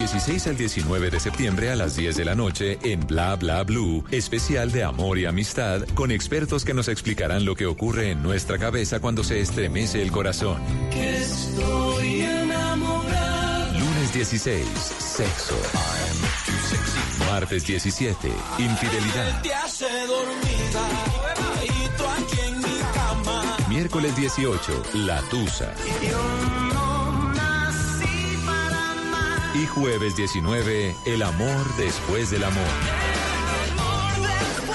16 al 19 de septiembre a las 10 de la noche en Bla Bla Blue, especial de amor y amistad con expertos que nos explicarán lo que ocurre en nuestra cabeza cuando se estremece el corazón. estoy enamorado. Lunes 16, sexo. Martes 17, infidelidad. Miércoles 18, la tusa. Y jueves 19, el amor después del amor.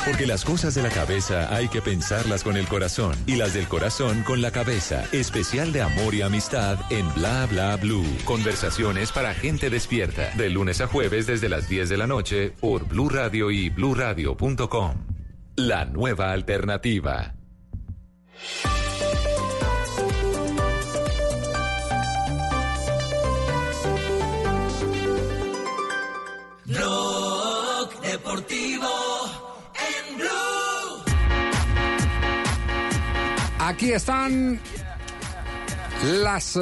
Porque las cosas de la cabeza hay que pensarlas con el corazón y las del corazón con la cabeza. Especial de amor y amistad en Bla Bla Blue. Conversaciones para gente despierta. De lunes a jueves desde las 10 de la noche por Blue Radio y bluradio.com. La nueva alternativa. Aquí están las.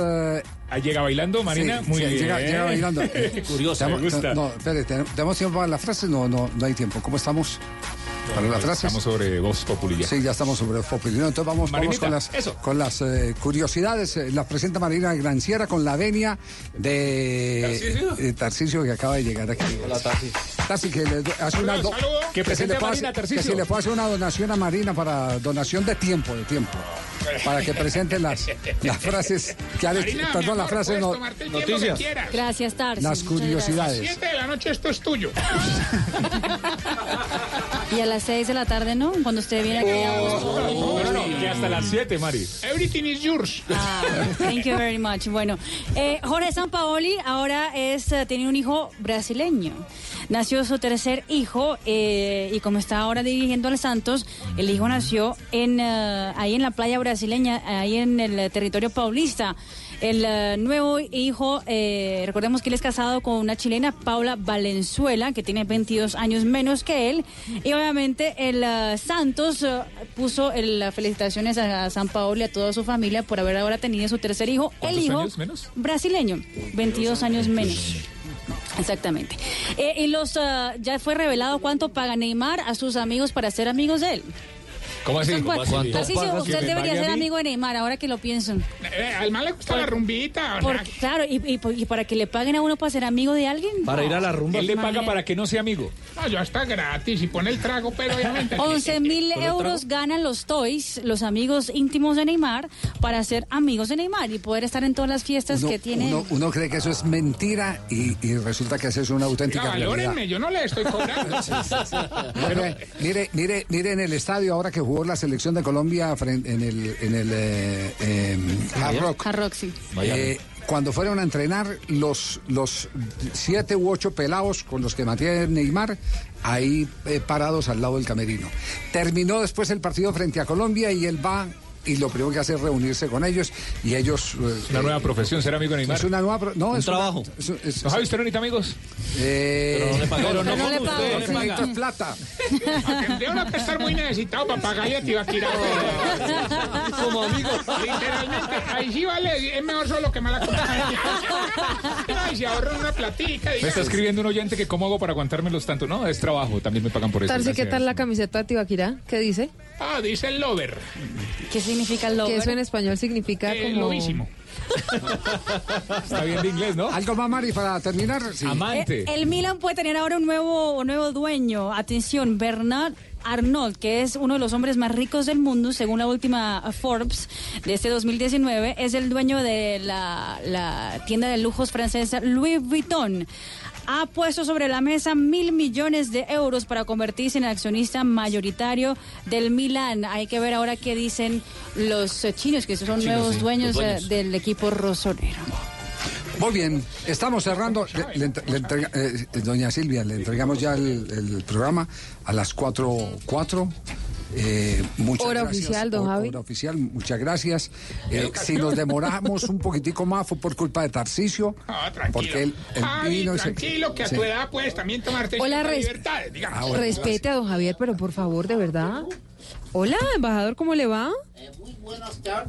Ahí llega bailando, Marina. sí, Muy sí, bien. Llega, llega bailando. Curioso, me gusta. No, espere, ¿ten- ¿tenemos tiempo para la frase? No, no, no hay tiempo. ¿Cómo estamos? Para la frase. Estamos sobre Voz Populi ya. Sí, ya estamos sobre Populi. ¿no? Entonces vamos, vamos con las, eso. con las eh, curiosidades. Eh, Las presenta Marina Granciera con la venia de ¿Tarcisio? eh, Tarcisio que acaba de llegar aquí. Hola, Tarsi. Tarsi, que le hace una... Saludo. Que si presente le a puede Marina, que Tarcisio. si le puede hacer una donación a Marina para donación de tiempo, de tiempo. Para que presente las, las frases que Marina, Perdón, mi la amor, frase puedes no... que quieras. Gracias, Tarsi. Las curiosidades. Siete de la noche esto es tuyo. Y a las 6 de la tarde, ¿no? Cuando usted viene aquí a. No, no, no, que hasta las 7, Mari. Everything is yours. Ah, thank you very much. Bueno, eh, Jorge Sampaoli ahora es, eh, tiene un hijo brasileño. Nació su tercer hijo eh, y como está ahora dirigiendo al Santos, el hijo nació en eh, ahí en la playa brasileña, ahí en el eh, territorio paulista. El eh, nuevo hijo, eh, recordemos que él es casado con una chilena, Paula Valenzuela, que tiene 22 años menos que él. Y obviamente el eh, Santos eh, puso el- las felicitaciones a, San Paolo y a toda su familia por haber ahora tenido su tercer hijo. El ¿Cuántos hijo años menos? brasileño, 22 años menos. Exactamente. Eh, y los ya fue revelado cuánto paga Neymar a sus amigos para ser amigos de él. ¿Cómo así? Bueno, Tarcisio, pagas usted debería ser amigo de Neymar, ahora que lo pienso. Eh, al mal le gusta la rumbita. Por- claro, y, y- y para que le paguen a uno para ser amigo de alguien. Para ir a la rumba. Él le paga para que no sea amigo. No, yo hasta gratis y pone el trago, pero obviamente. 11 mil ¿Solo euros ganan los Toys, los amigos íntimos de Neymar, para ser amigos de Neymar y poder estar en todas las fiestas Uno, que tiene. uno- uno cree que eso es mentira y, y resulta que eso es una auténtica valórenme, yo no le estoy cobrando. Mire, mire, mire, mire en el estadio ahora que jugó la selección de Colombia fren- en el, en el eh, eh, Hard Rock. Hard Rock, sí. Eh, cuando fueron a entrenar los, los siete u ocho pelados con los que mantiene Neymar, ahí eh, parados al lado del camerino. Terminó después el partido frente a Colombia y él va y lo primero que hace es reunirse con ellos y ellos... eh, Una nueva profesión, ser amigo de Neymar. Es una nueva... pro- No, Un es una- trabajo. es- es- ¿Los ha visto ahorita, amigos? eh, Pero no le pagó. Pero no como le usted, pagó. le paga. necesito es plata. Uno que estar muy necesitado para pagarle a Tibaquira. Como amigo. Literalmente, ahí sí vale, es mejor solo que mala compañía. Ay, se ahorran una platica. Me está escribiendo un oyente que cómo hago para aguantármelos tanto. No, es trabajo, también me pagan por eso. Tarsi, ¿qué tal la camiseta de Tibaquirá? ¿Qué dice? Ah, dice el lover. ¿Qué significa el Que lover? eso en español significa Eh, como... lobísimo. Está bien de inglés, ¿no? ¿Algo más, Mari, para terminar? Sí. Amante. Eh, el Milan puede tener ahora un nuevo, un nuevo dueño. Atención, Bernard Arnault, que es uno de los hombres más ricos del mundo, según la última Forbes de este 2019, es el dueño de la, la tienda de lujos francesa Louis Vuitton. Ha puesto sobre la mesa mil millones de euros para convertirse en accionista mayoritario del Milan. Hay que ver ahora qué dicen los eh, chinos, que son Chinos, nuevos sí, dueños, los eh, dueños. del equipo rosonero. Muy bien, estamos cerrando. Le- le entre- le entrega- eh, doña Silvia, le entregamos ya el, el programa a las 4.04. Eh, muchas Hora gracias. oficial, don Javi. Hora oficial, muchas gracias. Eh, si nos demoramos un poquitico más fue por culpa de Tarcisio. Ah, tranquilo. Porque él, él Javi, vino y se- tranquilo, que a sí. tu edad puedes también tomarte Hola, res- libertades, digamos. Ah, bueno. Respete a don Javier, pero por favor, de verdad. Hola, embajador, ¿cómo le va?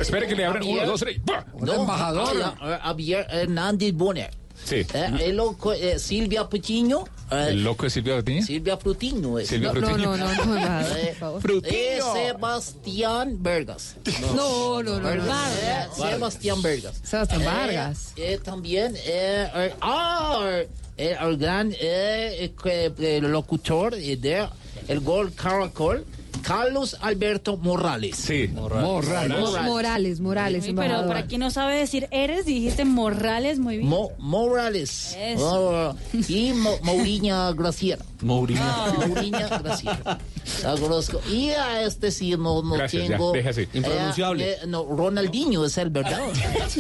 Espere que le abran uno, dos, tres. Hola, embajador. Hola, eh, Javier Hernández Bonner. Sí. Eh, el loco, eh, Silvia Patiño. eh, El loco de Silvia Patiño. Silvia es. Silvia No, no, Frutiño. no, no, Eh, eh, Sebastián Vergas. No, no, no, no. Eh, Sebastián Vergas. Sebastián Eh, Vargas. eh, también, eh, eh, ah, eh, el gran eh, eh, eh, locutor eh, de El Gol Caracol, Carlos Alberto Morales. Sí. Morales. Morales, Morales, Uy, pero para quien no sabe decir eres, dijiste Morales muy bien. Mo- Morales. Eso. Ah, y Mo- Mauriña Graciela. Mourinho. Mauriña Graciela. La conozco. Y a este sí no, no Gracias, ya, tengo. deje así. eh, Impronunciable. eh, no, Ronaldinho es el verdad.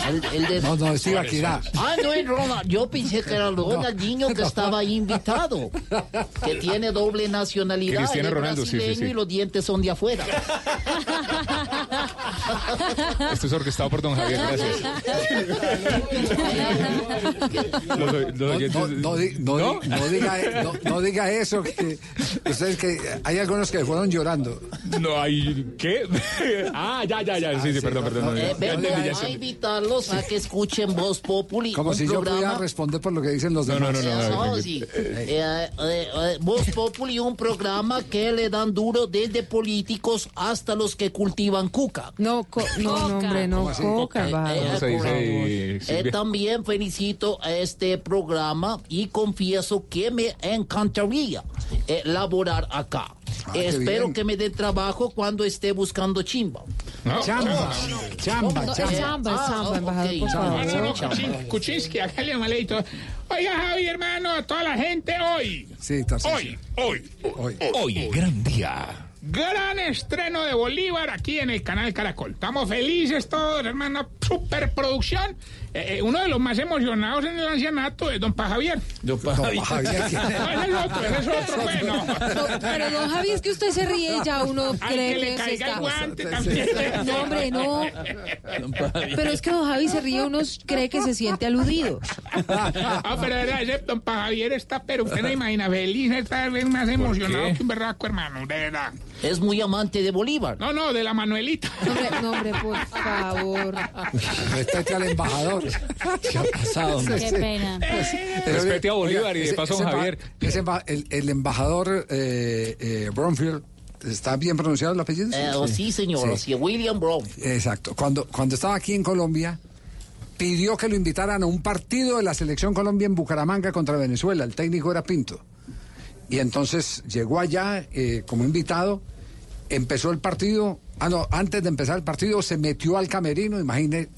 El, el de- No, no, es Ibaquirá. Ah, no es Ronald. Yo pensé que era Ronaldinho que estaba invitado. Que tiene doble nacionalidad. Cristiano es Ronaldo, sí, sí, brasileño sí. Y los dientes son de afuera. Esto es orquestado por don Javier, gracias. Los, los No, oyentes- no, no di- no ¿No? di- no diga, no, no diga eso, que ustedes que hay algunos que fueron llorando. No hay. ¿Qué? ah, ya, ya, ya. Sí, sí, perdón, perdón. no, Eh, vengo a invitarlos a que escuchen Voz Populi. Como si yo programa pudiera responder por lo que dicen los No, demás. no, no, no. No, sí. Eh, eh, eh, Voz Populi, un programa que le dan duro desde políticos hasta los que cultivan cuca. No, co- no, no, hombre, no, coca, Eh, embajador. ¿Cómo se dice, Eh, Silvia? también felicito a este programa y confieso que me encantaría eh, laborar acá. Ah, Espero que me den trabajo cuando esté buscando chimba. No. Chamba, chamba, No, chamba. es Ah, samba, ok. embajador, por No, favor. no, no, Kuchin- Kuczynski, hágale maleito. Oiga, Javi, hermano, a toda la gente hoy. Sí, Tarcisio. Hoy, hoy, Hoy. Hoy, gran día. Gran estreno de Bolívar aquí en el canal Caracol. Estamos felices todos, hermano. Superproducción. Eh, eh, uno de los más emocionados en el ancianato es don Pa Javier. No, Javier, ¿quién es? No, ese es otro, ese es otro, bueno. No, pero don Javi, es que usted se ríe y ya uno Ay, cree que le se caiga el guante también. No, hombre, no. Pero es que don Javi se ríe, uno cree que se siente aludido. Ah, pero verdad, ese don Pa Javier está, pero usted no imagina, feliz, está más emocionado que un berraco, hermano, de verdad. Es muy amante de Bolívar. No, no, de la Manuelita. No, hombre, no, hombre, por favor. Respete al embajador. ¿Qué ha pasado? hombre? Qué pena. Pero, Respete a Bolívar y de paso a Javier. ese emba- el, el embajador eh, eh, Bromfield, ¿está bien pronunciado el apellido? Eh, oh, sí, señor, Sí. sí, William Brown. Exacto. Cuando, cuando estaba aquí en Colombia, pidió que lo invitaran a un partido de la selección Colombia en Bucaramanga contra Venezuela. El técnico era Pinto. Y entonces llegó allá eh, como invitado, empezó el partido. Ah, no, antes de empezar el partido se metió al camerino, imagínese.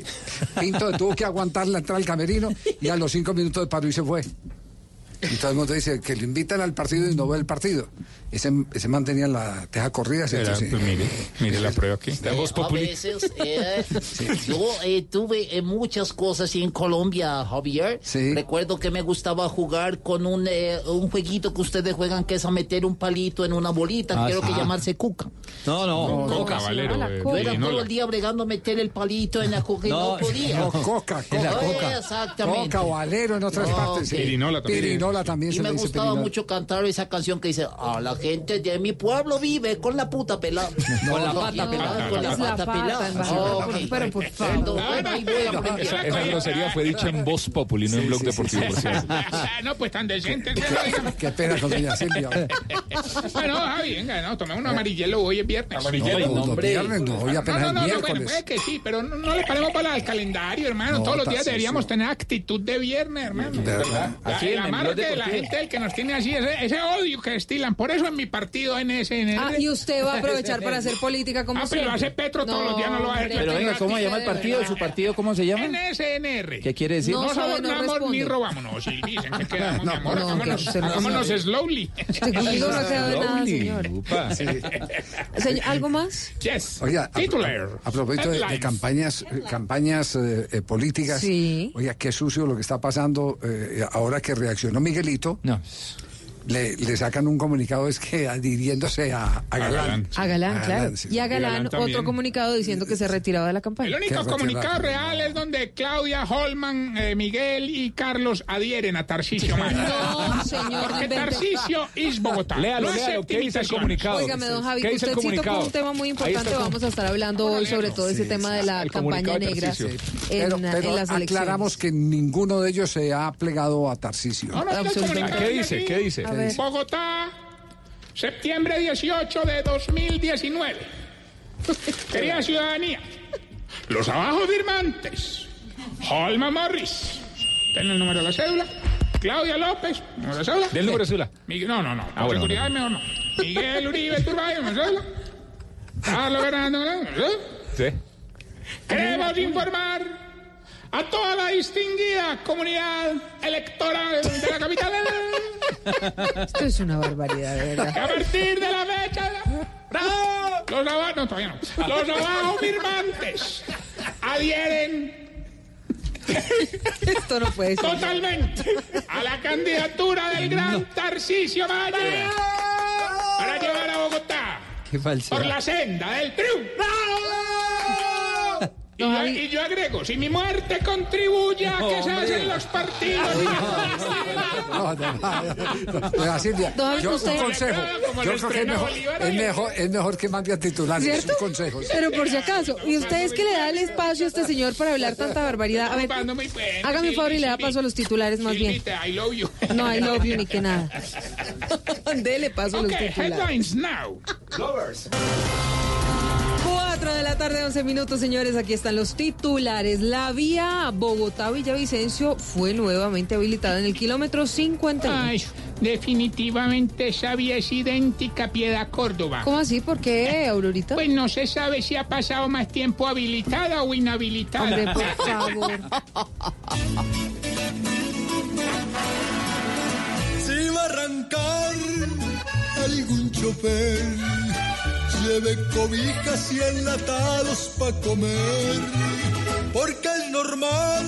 Pinto tuvo que aguantar la entrada al camerino y a los cinco minutos de paro y se fue. Y todo el mundo dice que lo invitan al partido y no ve el partido. Ese, ese man tenía la teja corrida, ¿cierto? Era, Sí. pues, mire, mire la prueba aquí. Voz a veces eh, yo eh, tuve eh, muchas cosas en Colombia, Javier. Sí. Recuerdo que me gustaba jugar con un, eh, un jueguito que ustedes juegan que es a meter un palito en una bolita. Ah, Creo sí. que Ah. llamarse cuca. No, no. Coca, Valero. eh, Yo era todo el día bregando a meter el palito en la coca y no, No, podía. No, coca, coca. coca. Exactamente. Coca o alero en otras No, partes. sí. ok. Pirinola también. Pirinola también Y se me le dice gustaba pirinola. mucho cantar esa canción que dice, a la gente de mi pueblo vive con la puta pelada. Con la No, pata no, pelada. Con la la pata pelada. pero por favor. Aprendiendo. Esa, esa grosería fue dicha en Voz Populi, no en Blog Deportivo, por cierto. no, pues tan decente. Qué pena con doña Silvia. Bueno, Javi, venga, no, tomemos un amarillelo hoy es viernes. No, los hombre. viernes, no, hoy No, apenas no, no, no, bueno, miércoles. puede que sí, pero no, no le paremos para el calendario, hermano. No, Todos los días deberíamos tener actitud de viernes, hermano. De verdad. Aquí en que la gente el que nos tiene así, ese, ese odio que destilan. Por eso en mi partido NSN. Ah, y usted va a aprovechar para hacer política como Ah, pero lo hace Petro todos los días, no lo hace Pero venga, ¿cómo se llama el partido? ¿Su partido cómo se llama? NSNR. ¿Qué quiere decir? No No, no ni. No, sí, dicen que quedamos, mi amor. no, hagámonos, hagámonos slowly. Usted conmigo no ha quedado de nada, señor. ¿Algo más? Yes. Oiga, a, Titular. a propósito de, de campañas, eh, campañas eh, eh, políticas, Sí. oiga, qué sucio lo que está pasando eh, ahora que reaccionó Miguelito, No. Le, le sacan un comunicado es que adhiriéndose a, a Galán. Galán. A Galán, A claro. Galán, sí. Y a Galán, Galán también. otro comunicado diciendo que se retiraba de la El campaña. único Qué comunicado real es donde Claudia, Holman, eh, Miguel y Carlos adhieren a Tarcisio Maya. No, señor, Porque. Tarcisio es Bogotá. Léalo, no léalo. ¿Qué dice el comunicado? Óigame, don Javi, ¿Qué que dice el usted citó comunicado? un tema muy importante. el Vamos a estar hablando hoy sobre todo ese tema de la El campaña negra en, Pero, en pero las aclaramos elecciones. que ninguno de ellos se ha plegado a Tarcisio. El Absolutamente. comunicado ¿Qué dice? ¿Qué dice? Ver. Bogotá, septiembre 18 de 2019. Querida ciudadanía, los abajo firmantes, Holma Morris, ten el número de la cédula, Claudia López, número de cédula. Del número de cédula. Miguel- no, no, no, por Ah, bueno, seguridad mejor no. Miguel Uribe Turbay, número de cédula. Carlos Fernando, número de cédula. Sí. Queremos informar a toda la distinguida comunidad electoral de la capital Esto es una barbaridad, de que verdad. a partir de la fecha ¡Bravo! los abajo no todavía no los abajo firmantes adhieren Esto no puede ser. totalmente a la candidatura del gran Tarcisio Maya para llevar a Bogotá Qué por la senda del triunfo. Y yo, y yo agrego, si mi muerte contribuye a que se hacen los partidos. No, no, no, no, Silvia, yo, un consejo. Yo creo que es mejor, es mejor, es mejor que mande a titulares ¿Cierto? sus consejos. Pero por si acaso, ¿y usted es que le da el espacio a este señor para hablar tanta barbaridad? A ver, hágame un favor y le da paso a los titulares más bien. I love you. No, I love you ni que nada. Dele paso a los titulares. headlines now. 4 de la tarde, 11 minutos, señores. Aquí están los titulares. La vía Bogotá-Villavicencio fue nuevamente habilitada en el kilómetro 51. Ay, definitivamente esa vía es idéntica a Piedad Córdoba. ¿Cómo así? ¿Por qué, Aurorita? Pues no se sabe si ha pasado más tiempo habilitada o inhabilitada. Hombre, por favor. Si va a arrancar algún chofer, lleve cobijas y enlatados pa' comer, porque es normal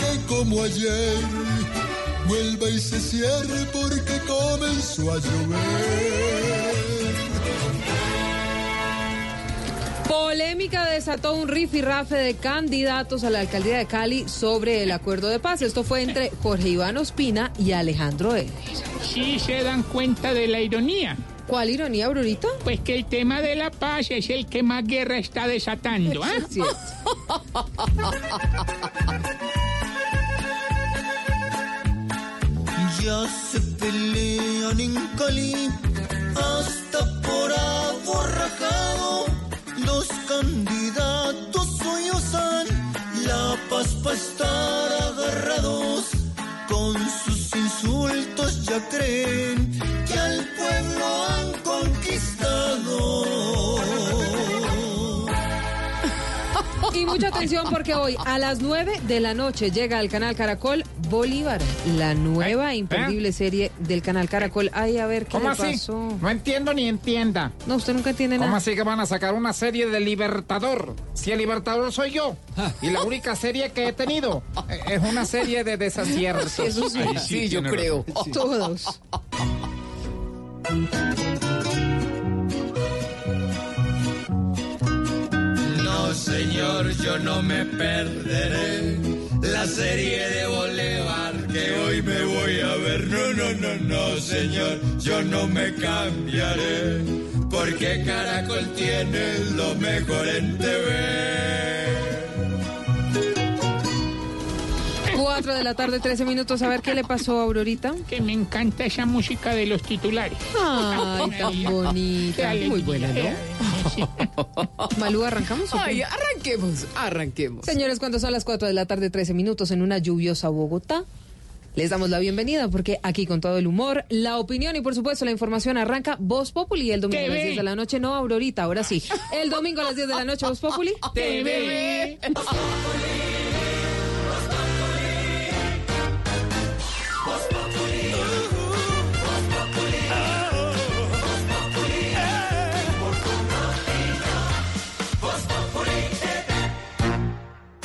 que como ayer vuelva y se cierre porque comenzó a llover. Polémica desató un rifirrafe de candidatos a la alcaldía de Cali sobre el acuerdo de paz. Esto fue entre Jorge Iván Ospina y Alejandro Eves. Sí se dan cuenta de la ironía. ¿Cuál ironía, Aurorita? Pues que el tema de la paz es el que más guerra está desatando, ¿ah? Sí. Ya se pelean en Cali, hasta por aborrajado. Los candidatos sollozan la paz para estar agarrados. Con sus insultos ya creen que al pueblo han conquistado. Y mucha atención porque hoy a las 9 de la noche llega al canal Caracol Bolívar, la nueva e imperdible serie del canal Caracol. Ay, a ver qué ¿Cómo le así? pasó. No entiendo ni entienda. No, usted nunca entiende ¿Cómo nada. así que van a sacar una serie de Libertador? Si el Libertador soy yo. Y la única serie que he tenido eh, es una serie de desaciertos. Eso sí. Ahí Sí, yo creo. Todos. Señor, yo no me perderé la serie de Bolívar que hoy me voy a ver. No, no, no, no, señor, yo no me cambiaré porque Caracol tiene lo mejor en TV. 4 de la tarde, 13 minutos. A ver qué le pasó a Aurorita. Que me encanta esa música de los titulares. Ay, tan bonita. Muy buena. ¿no? Malú, ¿arrancamos? Ay, arranquemos, arranquemos. Señores, cuando son las 4 de la tarde, 13 minutos en una lluviosa Bogotá, Les damos la bienvenida porque aquí con todo el humor, la opinión y por supuesto la información arranca Voz Populi el domingo a las TV. 10 de la noche, no Aurorita, ahora sí. El domingo a las 10 de la noche Voz Populi. TV.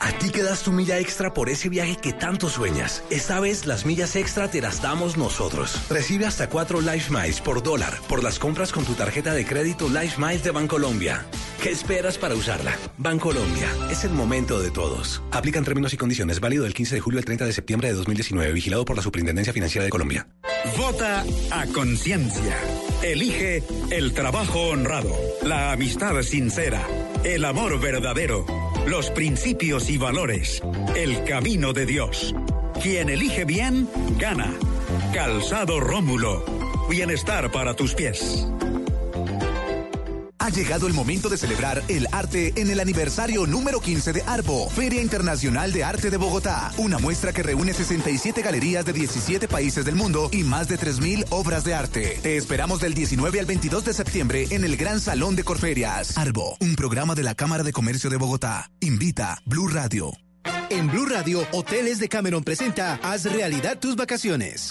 A ti que das tu milla extra por ese viaje que tanto sueñas. Esta vez las millas extra te las damos nosotros. Recibe hasta 4 Life Miles por dólar por las compras con tu tarjeta de crédito Life Miles de Bancolombia. ¿Qué esperas para usarla? Bancolombia, es el momento de todos. Aplican términos y condiciones. Válido del 15 de julio al 30 de septiembre de 2019. Vigilado por la Superintendencia Financiera de Colombia. Vota a conciencia. Elige el trabajo honrado, la amistad sincera, el amor verdadero, los principios y valores, el camino de Dios. Quien elige bien, gana. Calzado Rómulo. Bienestar para tus pies. Ha llegado el momento de celebrar el arte en el aniversario número 15 de ARBO, Feria Internacional de Arte de Bogotá. Una muestra que reúne 67 galerías de 17 países del mundo y más de 3.000 obras de arte. Te esperamos del 19 al 22 de septiembre en el Gran Salón de Corferias. ARBO, un programa de la Cámara de Comercio de Bogotá. Invita Blue Radio. En Blue Radio, Hoteles de Cameron presenta Haz realidad tus vacaciones.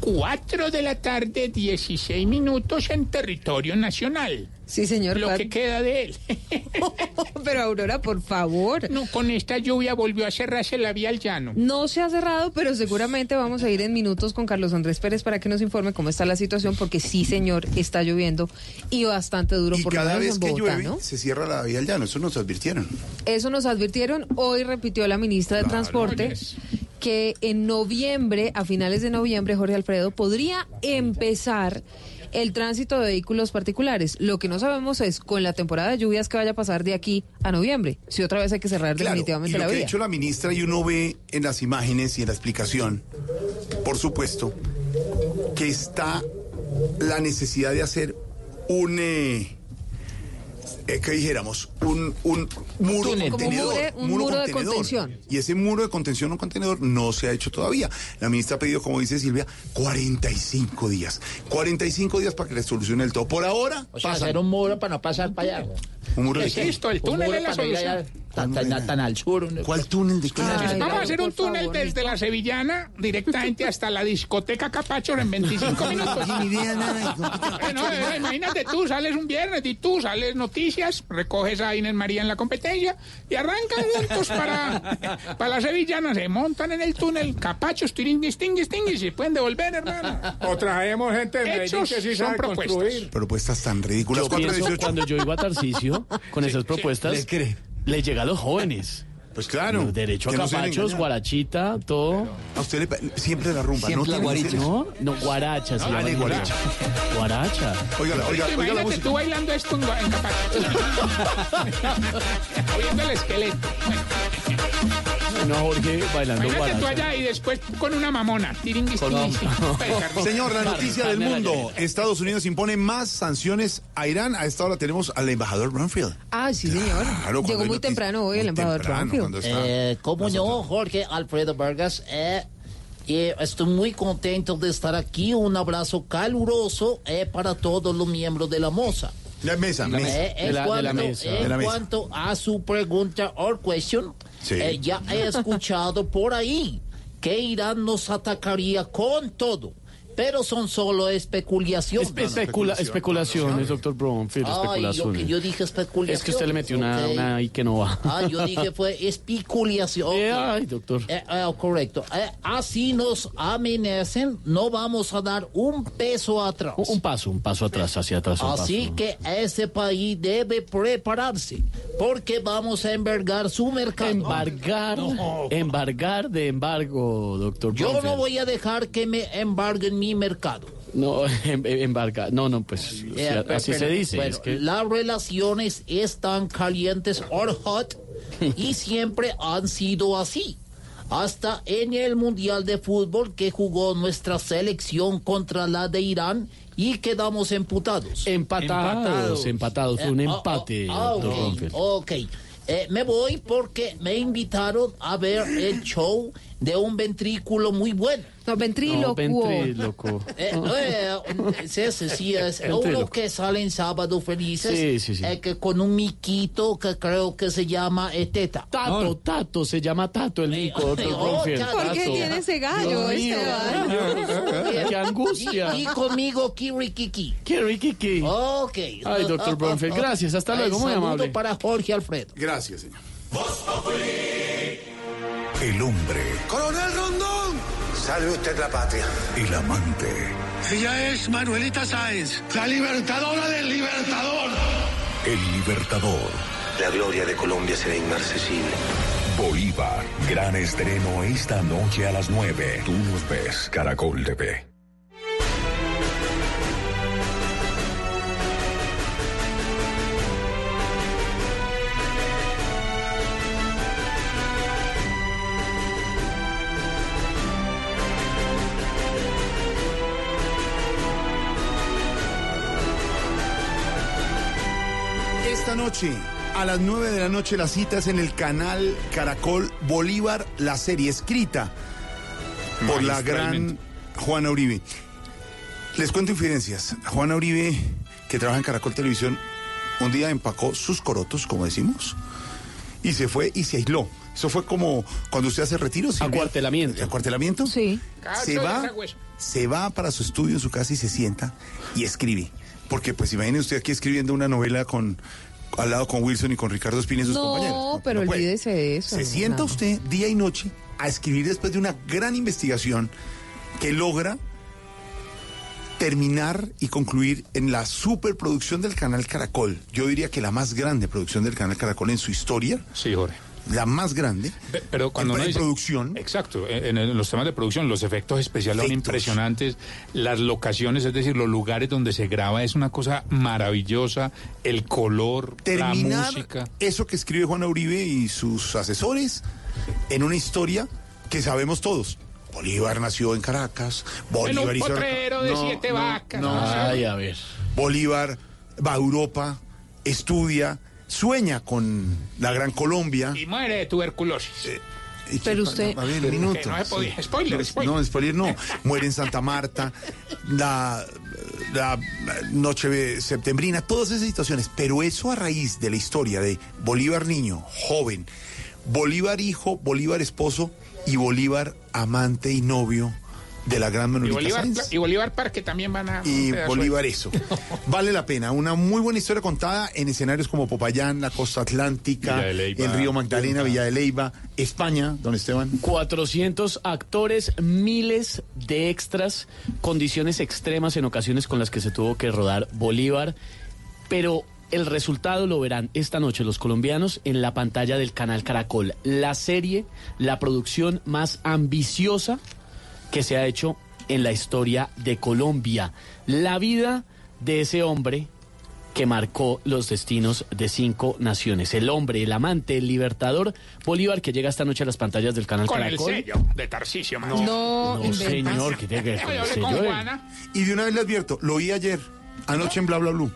4 de la tarde, 16 minutos en territorio nacional. Sí, señor. Lo que queda de él. Pero Aurora, por favor. No, con esta lluvia volvió a cerrarse la vía al llano. No se ha cerrado, pero seguramente vamos a ir en minutos con Carlos Andrés Pérez para que nos informe cómo está la situación, porque sí, señor, está lloviendo y bastante duro Y por cada vez en que Bogotá, llueve ¿no? se cierra la vía al llano, eso nos advirtieron. Eso nos advirtieron. Hoy repitió la ministra de Claro. Transporte que en noviembre, a finales de noviembre, Jorge Alfredo, podría empezar el tránsito de vehículos particulares. Lo que no sabemos es con la temporada de lluvias que vaya a pasar de aquí a noviembre. Si otra vez hay que cerrar Claro, y definitivamente lo la que ha vía. hecho la ministra y uno ve en las imágenes y en la explicación, por supuesto, que está la necesidad de hacer un, eh, eh, que dijéramos, un, un muro túnel. Contenedor. mure- un muro de contenedor. contención. Y ese muro de contención o contenedor no se ha hecho todavía. La ministra ha pedido, como dice Silvia, 45 días. 45 días para que le solucione el todo. Por ahora, O sea, pasan. hacer un muro para no pasar para allá. ¿Un muro de ¿Qué esto? El túnel es la solución. Tan, tan- tan al sur. ¿Cuál túnel de qué? Vamos a hacer un túnel desde la Sevillana directamente hasta la discoteca Capacho en 25 minutos. Ni idea nada. Bueno, eh, imagínate tú, sales un viernes y tú sales noticias, recoges a Inés María en la competencia y arrancan juntos para, para la Sevillana, se montan en el túnel, capachos, tiringuis, tinguis, tinguis, y se pueden devolver, hermano. O traemos gente de Hechos que sí son sabe propuestas. construir. Propuestas tan ridículas. Yo pienso 418. cuando yo iba a Con esas propuestas, ¿Le cree? le llega a los jóvenes. Pues claro. Derecho a no capachos, guarachita, todo. A usted le siempre la rumba, Siempre ¿no? la guaricha. No, no, guaracha. se No, en guaracha. Guaracha. Oiga, oiga, oiga la Imagínate música. tú bailando esto en, en Capacho. Oyendo el esqueleto. No, Jorge bailando Imagínate tú allá y después con una mamona. Tiringuis, tiringuis. Señor, la noticia del a mundo. Estados Unidos impone más sanciones a Irán. A esta hora tenemos al embajador Bromfield. Ah, sí, señor. Claro, Llegó muy temprano hoy el embajador está- Eh, ¿Cómo no, Jorge Alfredo Vargas? Eh, eh, estoy muy contento de estar aquí. Un abrazo caluroso eh, para todos los miembros de la moza. La mesa, mesa. Eh, en De la- de cuanto, la mesa. en De la mesa. cuanto a su pregunta or question, Sí. eh, ya he escuchado por ahí que Irán nos atacaría con todo, pero son solo especulaciones. Espe- especula- especulaciones, doctor Bromfield, Ay, yo, que especulaciones. yo dije especulaciones. Es que usted le metió una, ok. una ahí que no va. Ah, yo dije fue especulación. Eh, ok. ay, doctor. Eh, eh, correcto. Eh, así nos amenacen, no vamos a dar un peso atrás. Un, un paso, un paso atrás, hacia atrás. Así paso. que ese país debe prepararse, porque vamos a envergar su mercado. Embargar, embargar de embargo, doctor Yo no Bromfield. voy a dejar que me embarguen mi mercado. No, em- em- embargar. No, no, pues o Eh, sea, pero- así se dice. bueno, es que Las relaciones están calientes or hot y siempre han sido así. Hasta en el Mundial de Fútbol que jugó nuestra selección contra la de Irán y quedamos emputados. empatados, empatados. Fue un Eh, ah, empate, ah, ok, Bromfield. ok. Eh, me voy porque me invitaron a ver el show de un ventrículo muy bueno. No, ventrílocuo. No, ventríloco. Eh, eh, sí, sí, sí, es uno Ventríloco. que sale en Sábado Felices, Sí, sí, sí. eh, que con un miquito que creo que se llama eh, Teta. Tato, Tato, se llama Tato el mico, doctor oh, ¿Por qué Tato. tiene ese gallo, mío, Esteban? Qué angustia. Y, y conmigo Kirikiki. Riquiqui. Ok. Ay, doctor Bromfield, gracias. Hasta Ay, luego, muy saludo amable. para Jorge Alfredo. Gracias, señor. El hombre, Coronel Rondón. Salve usted la patria. el amante, Ella es Manuelita Sáenz, la libertadora del libertador. el libertador. La gloria de Colombia será inmarcesible. Bolívar, gran estreno esta noche a las 9. Tú nos ves, Caracol TV. Noche, a las 9 de la noche, las citas en el canal Caracol Bolívar, la serie escrita por la gran. Juana Uribe. Les cuento infidencias. Juana Uribe, que trabaja en Caracol Televisión, un día empacó sus corotos, como decimos, y se fue y se aisló. Eso fue como cuando usted hace retiros. Acuartelamiento. ¿Acuartelamiento? Sí. Se va, se va para su estudio en su casa y se sienta y escribe. Porque, pues, imagine usted aquí escribiendo una novela con al lado con Wilson y con Ricardo Espina y sus compañeros. No, pero puede. olvídese de eso. Se sienta no. usted día y noche a escribir después de una gran investigación que logra terminar y concluir en la superproducción del canal Caracol. Yo diría que la más grande producción del canal Caracol en su historia. Sí, Jorge. La más grande. Pe- Pero cuando en, uno en dice- producción. Exacto, en, en los temas de producción, los efectos especiales son impresionantes, las locaciones, es decir, los lugares donde se graba es una cosa maravillosa, el color, la terminar música. eso que escribe Juan Uribe y sus asesores en una historia que sabemos todos. Bolívar nació en Caracas, En Bolívar un hizo... potrero de No, siete no, vacas. no. Ay, a ver. Bolívar va a Europa, estudia, sueña con la Gran Colombia. Y muere de tuberculosis. Y Pero usted- A ver, Que un minuto. no se podía. Sí. Spoiler, No, spoiler. No, spoiler no. Muere en Santa Marta, la, la noche de septembrina, todas esas situaciones. Pero eso a raíz de la historia de Bolívar niño, joven, Bolívar hijo, Bolívar esposo y Bolívar amante y novio de la gran Y Manuelita Bolívar, Sáenz. y Bolívar Parque también van a... Y Bolívar eso. Vale la pena. Una muy buena historia contada en escenarios como Popayán, la costa atlántica, el río Magdalena, Villa de Leyva, España, don Esteban. 400 actores, miles de extras, condiciones extremas en ocasiones con las que se tuvo que rodar Bolívar, pero el resultado lo verán esta noche los colombianos en la pantalla del canal Caracol. La serie, la producción más ambiciosa que se ha hecho en la historia de Colombia. La vida de ese hombre que marcó los destinos de cinco naciones. El hombre, el amante, el libertador Bolívar que llega esta noche a las pantallas del canal Con Caracol. el sello de Tarcisio. No. No, No, señor, que tiene que ver con el sello. Y de una vez le advierto, lo oí ayer, anoche en Bla Bla Blue,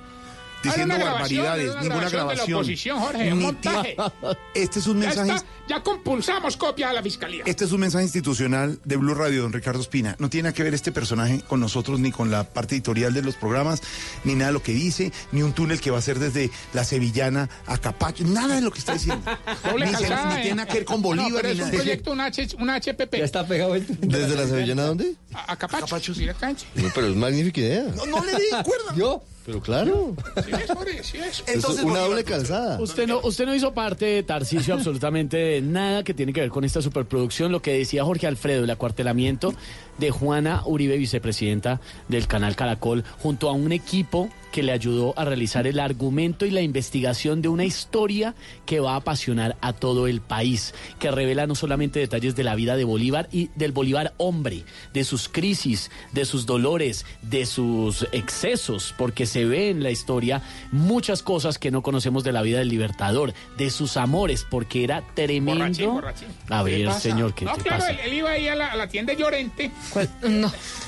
diciendo barbaridades, ninguna grabación Este es un Ya mensaje, está, ya compulsamos copia a la fiscalía. este es un mensaje institucional de Blue Radio, don Ricardo Espina. No tiene nada que ver este personaje con nosotros, ni con la parte editorial de los programas, ni nada de lo que dice, ni un túnel que va a ser desde la Sevillana a Capacho, nada de lo que está diciendo. Ni, se- calzada, ni eh. tiene nada que ver con No, Bolívar, pero ni es un nada proyecto, un, H, un HPP. Ya está pegado el... ¿Desde la Sevillana a dónde? A, a Capacho, directamente. No, pero es magnífica idea. No, no le di cuerda. Yo, pero claro. Sí es, Jorge, sí es. Es una doble calzada. Usted no, usted no hizo parte, Tarcisio, absolutamente de nada que tiene que ver con esta superproducción. Lo que decía Jorge Alfredo, el acuartelamiento de Juana Uribe, vicepresidenta del canal Caracol, junto a un equipo que le ayudó a realizar el argumento y la investigación de una historia que va a apasionar a todo el país, que revela no solamente detalles de la vida de Bolívar y del Bolívar hombre, de sus crisis, de sus dolores, de sus excesos, porque se ve en la historia muchas cosas que no conocemos de la vida del Libertador, de sus amores, porque era tremendo. Borrachín, borrachín. A ¿Qué ver, señor, ¿qué no, te claro, pasa? Él, él iba ahí a la, a la tienda de Llorente. No. Tienda de Llorente.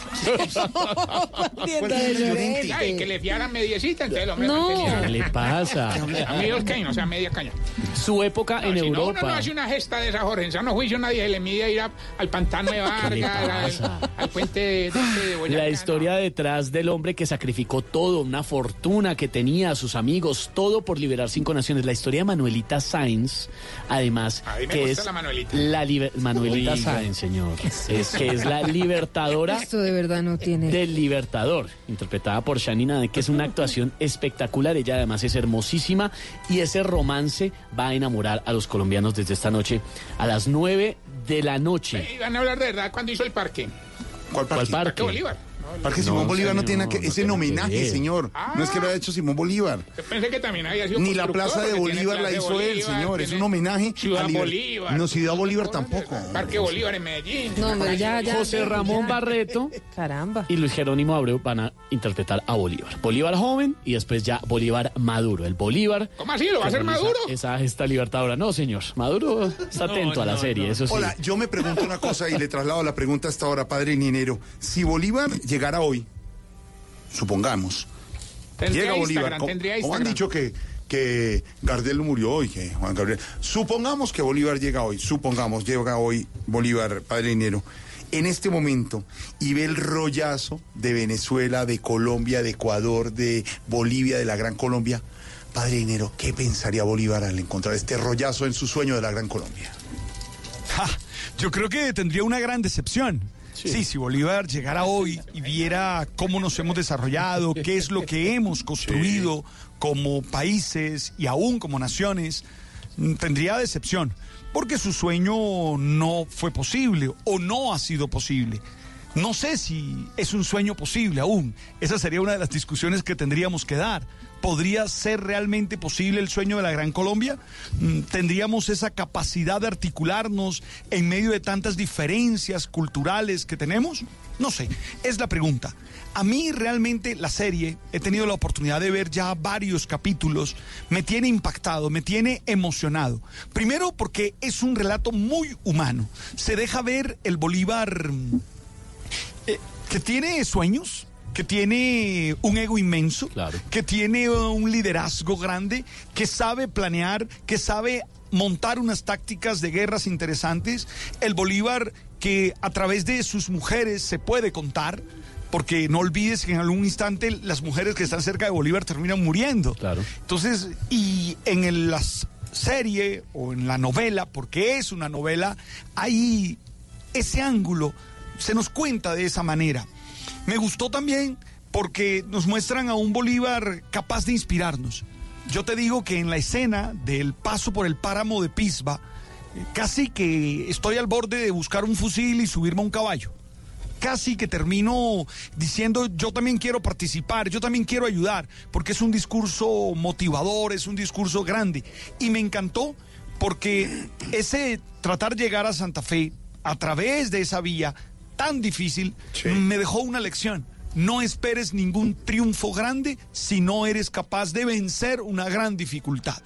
Ay, que le fiaran mediecita, entonces hombre No. ¿Qué le pasa? A mí dos cañas, o sea, media caña. Su época en si no, uno no Europa. hace una gesta de esa, Jorge. En sano juicio nadie se le mide a ir a- al pantano de Vargas, al, al puente de, de, de Boyacá. La historia detrás del hombre que sacrificó todo, una fortuna que tenía, sus amigos, todo por liberar cinco naciones. La historia de Manuelita Sáenz, además, A mí me que gusta es la Manuelita. la Manuelita. Sáenz, señor, es que es la libertadora Esto de verdad no tiene. del Libertador, interpretada por Shanina, que es una actuación espectacular. Ella además es hermosísima y ese romance va a enamorar a los colombianos desde esta noche a las nueve de la noche. Y van a hablar de verdad cuando hizo el parque. ¿Cuál. Parque parque? Bolívar. Parque No, Simón Bolívar no tiene que... no Es en homenaje, señor. No es que lo haya hecho Simón Bolívar. Yo pensé que también había sido Ni la Plaza de Bolívar la hizo él, señor. Es un homenaje Ciudad Bolívar. No, Ciudad Bolívar tampoco. Parque Bolívar en Medellín. No, pero ya, ya. José Ramón ya. Barreto Caramba. y Luis Jerónimo Abreu van a interpretar a Bolívar. Bolívar joven y después ya Bolívar maduro. El Bolívar. ¿Cómo así? ¿Lo va a realiza Maduro? Esa gesta libertadora. No, señor. Maduro está atento a la serie, eso sí. Hola, yo me pregunto una cosa y le traslado la pregunta hasta ahora, padre Ninero. Si Bolívar llegara hoy, supongamos, Tendría llega Bolívar, Instagram, como, como han dicho que, que Gardel murió hoy, que Juan Gabriel. Supongamos que Bolívar llega hoy, supongamos, llega hoy Bolívar, padre Ninero, en este momento, y ve el rollazo de Venezuela, de Colombia, de Ecuador, de Bolivia, de la Gran Colombia. Padre Ninero, ¿qué pensaría Bolívar al encontrar este rollazo en su sueño de la Gran Colombia? Ja, yo creo que tendría una gran decepción. Sí. si Bolívar llegara hoy y viera cómo nos hemos desarrollado, qué es lo que hemos construido como países y aún como naciones, mm, tendría decepción, porque su sueño no fue posible o no ha sido posible. No sé si es un sueño posible aún. Esa sería una de las discusiones que tendríamos que dar. ¿Podría ser realmente posible el sueño de la Gran Colombia? Mm, ¿Tendríamos esa capacidad de articularnos en medio de tantas diferencias culturales que tenemos? No sé, es la pregunta. A mí realmente la serie, he tenido la oportunidad de ver ya varios capítulos, me tiene impactado, me tiene emocionado. Primero porque es un relato muy humano. Se deja ver el Bolívar mm, eh, que tiene sueños, que tiene un ego inmenso, que tiene uh, un liderazgo grande, que sabe planear, que sabe montar unas tácticas de guerras interesantes. El Bolívar que a través de sus mujeres se puede contar. Porque no olvides que en algún instante las mujeres que están cerca de Bolívar terminan muriendo. Claro. Entonces, y en el- la serie o en la novela, porque es una novela, hay ese ángulo, se nos cuenta de esa manera. Me gustó también porque nos muestran a un Bolívar capaz de inspirarnos. Yo te digo que en la escena del paso por el páramo de Pisba, eh, casi que estoy al borde de buscar un fusil y subirme a un caballo. Casi que termino diciendo yo también quiero participar, yo también quiero ayudar, porque es un discurso motivador, es un discurso grande. Y me encantó porque ese tratar de llegar a Santa Fe a través de esa vía tan difícil me dejó una lección. no esperes ningún triunfo grande si no eres capaz de vencer una gran dificultad.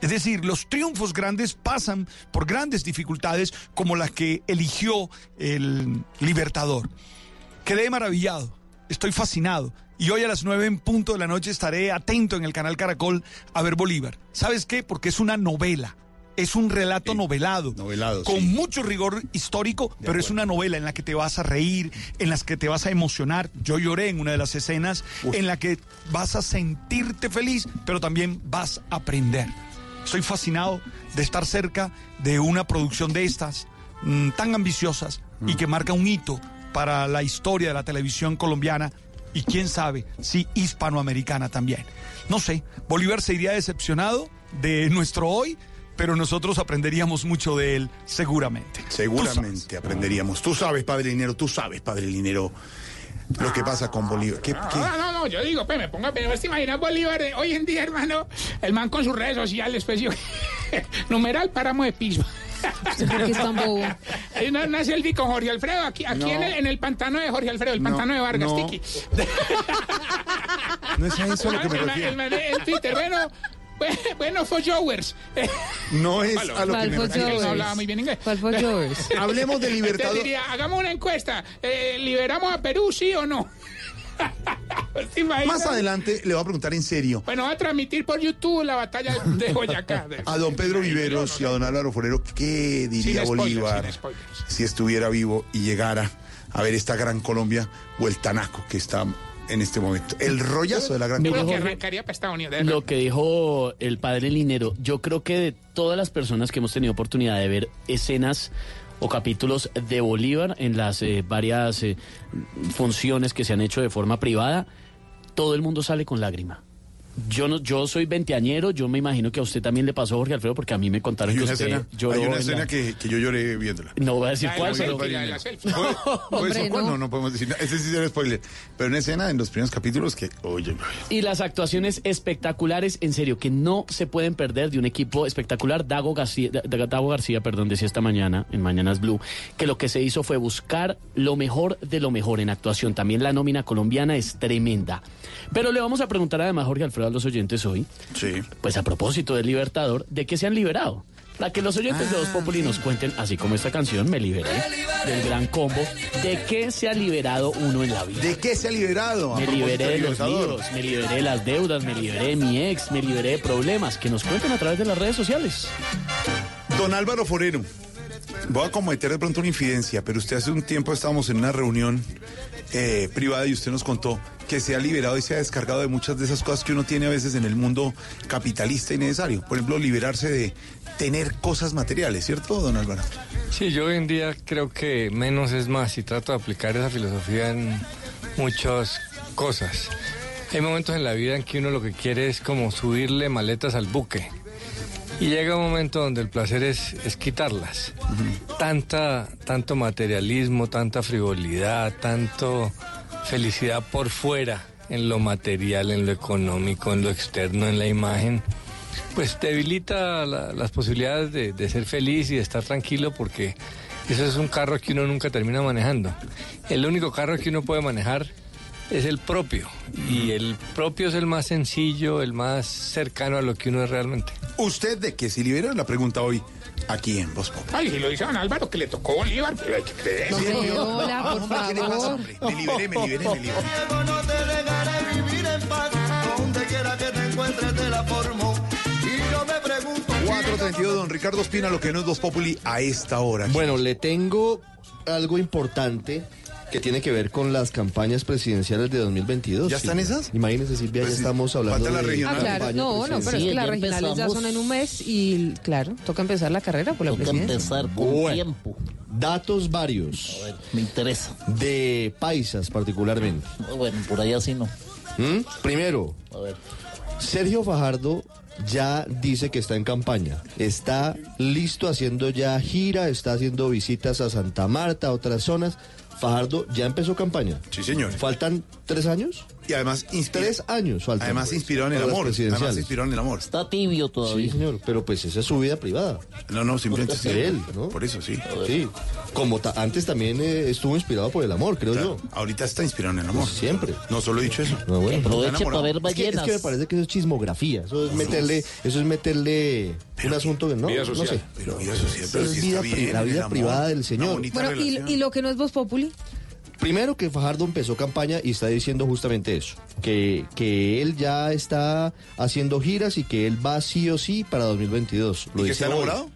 Es decir, los triunfos grandes pasan por grandes dificultades como las que eligió el Libertador. Quedé maravillado, estoy fascinado. Y hoy a las nueve en punto de la noche estaré atento en el canal Caracol a ver Bolívar. ¿Sabes qué? Porque es una novela. Es un relato novelado, novelado, con sí. mucho rigor histórico, pero es una novela en la que te vas a reír, en las que te vas a emocionar. Yo lloré en una de las escenas, en la que vas a sentirte feliz, pero también vas a aprender. Estoy fascinado de estar cerca de una producción de estas, mm, tan ambiciosas y que marca un hito para la historia de la televisión colombiana y quién sabe si hispanoamericana también. No sé, Bolívar se iría decepcionado de nuestro hoy, pero nosotros aprenderíamos mucho de él seguramente. Seguramente aprenderíamos. Tú sabes, padre Linero, tú sabes, padre Linero, lo que pasa con Bolívar. ¿Qué, qué? No, no, no, yo digo, pues me pongo a pensar, ¿te imaginas Bolívar eh, hoy en día, hermano? El man con sus redes sociales, pues yo, numeral páramo de piso. ¿Por qué es tan bobo? Hay una, una selfie con Jorge Alfredo, aquí, aquí No. en, el, en el pantano de Jorge Alfredo, el No, pantano de Vargas, no. Tiki. No es a eso a lo que me El refiero. el Twitter, bueno, for. No es a lo que me refiero. Hablaba muy bien inglés. Hablemos de Entonces Libertador. diría, hagamos una encuesta, eh, ¿liberamos a Perú, sí o no? ¿Te imaginas? Más adelante le voy a preguntar en serio Bueno, va a transmitir por YouTube la batalla de Boyacá. a don Pedro Viveros y a don Álvaro Forero qué diría spoilers, Bolívar si estuviera vivo y llegara a ver esta gran Colombia o el Tanaco que está en este momento. El rollazo de la gran Creo que arrancaría para Estados Unidos. de verdad. Lo que dijo el padre Linero, yo creo que de todas las personas que hemos tenido oportunidad de ver escenas o capítulos de Bolívar en las eh, varias eh, funciones que se han hecho de forma privada, todo el mundo sale con lágrima. Yo no, yo soy veinteañero, yo me imagino que a usted también le pasó, Jorge Alfredo, porque a mí me contaron que usted escena, lloró. hay una en escena la- que, que yo lloré viéndola. No voy a decir cuál, pero... no. No, no podemos decir nada. Ese sí será spoiler. Pero una escena en los primeros capítulos que, oye, Y las actuaciones espectaculares, en serio, que no se pueden perder de un equipo espectacular. Dago García, Da- Dago García, perdón, decía esta mañana, en Mañanas Blue, que lo que se hizo fue buscar lo mejor de lo mejor en actuación. También la nómina colombiana es tremenda. Pero le vamos a preguntar además, Jorge Alfredo, a los oyentes hoy, sí. pues a propósito del Libertador, ¿de qué se han liberado? Para que los oyentes de Dos Populi nos cuenten, así como esta canción, Me Liberé, del gran combo, ¿de qué se ha liberado uno en la vida? ¿De qué se ha liberado? Me liberé de los líos, me liberé de las deudas, me liberé de mi ex, me liberé de problemas. Que nos cuenten a través de las redes sociales. Don Álvaro Forero, voy a cometer de pronto una infidencia, pero usted hace un tiempo estábamos en una reunión eh, privada y usted nos contó que se ha liberado y se ha descargado de muchas de esas cosas que uno tiene a veces en el mundo capitalista y necesario. Por ejemplo, liberarse de tener cosas materiales, ¿cierto, don Álvaro? Sí, yo hoy en día creo que menos es más y trato de aplicar esa filosofía en muchas cosas. Hay momentos en la vida en que uno lo que quiere es como subirle maletas al buque. Y llega un momento donde el placer es, es quitarlas. Tanta, tanto materialismo, tanta frivolidad, tanto felicidad por fuera, en lo material, en lo económico, en lo externo, en la imagen, pues debilita la- las posibilidades de, de ser feliz y de estar tranquilo porque eso es un carro que uno nunca termina manejando. El único carro que uno puede manejar es el propio y el propio es el más sencillo, el más cercano a lo que uno es realmente. ¿Usted de qué se libera? La pregunta hoy aquí en Voz Populi. Ay, si lo dice don Álvaro, que le tocó Bolívar, pero hay que creer. No, hola, por Hombre, ¿qué le pasa, favor. hombre? Me liberé, me liberé, me liberé. no te dejaré vivir en paz. Donde quiera que te encuentres te la formo. Y yo me pregunto. 432, don Ricardo Espina, lo que no es Voz Populi a esta hora. Bueno, le tengo algo importante que tiene que ver con las campañas presidenciales de 2022. ¿Ya están Silvia. esas? Imagínese, Silvia, ya Pues sí, estamos hablando falta la de regional. Ah, claro. No, no, pero es que Sí, las regionales ya son en un mes y, claro, toca empezar la carrera por la Toca presidencia. empezar con Bueno. tiempo. Datos varios. A ver, me interesa. De paisas particularmente. Bueno, por allá sí no. ¿Mm? Primero, A ver. Sergio Fajardo ya dice que está en campaña. Está listo haciendo ya gira, está haciendo visitas a Santa Marta, a otras zonas. Fajardo ya empezó campaña. Sí, señor. ¿Faltan tres años? Y además inspira- Tres años faltan. Además pues, inspiró en el amor. Además inspiró en el amor. Está tibio Sí, todavía. señor, pero pues esa es su vida privada. No, no, simplemente sí. De él, ¿no? Por eso sí. Sí, como ta- antes también eh, estuvo inspirado por el amor, creo Claro, yo. Ahorita está inspirado en el amor. Pues siempre. No solo he dicho eso. No, bueno. Aproveche para ver Es que, es ballenas. que me parece que eso es chismografía, eso es meterle, eso es meterle un asunto que no, vida no sé. Pero vida social, Eso pero es sí vida está pri- bien, la vida amor, privada del señor. Bueno, y lo que no es Voz Populi. Primero que Fajardo empezó campaña y está diciendo justamente eso, que, que él ya está haciendo giras y que él va sí o sí para 2022. Lo ¿Y que está enamorado?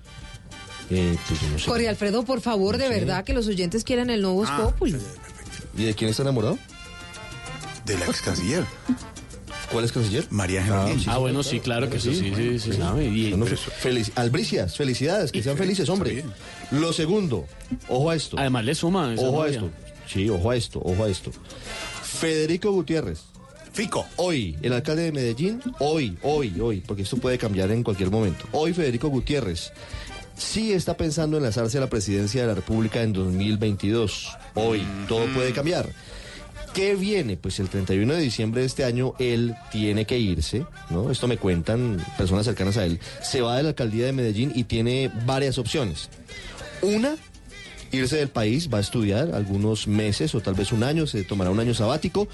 Eh, pues yo no sé. Jorge Alfredo, por favor, de verdad, que los oyentes quieran el nuevo Ah, Populi. ¿Y de quién está enamorado? De la ex canciller. ¿Cuál es canciller? María Ángela Holguín. Ah, bueno, sí, claro que sí, sí, sí, sí, sabe. Y- Bueno, felici- Albricias, felicidades, que sean felices, hombre. Lo segundo, ojo a esto. Además le suma Ojo a novia. esto. Sí, ojo a esto, ojo a esto. Federico Gutiérrez. Fico. Hoy, el alcalde de Medellín, hoy, hoy, hoy, porque esto puede cambiar en cualquier momento. Hoy Federico Gutiérrez sí está pensando en lanzarse a la presidencia de la República en 2022. Hoy, todo puede cambiar. ¿Qué viene? Pues el 31 de diciembre de este año él tiene que irse, ¿no? Esto me cuentan personas cercanas a él. Se va de la alcaldía de Medellín y tiene varias opciones. Una, irse del país, va a estudiar algunos meses o tal vez un año, se tomará un año sabático,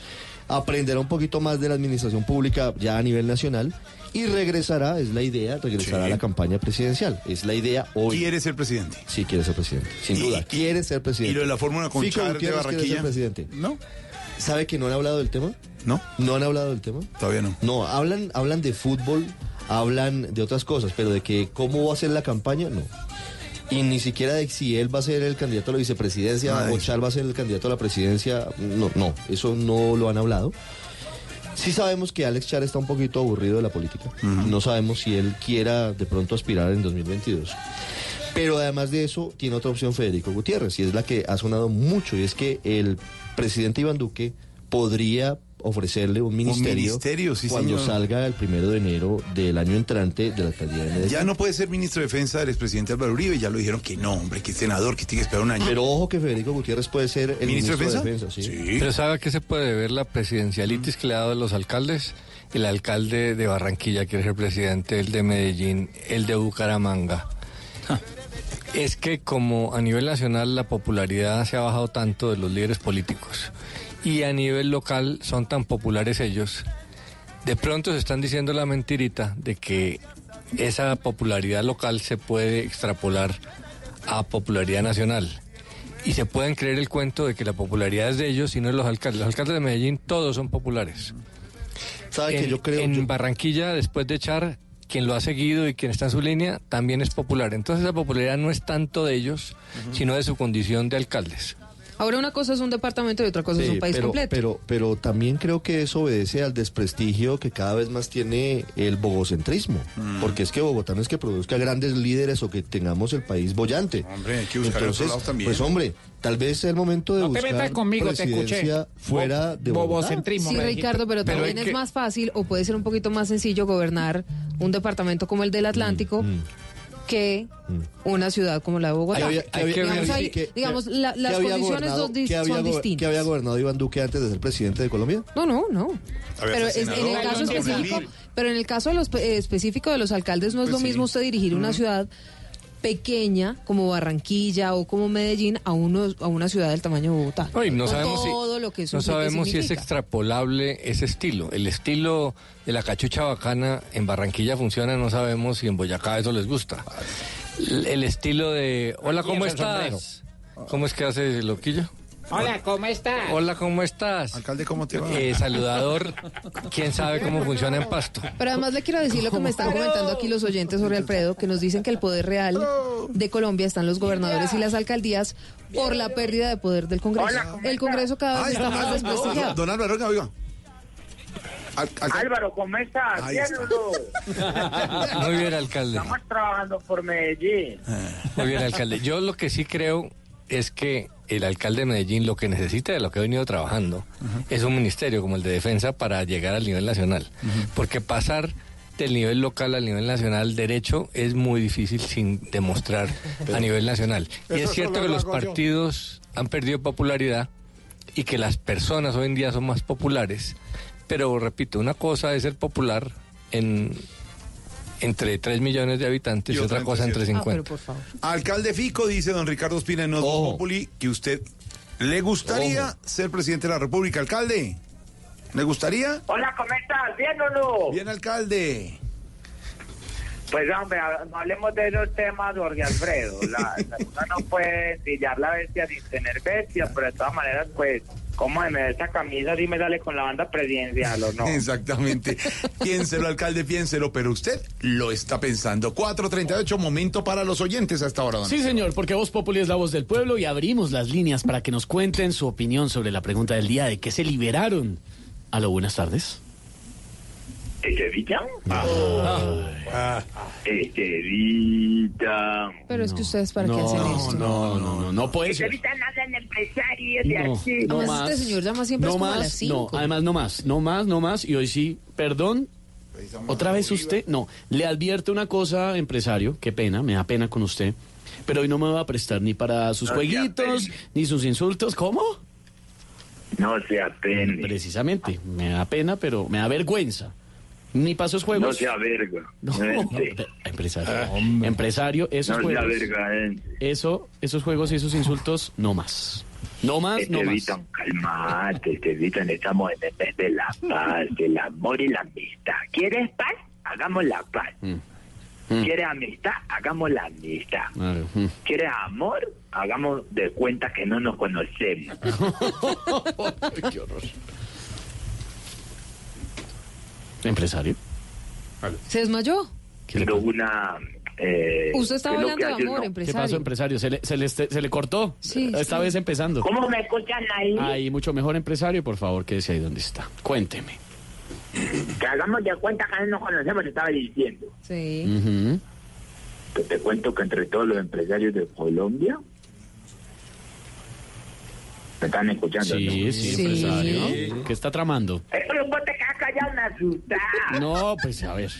aprenderá un poquito más de la administración pública ya a nivel nacional y regresará, es la idea, regresará Sí. a la campaña presidencial. Es la idea hoy. Quiere ser presidente. Sí, quiere ser presidente, sin Y- duda. Quiere ser presidente. y lo de la fórmula con Char de Barranquilla. ser presidente. No, ¿Sabe que no han hablado del tema? no, ¿No han hablado del tema? todavía no. No, hablan, hablan de fútbol, hablan de otras cosas, pero de que cómo va a ser la campaña, no. Y ni siquiera de si él va a ser el candidato a la vicepresidencia o. Char va a ser el candidato a la presidencia, no, no, eso no lo han hablado. Sí sabemos que Alex Char está un poquito aburrido de la política. No sabemos si él quiera de pronto aspirar en 2022. Pero además de eso, tiene otra opción Federico Gutiérrez, y es la que ha sonado mucho, y es que el presidente Iván Duque podría ofrecerle un ministerio, ministerio, sí, cuando señor. salga el primero de enero del año entrante de la alcaldía de Medellín. Ya no puede ser ministro de defensa del expresidente Álvaro Uribe. Ya lo dijeron que no, hombre, que es senador, que tiene que esperar un año. Pero ojo que Federico Gutiérrez puede ser el ¿Ministro ministro, de de defensa? defensa. sí. Pero ¿sabe a qué se puede ver la presidencialitis que le ha dado a los alcaldes? El alcalde de Barranquilla quiere ser presidente, el de Medellín, el de Bucaramanga. Es que como a nivel nacional la popularidad se ha bajado tanto de los líderes políticos y a nivel local son tan populares ellos, de pronto se están diciendo la mentirita de que esa popularidad local se puede extrapolar a popularidad nacional. Y se pueden creer el cuento de que la popularidad es de ellos y no de los alcaldes. Los alcaldes de Medellín todos son populares. ¿Sabe en, que yo creo en yo- Barranquilla, después de echar, quien lo ha seguido y quien está en su línea también es popular. Entonces la popularidad no es tanto de ellos, sino de su condición de alcaldes. Ahora una cosa es un departamento y otra cosa es un país pero, completo. Pero, pero también creo que eso obedece al desprestigio que cada vez más tiene el bogocentrismo. Mm. Porque es que Bogotá no es que produzca grandes líderes o que tengamos el país bollante. Hombre, hay que buscar en otros lados también. Pues hombre, tal vez es el momento de No te buscar metas conmigo, te escuché. presidencia fuera de Bogotá. Bobocentrismo. Sí, Ricardo, pero Pero también es que- más fácil o puede ser un poquito más sencillo gobernar un departamento como el del Atlántico Mm, que una ciudad como la de Bogotá. ¿Qué había- qué Hay había- que digamos, ahí, digamos, la- las condiciones dos dis- son distintas. ¿Qué había gobernado Iván Duque antes de ser presidente de Colombia? No, no, no. Pero es- en el caso específico, pero en el caso de los, eh, específico de los alcaldes no es Pues lo sí. mismo usted dirigir una ciudad pequeña como Barranquilla o como Medellín a uno a una ciudad del tamaño de Bogotá. No, y no sabemos, si, lo que no si es extrapolable ese estilo. El estilo de la cachucha bacana en Barranquilla funciona, no sabemos si en Boyacá eso les gusta. El, estilo de, hola, ¿cómo estás? ¿Cómo es que hace el loquillo? Hola, ¿cómo estás? Hola, ¿cómo estás? Alcalde, ¿cómo te va? Eh, saludador, quién sabe cómo funciona en Pasto. Pero además le quiero decir lo que me están comentando aquí los oyentes sobre Alfredo, que nos dicen que el poder real de Colombia están los gobernadores y las alcaldías por la pérdida de poder del Congreso. Hola, ¿cómo El Congreso cada vez está más desprestigiado. Don Álvaro, oiga. Al- alca- Álvaro, ¿cómo estás? Bien. Muy bien, alcalde. Estamos trabajando por Medellín. Muy bien, alcalde. Yo lo que sí creo es que el alcalde de Medellín lo que necesita de lo que ha venido trabajando es un ministerio como el de defensa para llegar al nivel nacional. Porque pasar del nivel local al nivel nacional, derecho es muy difícil sin demostrar a nivel nacional. Y es cierto que lo los partidos han perdido popularidad y que las personas hoy en día son más populares. Pero repito, una cosa es ser popular en entre 3 millones de habitantes y, Y otra cosa entre entre siete. 50. por favor. Alcalde Fico, dice don Ricardo Espina en Voz Populi, que usted le gustaría ser presidente de la República. Alcalde, ¿le gustaría? Hola, ¿cómo estás? ¿Bien o no? Bien, alcalde. Pues hombre, no hablemos de esos temas, Jorge Alfredo. La, la- uno no puede pillar la bestia sin tener bestia, pero de todas maneras, pues, ¿cómo me da esta camisa si me sale con la banda presidencial o no? Exactamente. piénselo, alcalde, piénselo, pero usted lo está pensando. 4.38, momento para los oyentes a esta hora, don Sí, señor, porque Voz Populi es la voz del pueblo y abrimos las líneas para que nos cuenten su opinión sobre la pregunta del día de qué se liberaron. Aló, buenas tardes. ¿Estevita? Estevita. Pero es que ustedes para no, qué hacen esto. No, no, no, no puede ser. Estevita nada en empresario de No, aquí. no Además, más. este señor llama siempre no es como a más, las cinco. No, además no más, no más, no más. Y hoy sí, perdón. Otra vez usted, no, le advierto una cosa, empresario, qué pena, me da pena con usted, pero hoy no me va a prestar ni para sus No jueguitos, ni sus insultos, ¿cómo? No se apene. Precisamente, me da pena, pero me da vergüenza. Ni para esos juegos. No sea verga. No, empresario, empresario, esos No sea juegos, verga, eh. eso, esos juegos y esos insultos, no más. No más, no más. Calmate, Estevitan, estamos en el mes de la paz, el amor y la amistad. ¿Quieres paz? Hagamos la paz. ¿Quieres amistad? Hagamos la amistad. Claro, mm. ¿Quieres amor? Hagamos de cuenta que no nos conocemos. Qué horror. Empresario. ¿Se desmayó? Pero una... eh, Usted estaba ¿qué es lo hablando de amor, uno? ¿Qué empresario. pasó, empresario? ¿Se le, se le, se le cortó? Sí, Esta sí. vez empezando. ¿Cómo me escuchan ahí? Ahí, mucho mejor, empresario. Por favor, quédese ahí donde está. Cuénteme. Que hagamos de cuenta que no nos conocemos, estaba diciendo. Sí. Que te cuento que entre todos los empresarios de Colombia... ¿Me están escuchando? Sí, no? sí, Sí. empresario. ¿Qué está tramando? Pero vos te quedas callado, me asustas. No, pues a ver.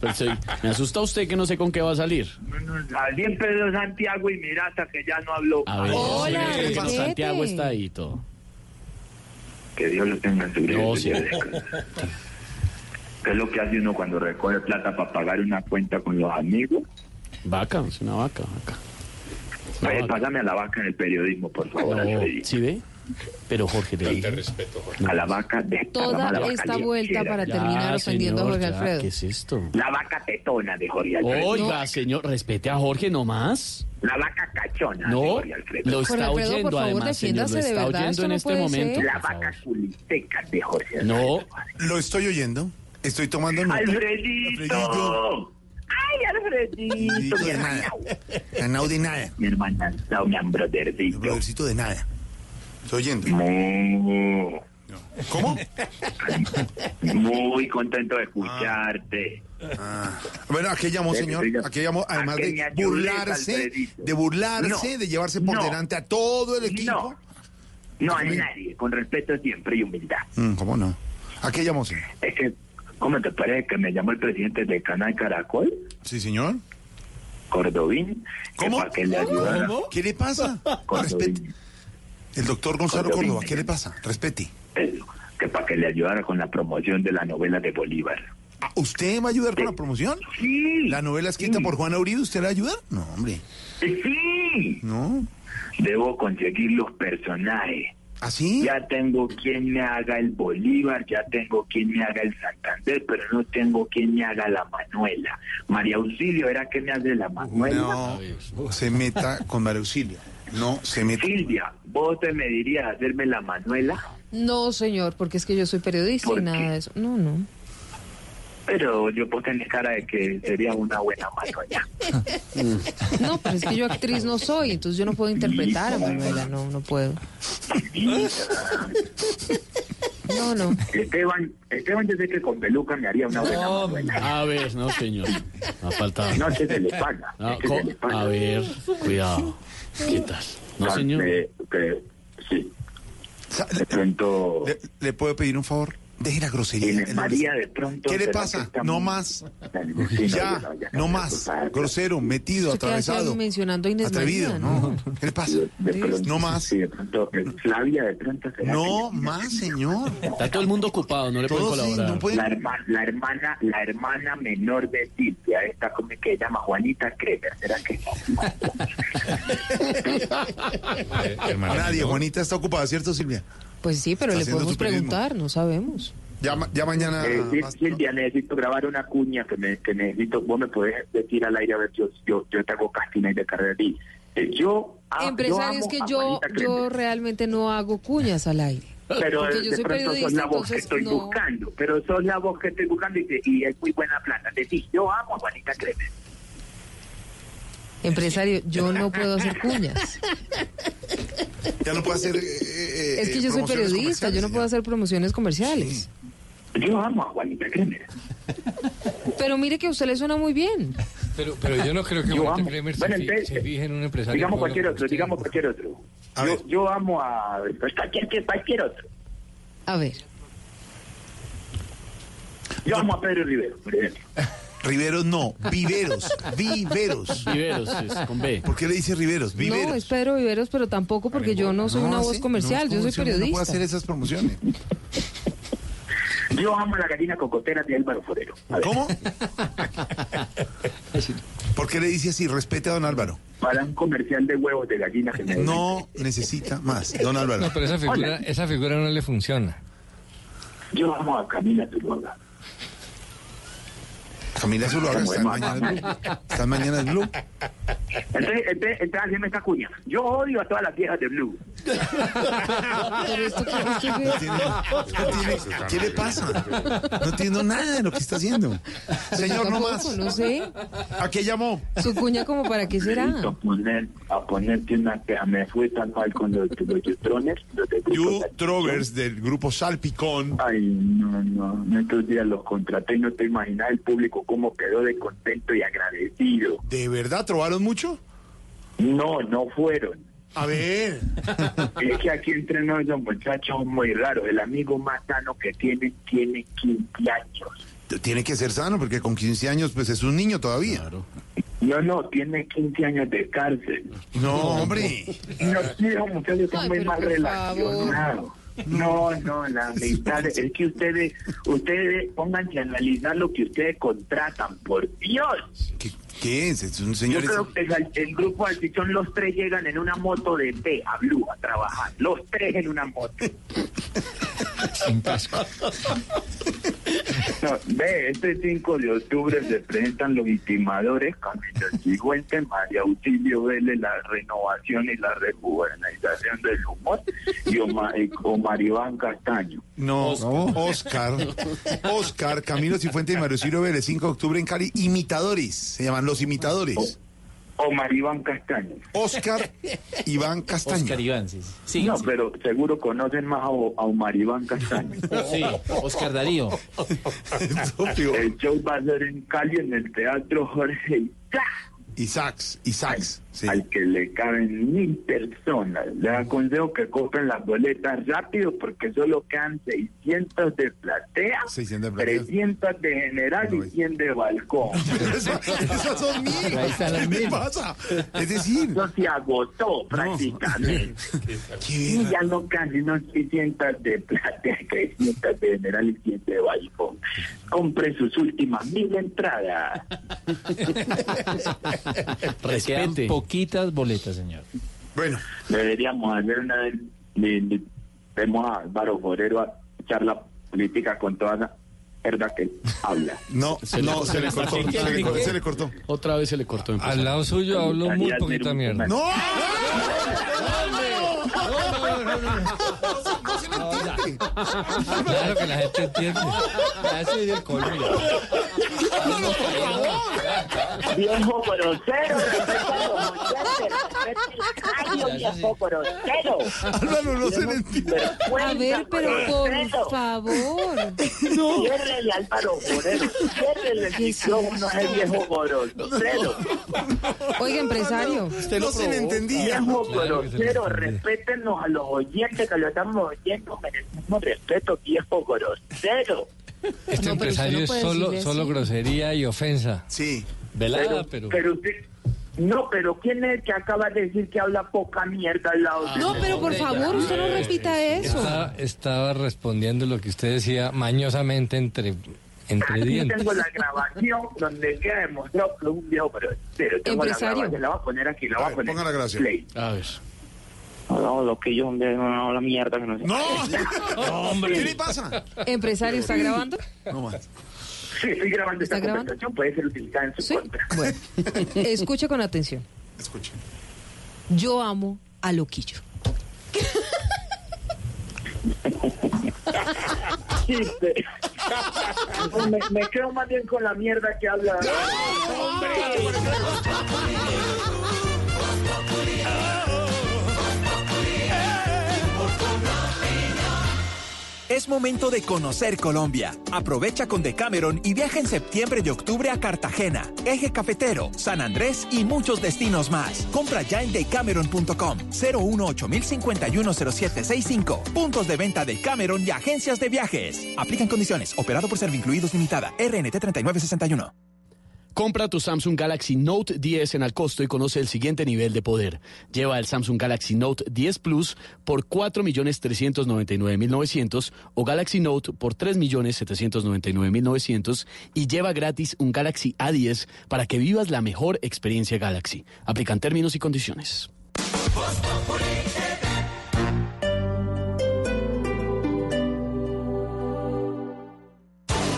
Pues, me asusta usted que no sé con qué va a salir. Salí en Pedro Santiago y mira hasta que ya no habló. A ver, Hola, sí. Santiago está ahí y todo. Que Dios lo tenga en su. No, sí. ¿Qué es lo que hace uno cuando recoge plata para pagar una cuenta con los amigos? Vaca, es una vaca, vaca. Vaca. pásame a la vaca en el periodismo, por favor. No. ¿Sí ve? Pero Jorge le dije. A la vaca de Toda esta vuelta para terminar ofendiendo a Jorge ya, Alfredo. ¿Qué es esto? La vaca tetona de Jorge Alfredo. Oiga, señor, respete a Jorge nomás. La vaca cachona de No, Jorge Alfredo. lo Jorge está Alfredo, oyendo por favor, además, señor. Lo de está verdad, oyendo en no este momento. ser. La vaca culiteca de Jorge Alfredo. No, Lo estoy oyendo. Estoy tomando nota. Alfredito. Alfredito. Ay, Alfredito. Mi de nada. hermano. Ganado de nada. Mi hermana, no, mi brothercito. brothercito de nada. Estoy oyendo. Muy, ¿Cómo? muy contento de escucharte. Ah. Bueno, ¿a qué llamó, señor? ¿A qué llamó? Además que de burlarse, de burlarse, No, de llevarse por no. delante a todo el equipo. No, a nadie, con respeto siempre y humildad. Mm, ¿Cómo no? ¿A qué llamó, señor? Es que, ¿cómo te parece que me llamó el presidente del canal Caracol, Sí, señor. Cordovín? que ¿Cómo? Para que le ayudara. ¿Qué le pasa? Cordovín, El doctor Gonzalo. Córdoba, ¿qué le pasa? Respete. eso, que para que le ayudara con la promoción de la novela de Bolívar. Ah, ¿Usted va a ayudar con la promoción? Sí. ¿La novela escrita por Juan Aurido, usted le va a ayudar? No, hombre. Sí. No. Debo conseguir los personajes. ¿Así? Ya tengo quien me haga el Bolívar, ya tengo quien me haga el Santander, pero no tengo quien me haga la Manuela. María Auxilio era que me hace la Manuela. No se meta con María Auxilio. No se meta. Silvia, ¿vos te me dirías hacerme la Manuela? No, señor, porque es que yo soy periodista y nada de eso. No, no. Pero yo puedo tener cara de que sería una buena Manuela. No, pero es que yo actriz no soy, entonces yo no puedo interpretar a Manuela, no, no puedo. No, no. Esteban, Esteban, yo sé que con peluca me haría una buena Manuela. a ver, no, señor. Ha faltado. No, que se le paga. No, es que co- se le paga. a ver, cuidado. ¿Qué tal? No, señor. Que- que- sí. De pronto... ¿Le, le puedo pedir un favor? Deje la grosería. María, de pronto. ¿Qué le ¿será pasa? No más. Ya, no, ya, no más. Grosero, metido, ¿Usted qué hace atravesado. mencionando Inés Atrevido, María? no. ¿Qué le pasa? De pronto, No más. Sí, de pronto, eh, Flavia, de pronto. ¿será No más, señor. Está todo el mundo ocupado, no le pueden sí, colaborar. no pueden- La, herma- la hermana, la hermana menor de Silvia, esta como que se llama Juanita Kremer, ¿será que Nadie, Juanita está ocupada, ¿cierto, Silvia? Pues sí, pero le podemos preguntar, no sabemos. Ya, ma- ya mañana. Eh, sí, más- Silvia, necesito grabar una cuña que, me, que necesito, vos me podés decir al aire a ver, yo, yo, yo te hago casting ahí de carrera y eh, yo, ah, Empresario, es amo que yo, yo realmente no hago cuñas al aire. pero porque yo de soy pronto sos la voz que estoy no. buscando, pero sos la voz que estoy buscando y, te- y es muy buena plata. Decís, yo amo a Juanita Kremer. Empresario, yo no puedo hacer cuñas. Ya no puede hacer. eh, eh, Es que eh, yo soy periodista, yo no puedo hacer promociones comerciales. Yo amo a Juanita Kremer. Pero mire que a usted le suena muy bien. Pero, pero yo no creo que Yo Juanita amo. Kremer Bueno, se, fi- entonces, se fije en un empresario. Digamos cualquier otro, digamos cualquier otro. Yo, yo amo a pues, cualquier, cualquier otro. A ver. Yo amo a Pedro Rivero, por ejemplo. Riveros no, viveros, viveros. Viveros, es con B. ¿Por qué le dice Riveros? Viveros. No, es Pedro Viveros, pero tampoco porque yo no soy una voz sí, comercial, no, yo soy ¿cómo periodista. No puede hacer esas promociones. Yo amo a la gallina cocotera de Álvaro Forero. ¿Cómo? ¿Por qué le dice así? Respete a don Álvaro. Para un comercial de huevos de gallina que me No necesita más, don Álvaro. No, pero esa figura, Hola. esa figura no le funciona. Yo amo a Camila Zuluaga. Camila Zuluaga está en. Blue. Está en Blue. Entonces, entonces, entonces haceme esta cuña. Yo odio a todas las viejas de Blue. ¿Qué le pasa? No entiendo nada de lo que está haciendo. Señor, no más. no sé. ¿A qué llamó? Su cuña como para qué será. A, poner, a ponerte una queja. Me fue tan mal con los, los Salpicón. Trovers del grupo Salpicón. Ay, no, no. En estos días los contraté y no te imaginas el público cómo quedó de contento y agradecido. ¿De verdad trobaron mucho? No, no fueron. A ver. Es que aquí entre nosotros muchachos muy raros. El amigo más sano que tiene, tiene 15 años. Tiene que ser sano porque con 15 años pues es un niño todavía. No, no, tiene 15 años de cárcel. No, hombre. No, sí, los muchachos están muy mal relacionados. No, no, la amistad es que ustedes, ustedes pónganse a analizar lo que ustedes contratan, por Dios. ¿Qué, qué es? Es un Yo señor. creo que el, el grupo Salchichón, los tres llegan en una moto de B a Blue a trabajar. Los tres en una moto. Sin casco. No, ve, este 5 de octubre se presentan los intimadores Camilo Sigüente, María Auxilio Vélez, la renovación y la rejuvenalización del humor y Omar, y Omar Iván Castaño. No, Oscar. Oscar, Camilo Cifuente y Mario Ciro Vélez, 5 de octubre en Cali. Imitadores. Se llaman los imitadores. Omar Iván Castaño. Oscar Iván Castaño. Oscar Iván, sí. Sí, no, sí. pero seguro conocen más a, a Omar Iván Castaño. Sí, Oscar Darío. El show va a ser en Cali en el Teatro Jorge Isaac. Isaacs, Isaacs. Sí. al que le caben mil personas. Les aconsejo que compren las boletas rápido porque solo quedan 600 de platea, 600 de platea. 300 de general y 100 de balcón. Esas esas son mil. ¿Qué pasa? Es decir, Eso se agotó prácticamente. qué Y ya no quedan sino 600 de platea, 300 de general y 100 de balcón. Compre sus últimas mil entradas. Respete. Poquitas boletas, señor. Bueno, Deberíamos hacer una vez, le, le- vemos a Álvaro Forero a echar la política con toda la verdad que habla. no, no, se le cortó. Se le, cor- se le cortó. Otra vez se le cortó. empresario. Al lado suyo hablo muy poquita mierda. ¡No! Claro que la gente entiende. Ya se dio el colmo. ya. Viejo grosero, viejo grosero. Álvaro, no se le entiende. A ver, pero por favor. No. Ciérrele, Álvaro Moreno, ciérrele el micrófono a ese viejo grosero. Oiga, empresario. No se le entendía. Viejo grosero, respétenos a los oyentes que lo estamos oyendo, merecemos respeto, viejo grosero. Este No, pero usted empresario no es solo, solo grosería y ofensa. Sí. Velada, pero... pero usted... No, pero ¿quién es el que acaba de decir que habla poca mierda al lado de No, pero por favor, usted no repita eso. Estaba, estaba respondiendo lo que usted decía mañosamente entre, entre Aquí dientes. tengo la grabación donde queda demostrado que es un viejo grosero. Tengo la Empresario. grabación, la voy a poner aquí, la voy a, poner. ponga la grabación. Play. A ver. No, lo que yo, hombre, no, la mierda que no sé. No, hombre. ¿Qué le pasa? Empresario, ¿está grabando? No más. Sí, estoy grabando esta ¿Está grabando? conversación, puede ser utilizada en su Sí. contra. Bueno, escuche con atención. Escuchen. Yo amo a Loquillo. Chiste. No, me, me quedo más bien con la mierda que habla. Es momento de conocer Colombia. Aprovecha con Decameron y viaja en septiembre y octubre a Cartagena, Eje Cafetero, San Andrés y muchos destinos más. Compra ya en decameron.com 018-051-0765. Puntos de venta de Cameron y agencias de viajes. Aplican condiciones. Operado por Servincluidos Limitada. RNT 3961. Compra tu Samsung Galaxy Note 10 en Alcosto y conoce el siguiente nivel de poder. Lleva el Samsung Galaxy Note 10 Plus por 4.399.900 o Galaxy Note por 3.799.900 y lleva gratis un Galaxy A10 para que vivas la mejor experiencia Galaxy. Aplican términos y condiciones.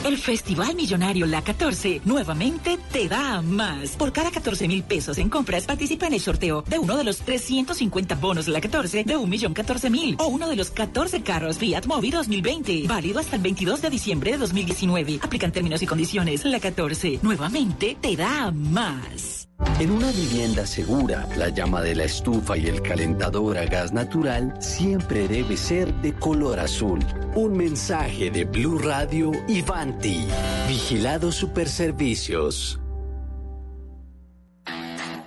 El Festival Millonario La 14 nuevamente te da más. Por cada 14 mil pesos en compras participa en el sorteo de uno de los 350 bonos La 14 de un millón 14 mil o uno de los 14 carros Fiat Mobi 2020. Válido hasta el 22 de diciembre de 2019. Aplican términos y condiciones. La 14 nuevamente te da más. En una vivienda segura, la llama de la estufa y el calentador a gas natural siempre debe ser de color azul. Un mensaje de Blue Radio y Vanti. Vigilado Superservicios.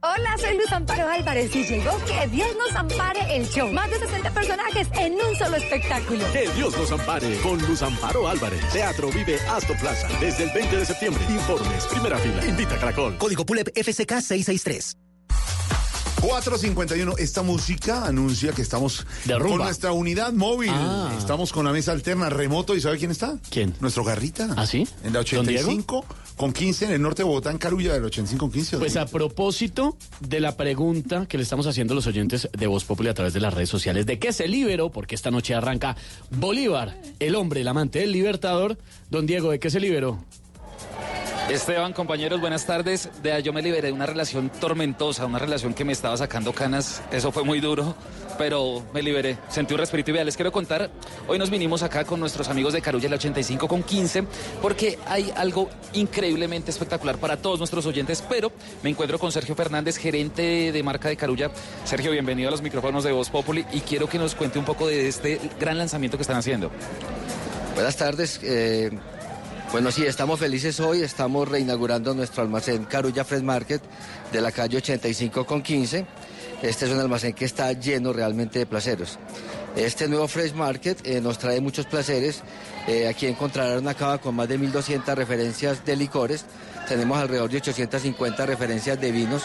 Hola, soy Luz Amparo Álvarez y llegó Que Dios nos ampare el show. Más de 60 personajes en un solo espectáculo. Que Dios nos ampare con Luz Amparo Álvarez. Teatro Vive Astor Plaza desde el 20 de septiembre. Informes, primera fila. Invita a Caracol. Código PULEP FCK 663. 451, esta música anuncia que estamos con nuestra unidad móvil. Ah. Estamos con la mesa alterna remoto y ¿sabe quién está? ¿Quién? Nuestro Garrita. ¿Ah, sí? En la ¿Don Diego? 85 con 15 en el norte de Bogotá, en Carulla, del 85 con 15. Pues a propósito de la pregunta que le estamos haciendo a los oyentes de Voz Populi a través de las redes sociales, ¿de qué se liberó? Porque esta noche arranca Bolívar, el hombre, el amante del libertador. Don Diego, ¿de qué se liberó? Esteban, compañeros, buenas tardes. De yo me liberé de una relación tormentosa, una relación que me estaba sacando canas. Eso fue muy duro, pero me liberé. Sentí un respiro y vea, les quiero contar. Hoy nos vinimos acá con nuestros amigos de Carulla, el 85 con 15, porque hay algo increíblemente espectacular para todos nuestros oyentes. Pero me encuentro con Sergio Fernández, gerente de marca de Carulla. Sergio, bienvenido a los micrófonos de Voz Populi y quiero que nos cuente un poco de este gran lanzamiento que están haciendo. Buenas tardes. eh, bueno, sí, estamos felices hoy. Estamos reinaugurando nuestro almacén Carulla Fresh Market de la calle 85 con 15. Este es un almacén que está lleno realmente de placeros. Este nuevo Fresh Market eh, nos trae muchos placeres. Eh, aquí encontrarán una con más de 1.200 referencias de licores. Tenemos alrededor de 850 referencias de vinos.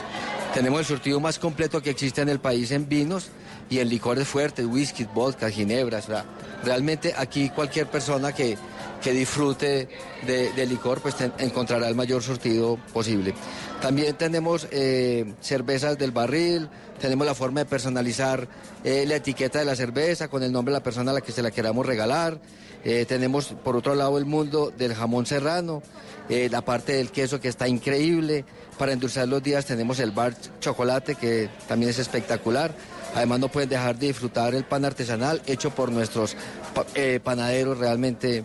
Tenemos el surtido más completo que existe en el país en vinos y en licores fuertes, whisky, vodka, ginebras. o sea, realmente aquí cualquier persona que que disfrute de, licor, pues encontrará el mayor surtido posible. También tenemos eh, cervezas del barril, tenemos la forma de personalizar eh, la etiqueta de la cerveza con el nombre de la persona a la que se la queramos regalar. Eh, tenemos por otro lado el mundo del jamón serrano, la parte del queso que está increíble. Para endulzar los días tenemos el bar chocolate que también es espectacular. Además no pueden dejar de disfrutar el pan artesanal hecho por nuestros pa- panaderos. Realmente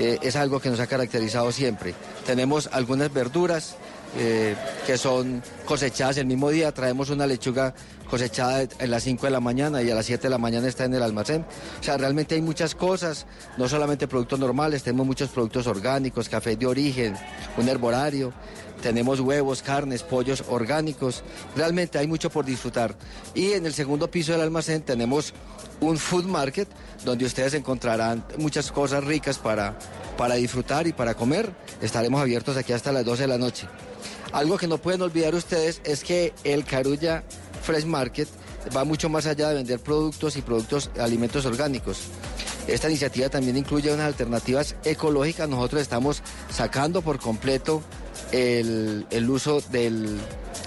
eh, es algo que nos ha caracterizado siempre. Tenemos algunas verduras eh, que son cosechadas el mismo día. Traemos una lechuga cosechada en las 5 de la mañana y a las 7 de la mañana está en el almacén. O sea, realmente hay muchas cosas, no solamente productos normales, tenemos muchos productos orgánicos, café de origen, un herborario, tenemos huevos, carnes, pollos orgánicos. Realmente hay mucho por disfrutar. Y en el segundo piso del almacén tenemos un food market donde ustedes encontrarán muchas cosas ricas para, para disfrutar y para comer. Estaremos abiertos aquí hasta las 12 de la noche. Algo que no pueden olvidar ustedes es que el Carulla Fresh Market va mucho más allá de vender productos y productos, alimentos orgánicos. Esta iniciativa también incluye unas alternativas ecológicas. Nosotros estamos sacando por completo el, uso del,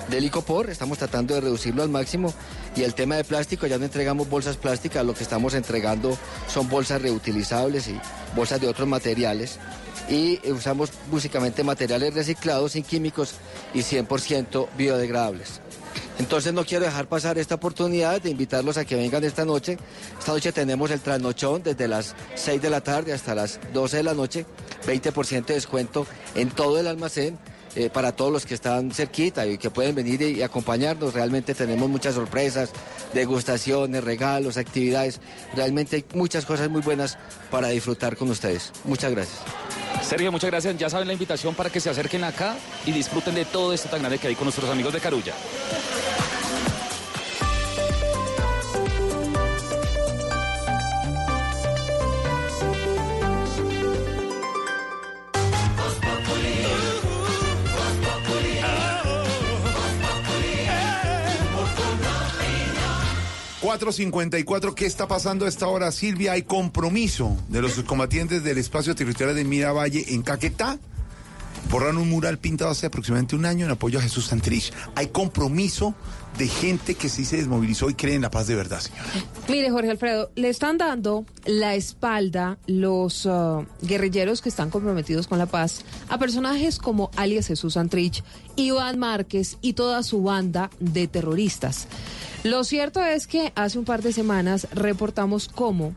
del icopor, estamos tratando de reducirlo al máximo. Y el tema de plástico, ya no entregamos bolsas plásticas, lo que estamos entregando son bolsas reutilizables y bolsas de otros materiales. Y usamos básicamente materiales reciclados, sin químicos y 100% biodegradables. Entonces no quiero dejar pasar esta oportunidad de invitarlos a que vengan esta noche. Esta noche tenemos el trasnochón desde las 6 de la tarde hasta las 12 de la noche, 20% de descuento en todo el almacén. Eh, para todos los que están cerquita y que pueden venir y, y acompañarnos, realmente tenemos muchas sorpresas, degustaciones, regalos, actividades. Realmente hay muchas cosas muy buenas para disfrutar con ustedes. Muchas gracias. Sergio, muchas gracias. Ya saben la invitación para que se acerquen acá y disfruten de todo esto tan grande que hay con nuestros amigos de Carulla. 454, ¿qué está pasando a esta hora, Silvia? Hay compromiso de los combatientes del espacio territorial de Miravalle en Caquetá. Borraron un mural pintado hace aproximadamente un año en apoyo a Jesús Santrich. Hay compromiso de gente que sí se desmovilizó y cree en la paz de verdad, señora. Mire, Jorge Alfredo, le están dando la espalda los ah, guerrilleros que están comprometidos con la paz a personajes como alias Jesús Santrich, Iván Márquez y toda su banda de terroristas. Lo cierto es que hace un par de semanas reportamos cómo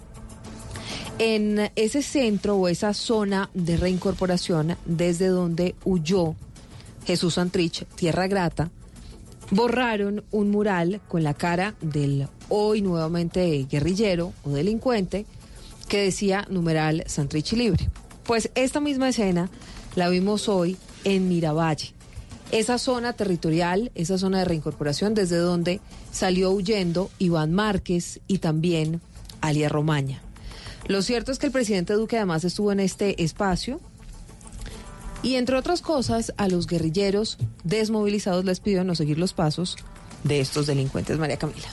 en ese centro o esa zona de reincorporación desde donde huyó Jesús Santrich, Tierra Grata, borraron un mural con la cara del hoy nuevamente guerrillero o delincuente que decía numeral Santrich libre. Pues esta misma escena la vimos hoy en Miravalle. Esa zona territorial, esa zona de reincorporación desde donde salió huyendo Iván Márquez y también Alia Romaña. Lo cierto es que el presidente Duque además estuvo en este espacio y entre otras cosas a los guerrilleros desmovilizados les pidió no seguir los pasos de estos delincuentes, María Camila.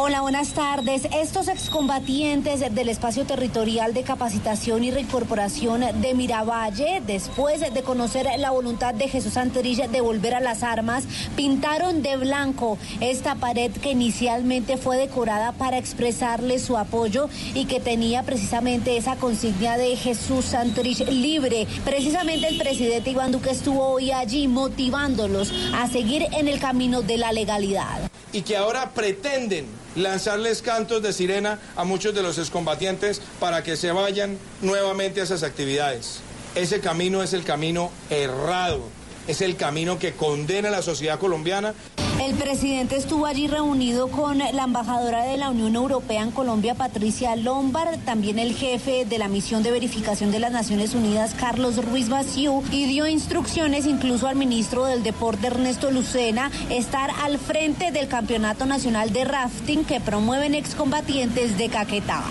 Hola, buenas tardes. Estos excombatientes del espacio territorial de capacitación y reincorporación de Miravalle, después de conocer la voluntad de Jesús Santrich de volver a las armas, pintaron de blanco esta pared que inicialmente fue decorada para expresarle su apoyo y que tenía precisamente esa consigna de Jesús Santrich libre. Precisamente el presidente Iván Duque estuvo hoy allí motivándolos a seguir en el camino de la legalidad. y que ahora pretenden lanzarles cantos de sirena a muchos de los excombatientes para que se vayan nuevamente a esas actividades. Ese camino es el camino errado, es el camino que condena a la sociedad colombiana. El presidente estuvo allí reunido con la embajadora de la Unión Europea en Colombia, Patricia Lombard, también el jefe de la misión de verificación de las Naciones Unidas, Carlos Ruiz Baciú, y dio instrucciones incluso al ministro del Deporte, Ernesto Lucena, estar al frente del Campeonato Nacional de Rafting que promueven excombatientes de Caquetá.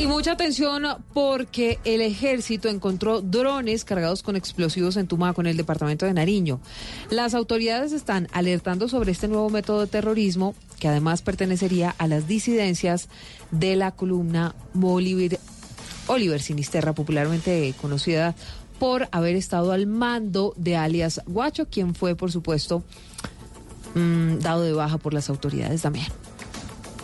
Y mucha atención porque el ejército encontró drones cargados con explosivos en Tumaco, en el departamento de Nariño. Las autoridades están alertando sobre este nuevo método de terrorismo que además pertenecería a las disidencias de la columna Bolívar Oliver Sinisterra, popularmente conocida por haber estado al mando de alias Guacho, quien fue, por supuesto, mm, dado de baja por las autoridades también.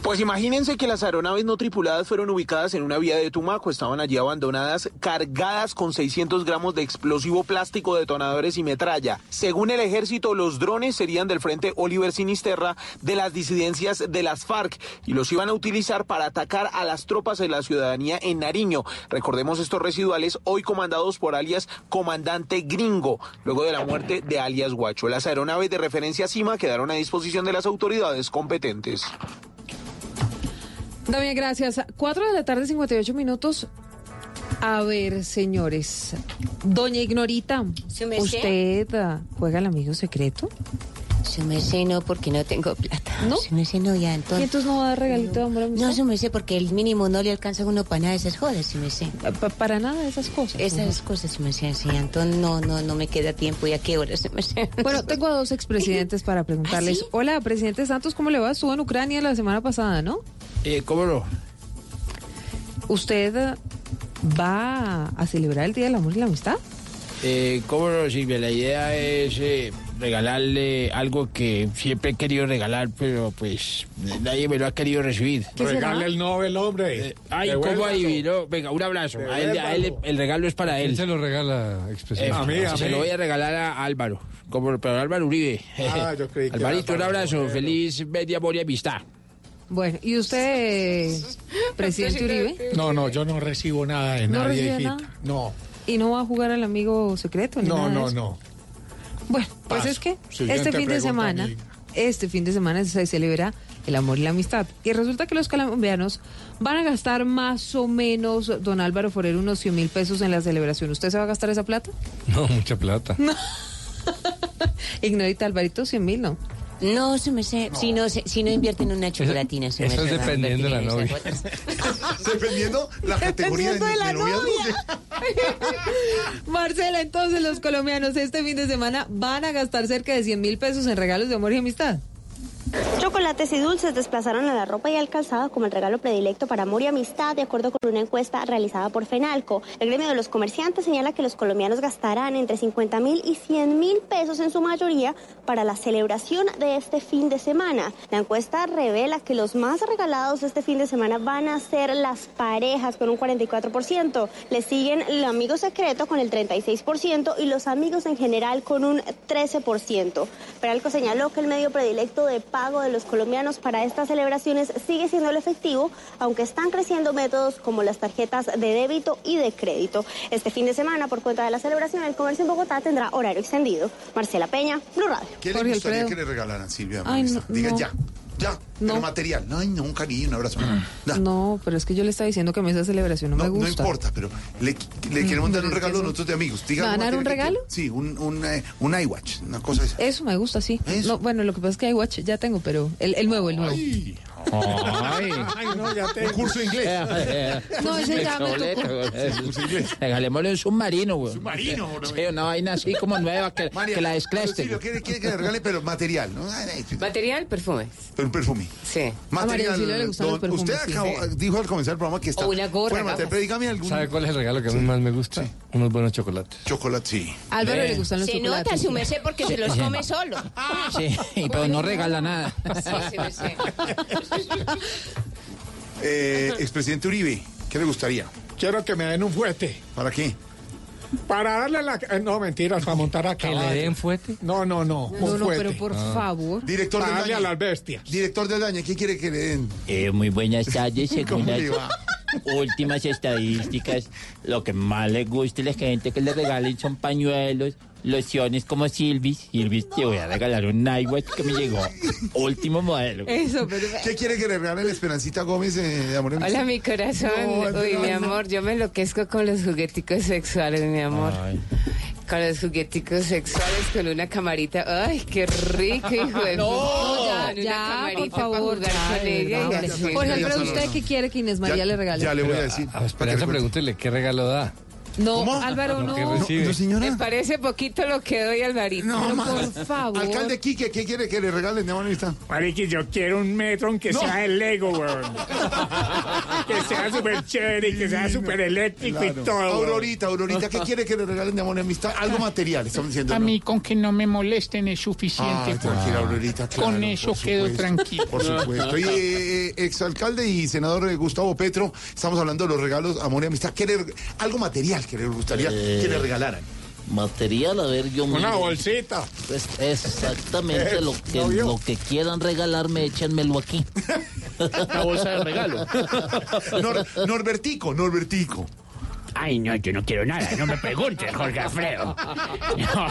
Pues imagínense que las aeronaves no tripuladas fueron ubicadas en una vía de Tumaco, estaban allí abandonadas, cargadas con 600 gramos de explosivo plástico, detonadores y metralla. Según el ejército, los drones serían del frente Oliver Sinisterra de las disidencias de las FARC y los iban a utilizar para atacar a las tropas de la ciudadanía en Nariño. Recordemos estos residuales hoy comandados por alias Comandante Gringo, luego de la muerte de alias Guacho. Las aeronaves de referencia CIMA quedaron a disposición de las autoridades competentes. Damián, gracias. 4 de la tarde, 58 minutos. A ver, señores. Doña Ignorita. ¿usted ah, juega al amigo secreto? Su merced no, porque no tengo plata. ¿No? Su merced no, ya ¿Y entonces. entonces no va a dar regalito de amor a? No, su merced, porque el mínimo no le alcanza a uno para nada de esas jodas, su merced. Pa- para nada de esas cosas. Esas cosas, su merced, sí. Entonces no, no, no me queda tiempo. ¿Y a qué hora, su merced? Bueno, tengo a dos expresidentes para preguntarles. ¿Ah, Hola, presidente Santos, ¿cómo le va? Estuvo en Ucrania la semana pasada, ¿no? Eh, ¿Cómo no? ¿Usted va a celebrar el Día del Amor y la Amistad? Eh, ¿Cómo no, Silvia? La idea es eh, regalarle algo que siempre he querido regalar, pero pues nadie me lo ha querido recibir. Regale el Nobel, hombre. ay, ¿cómo adivinó? Venga, un abrazo. A él- a él el regalo es para ¿Quién él. se lo regala, expresidente? Eh, se lo voy a regalar a Álvaro, como, pero a Álvaro Uribe. Ah, yo creí que Alvarito, un abrazo. Feliz media amor y amistad. Bueno, ¿y usted, presidente Uribe? No, no, yo no recibo nada de ¿No nadie, nada? No, ¿Y no va a jugar al amigo secreto? ni no, nada no, no. Bueno, pues es que Siguiente este fin de semana, amiga. este fin de semana se celebra el amor y la amistad. Y resulta que los colombianos van a gastar más o menos, don Álvaro Forero, unos 100 mil pesos en la celebración. ¿Usted se va a gastar esa plata? No, mucha plata. Ignorita Alvarito, 100 mil, ¿no? No, su merced, si no, se- si no invierten en una chocolatina, su eso merced. es va a dependiendo de la novia. Dependiendo la categoría de, Dependiendo de la de noviazgo. Marcela, entonces los colombianos este fin de semana van a gastar cerca de 100 mil pesos en regalos de amor y amistad. Chocolates y dulces desplazaron a la ropa y al calzado como el regalo predilecto para amor y amistad, de acuerdo con una encuesta realizada por FENALCO. El gremio de los comerciantes señala que los colombianos gastarán entre 50 mil y 100 mil pesos en su mayoría para la celebración de este fin de semana. La encuesta revela que los más regalados este fin de semana van a ser las parejas con un 44%. Le siguen el amigo secreto con el 36% y los amigos en general con un 13%. Peralco señaló que el medio predilecto de pago de los colombianos para estas celebraciones sigue siendo el efectivo, aunque están creciendo métodos como las tarjetas de débito y de crédito. Este fin de semana, por cuenta de la celebración, el comercio en Bogotá tendrá horario extendido. Marcela Peña, Blue Radio. ¿Qué le gustaría que le regalaran, Silvia? Ay, Vanessa? no, Diga no. ya, ya, pero material. Ay, no, un cariño, un abrazo. Da. No, pero es que yo le estaba diciendo que a mí esa celebración no, me No gusta. importa, pero le, le queremos dar un regalo a nosotros de amigos. Diga ¿Me van a algo dar un que regalo? Sí, un, un, eh, un iWatch, una cosa esa. Eso me gusta, sí. No, bueno, lo que pasa es que iWatch ya tengo, pero el, el nuevo, el nuevo. Ay. No, ya Un curso de inglés. No, ese ya me tocó. Regalémosle un submarino, güey. Submarino, bro. Sí, una vaina así como nueva que, María, que la pero descleste. Silvia, quiere, quiere que le regale, pero material, ¿no? Ay, ay, Material, perfume. Un perfume. Sí. Material. A María le gustan los don- usted perfumes, acabó- sí. dijo al comenzar el programa que está. O una gorra, fuera de materia, gafas. pero dígame algún. ¿Sabe cuál es el regalo que a mí más me gusta? Unos buenos chocolates. Chocolate, sí. Álvaro le gustan los Se chocolates. nota, su merced, porque se los come solo. Sí, pero no regala nada. Sí, sí, merced. Eh, expresidente Uribe, ¿qué le gustaría? Quiero que me den un fuete. ¿Para qué? Para darle la... eh, No, mentiras, para montar a ¿Que le caballo. den fuete? No, no, no, No, un no, fuete. pero por favor. Director Para del darle a daño. las bestias. Director del daño, ¿qué quiere que le den? Eh, muy buenas tardes, según ¿Cómo las le va? últimas estadísticas. Lo que más le gusta a la gente que le regalen son pañuelos, lociones como Silvis. Silvis, te voy a regalar un iWatch que me llegó. Último modelo. Eso, pero... ¿Qué quiere que le regale la Esperancita Gómez eh, de Amor Hola, mi corazón. No, Uy, no, mi no. amor, yo me enloquezco con los jugueticos sexuales, mi amor. Con los jugueticos sexuales, con una camarita. Ay, qué rico, hijo de No, puta. ya, Una ya, camarita por favor, para jugar con ella. Alfredo, ya, ¿usted no, qué quiere que Inés María Ya- le regale? ya le voy a Pero decir. A, a Esperanza, pregúntele qué regalo da. No, Álvaro, no. No, señora. Me parece poquito lo que doy Alvarito. No, por favor. Alcalde Quique, ¿qué quiere que le regalen de mano lista? Mariqui, yo quiero un metro aunque No. sea el Lego, weón. que sea súper chévere y que sea súper eléctrico y todo. Aurorita, Aurorita, ¿qué quiere que le regalen de amor y amistad? Algo material, estamos diciendo. A mí con que no me molesten es suficiente. Tranquila, favor. Aurorita, claro, Con eso quedo tranquilo. Por supuesto. Y eh, exalcalde y senador eh, Gustavo Petro, estamos hablando de los regalos, amor y amistad. ¿Qué le- algo material que le gustaría Eh, que le regalaran. Material, a ver, yo Una miro. bolsita. Pues, exactamente lo que, ¿No vio? lo que quieran regalarme, échenmelo aquí. La bolsa de regalo. Nor- Norbertico, Norbertico. Ay, no, yo no quiero nada. No me preguntes, Jorge Alfredo. No,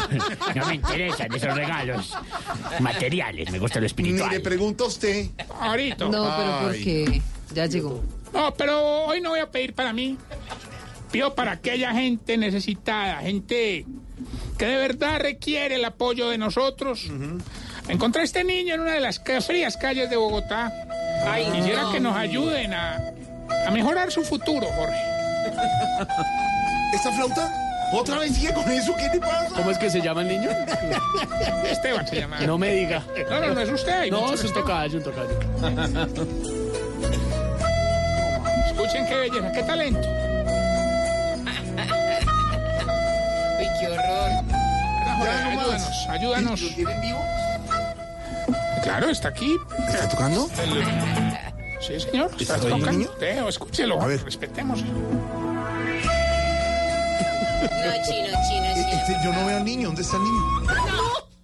no me interesan esos regalos materiales. Me gusta lo Ni espiritual. le pregunto a usted. Ahorita. No, pero ¿por Ay. qué? Ya llegó. No, pero hoy no voy a pedir para mí. Pido para aquella gente necesitada, gente que de verdad requiere el apoyo de nosotros. Encontré a este niño en una de las frías calles de Bogotá. Ay, quisiera que nos ayuden a, a mejorar su futuro, Jorge. ¿Esta flauta? ¿Otra vez sigue con eso? ¿Qué le pasa? ¿Cómo es que se llama el niño? Esteban se llama. No me diga. No, no, no es usted. hay No, es un tocayo, un tocayo. Escuchen qué belleza, qué talento. Jorge, ayúdanos, ayúdanos. ¿Lo tienen vivo? Claro, está aquí. ¿Está tocando? Sí, señor. Está ¿Está ahí el tocando. Teo, escúchelo. A ver. Respetemos. No, chino, chino, Este, yo no veo al niño. ¿Dónde está el niño?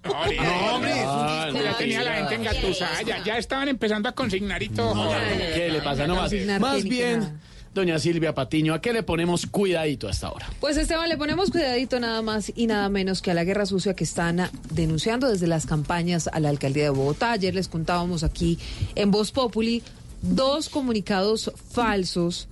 No, hombre. No, hombre. Ah, no, Ya tenía la gente engatusada. Ya, ya estaban empezando a consignar y todo. ¿Qué le pasa? No más. Más bien, doña Silvia Patiño, ¿a qué le ponemos cuidadito hasta ahora? Pues Esteban, le ponemos cuidadito nada más y nada menos que a la guerra sucia que están denunciando desde las campañas a la alcaldía de Bogotá. Ayer les contábamos aquí en Voz Populi dos comunicados falsos.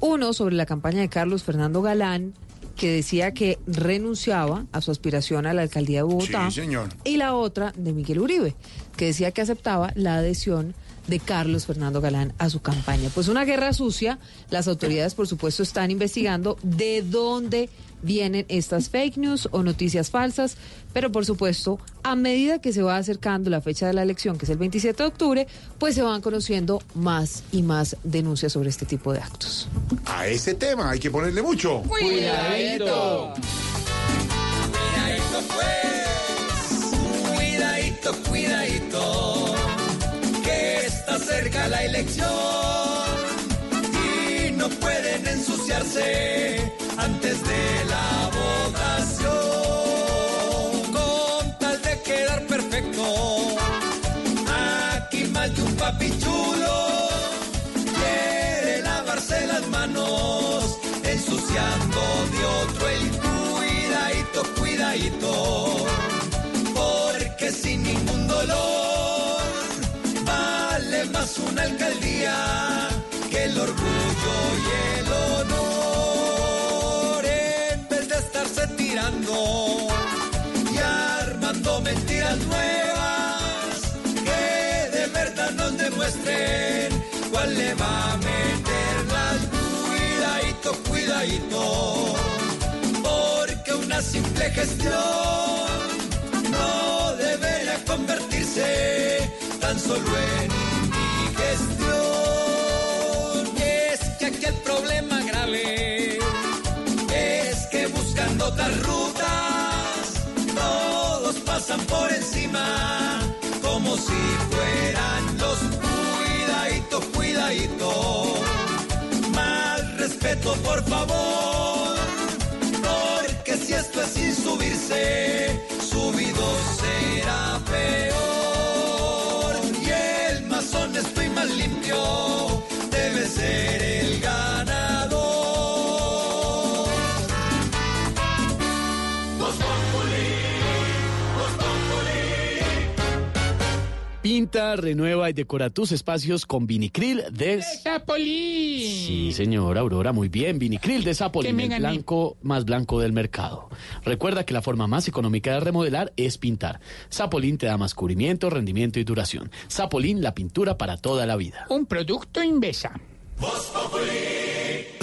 Uno sobre la campaña de Carlos Fernando Galán, que decía que renunciaba a su aspiración a la alcaldía de Bogotá. Sí, señor. Y la otra de Miguel Uribe, que decía que aceptaba la adhesión de Carlos Fernando Galán a su campaña. Pues una guerra sucia, las autoridades por supuesto están investigando de dónde vienen estas fake news o noticias falsas, pero por supuesto, a medida que se va acercando la fecha de la elección, que es el 27 de octubre, pues se van conociendo más y más denuncias sobre este tipo de actos. A ese tema hay que ponerle mucho. Cuidadito. Cuidadito pues, cuidadito, cuidadito, está cerca la elección y no pueden ensuciarse antes de la votación. Con tal de quedar perfecto, aquí más de un papichulo quiere lavarse las manos, ensuciando de otro el cuidadito, cuidadito, una alcaldía que el orgullo y el honor. En vez de estarse tirando y armando mentiras nuevas, que de verdad nos demuestren cuál le va a meter las cuidadito, cuidadito, porque una simple gestión no debería convertirse tan solo en indigestión. Y es que aquí el problema grave es que buscando otras rutas todos pasan por encima como si fueran los cuidadito, cuidadito. Más respeto, por favor, porque si esto es sin subirse, Pinta, renueva y decora tus espacios con Vinicril de... Zapolín. Sí, señor Aurora, muy bien. Vinicril de Zapolín, el blanco más blanco del mercado. Recuerda que la forma más económica de remodelar es pintar. Zapolín te da más cubrimiento, rendimiento y duración. Zapolín, la pintura para toda la vida. Un producto Invesa. Recibe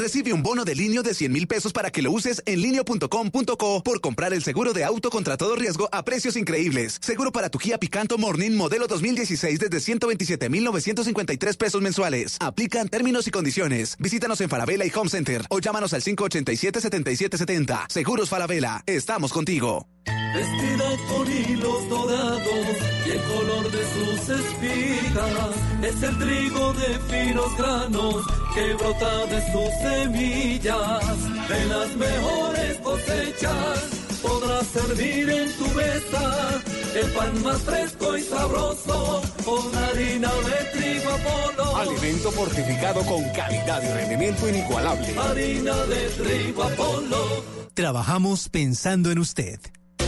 Recibe un bono de línea de 100 mil pesos para que lo uses en linio.com.co por comprar el seguro de auto contra todo riesgo a precios increíbles. Seguro para tu Kia Picanto Morning modelo 2016 desde 127,953 pesos mensuales. Aplican términos y condiciones. Visítanos en Falabella y Home Center o llámanos al 587-7770. Seguros Falabella. Estamos contigo. Vestida con hilos dorados y el color de sus espigas es el trigo de finos granos que brota de sus semillas. De las mejores cosechas podrás servir en tu mesa el pan más fresco y sabroso con harina de trigo Apolo. Alimento fortificado con calidad y rendimiento inigualable. Harina de trigo Apolo. Trabajamos pensando en usted.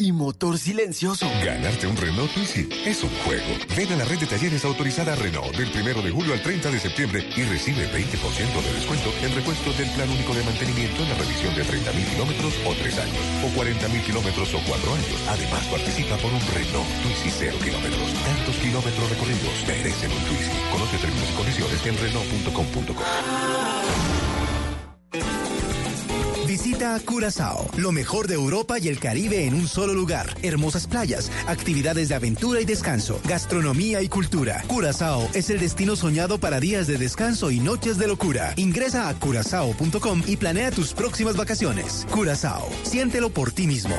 Y motor silencioso. Ganarte un Renault Twizy es un juego. Ven a la red de talleres autorizada Renault del 1 de julio al 30 de septiembre y recibe 20% de descuento en repuestos del plan único de mantenimiento en la revisión de 30.000 kilómetros o 3 años, o 40.000 kilómetros o 4 años. Además, participa por un Renault Twizy 0 kilómetros. Tantos kilómetros recorridos merecen un Twizy. Conoce términos y condiciones en Renault.com.co. Visita Curazao, lo mejor de Europa y el Caribe en un solo lugar. Hermosas playas, actividades de aventura y descanso, gastronomía y cultura. Curazao es el destino soñado para días de descanso y noches de locura. Ingresa a curazao.com y planea tus próximas vacaciones. Curazao, siéntelo por ti mismo.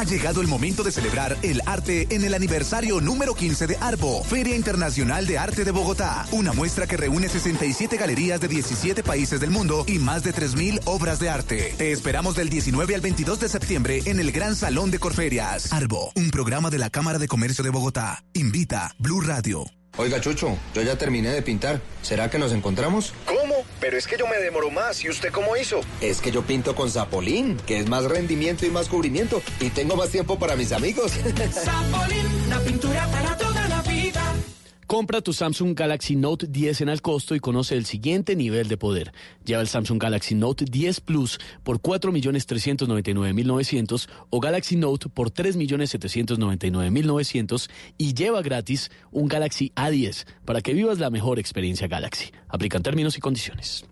Ha llegado el momento de celebrar el arte en el aniversario número 15 de Arbo, Feria Internacional de Arte de Bogotá. Una muestra que reúne 67 galerías de 17 países del mundo y más de 3.000 obras de arte. Te esperamos del 19 al 22 de septiembre en el Gran Salón de Corferias. Arbo, un programa de la Cámara de Comercio de Bogotá. Invita Blue Radio. Oiga, Chucho, yo ya terminé de pintar. ¿Será que nos encontramos? ¿Cómo? Pero es que yo me demoro más. ¿Y usted cómo hizo? Es que yo pinto con Zapolín, que es más rendimiento y más cubrimiento. Y tengo más tiempo para mis amigos. Zapolín, la pintura para. Compra tu Samsung Galaxy Note 10 en al costo y conoce el siguiente nivel de poder. Lleva el Samsung Galaxy Note 10 Plus por 4.399.900 o Galaxy Note por 3.799.900 y lleva gratis un Galaxy A10 para que vivas la mejor experiencia Galaxy. Aplican términos y condiciones.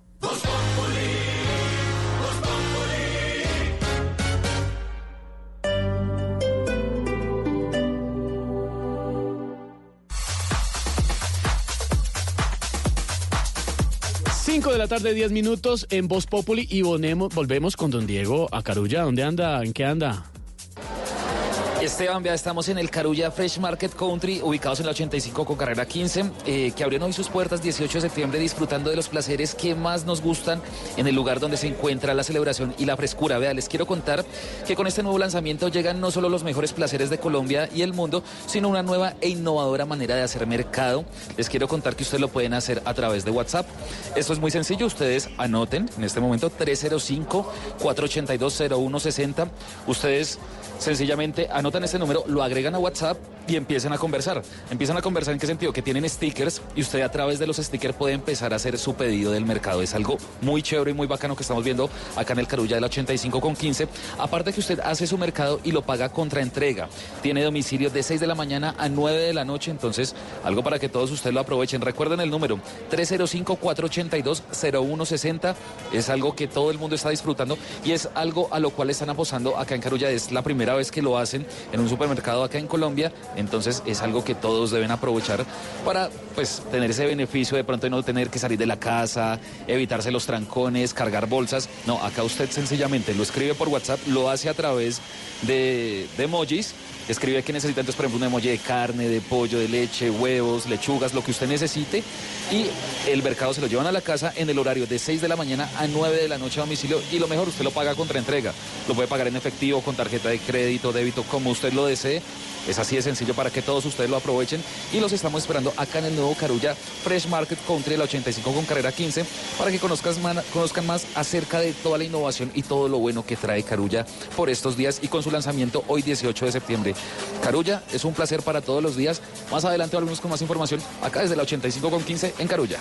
5 de la tarde, 10 minutos en Voz Populi y volvemos, con don Diego a Carulla. ¿Dónde anda? ¿En qué anda? Esteban, vea, estamos en el Carulla Fresh Market Country, ubicados en la 85 con carrera 15, eh, que abrieron hoy sus puertas 18 de septiembre, disfrutando de los placeres que más nos gustan en el lugar donde se encuentra la celebración y la frescura. Vea, les quiero contar que con este nuevo lanzamiento llegan no solo los mejores placeres de Colombia y el mundo, sino una nueva e innovadora manera de hacer mercado. Les quiero contar que ustedes lo pueden hacer a través de WhatsApp. Esto es muy sencillo, ustedes anoten en este momento 305-482-0160. Ustedes sencillamente anotan este número, lo agregan a WhatsApp y empiezan a conversar. Empiezan a conversar en qué sentido? Que tienen stickers y usted a través de los stickers puede empezar a hacer su pedido del mercado. Es algo muy chévere y muy bacano que estamos viendo acá en el Carulla del 85 con 15. Aparte que usted hace su mercado y lo paga contra entrega. Tiene domicilio de 6 de la mañana a 9 de la noche, entonces algo para que todos ustedes lo aprovechen. Recuerden el número 305-482-0160. Es algo que todo el mundo está disfrutando y es algo a lo cual están apostando acá en Carulla. Es la primera vez que lo hacen en un supermercado acá en Colombia, entonces es algo que todos deben aprovechar para pues tener ese beneficio de pronto de no tener que salir de la casa, evitarse los trancones, cargar bolsas. No, acá usted sencillamente lo escribe por WhatsApp, lo hace a través de, de emojis escribe que necesita entonces, por ejemplo, un emoji de carne, de pollo, de leche, huevos, lechugas, lo que usted necesite. Y el mercado se lo llevan a la casa en el horario de 6 de la mañana a 9 de la noche a domicilio. Y lo mejor, usted lo paga contra entrega. Lo puede pagar en efectivo, con tarjeta de crédito, débito, como usted lo desee. Es así de sencillo. para que todos ustedes lo aprovechen y los estamos esperando acá en el nuevo Carulla Fresh Market Country, la 85 con carrera 15, para que conozcas conozcan más acerca de toda la innovación y todo lo bueno que trae Carulla por estos días y con su lanzamiento hoy 18 de septiembre. Carulla es un placer para todos los días. Más adelante volvemos con más información acá desde la 85 con 15 en Carulla.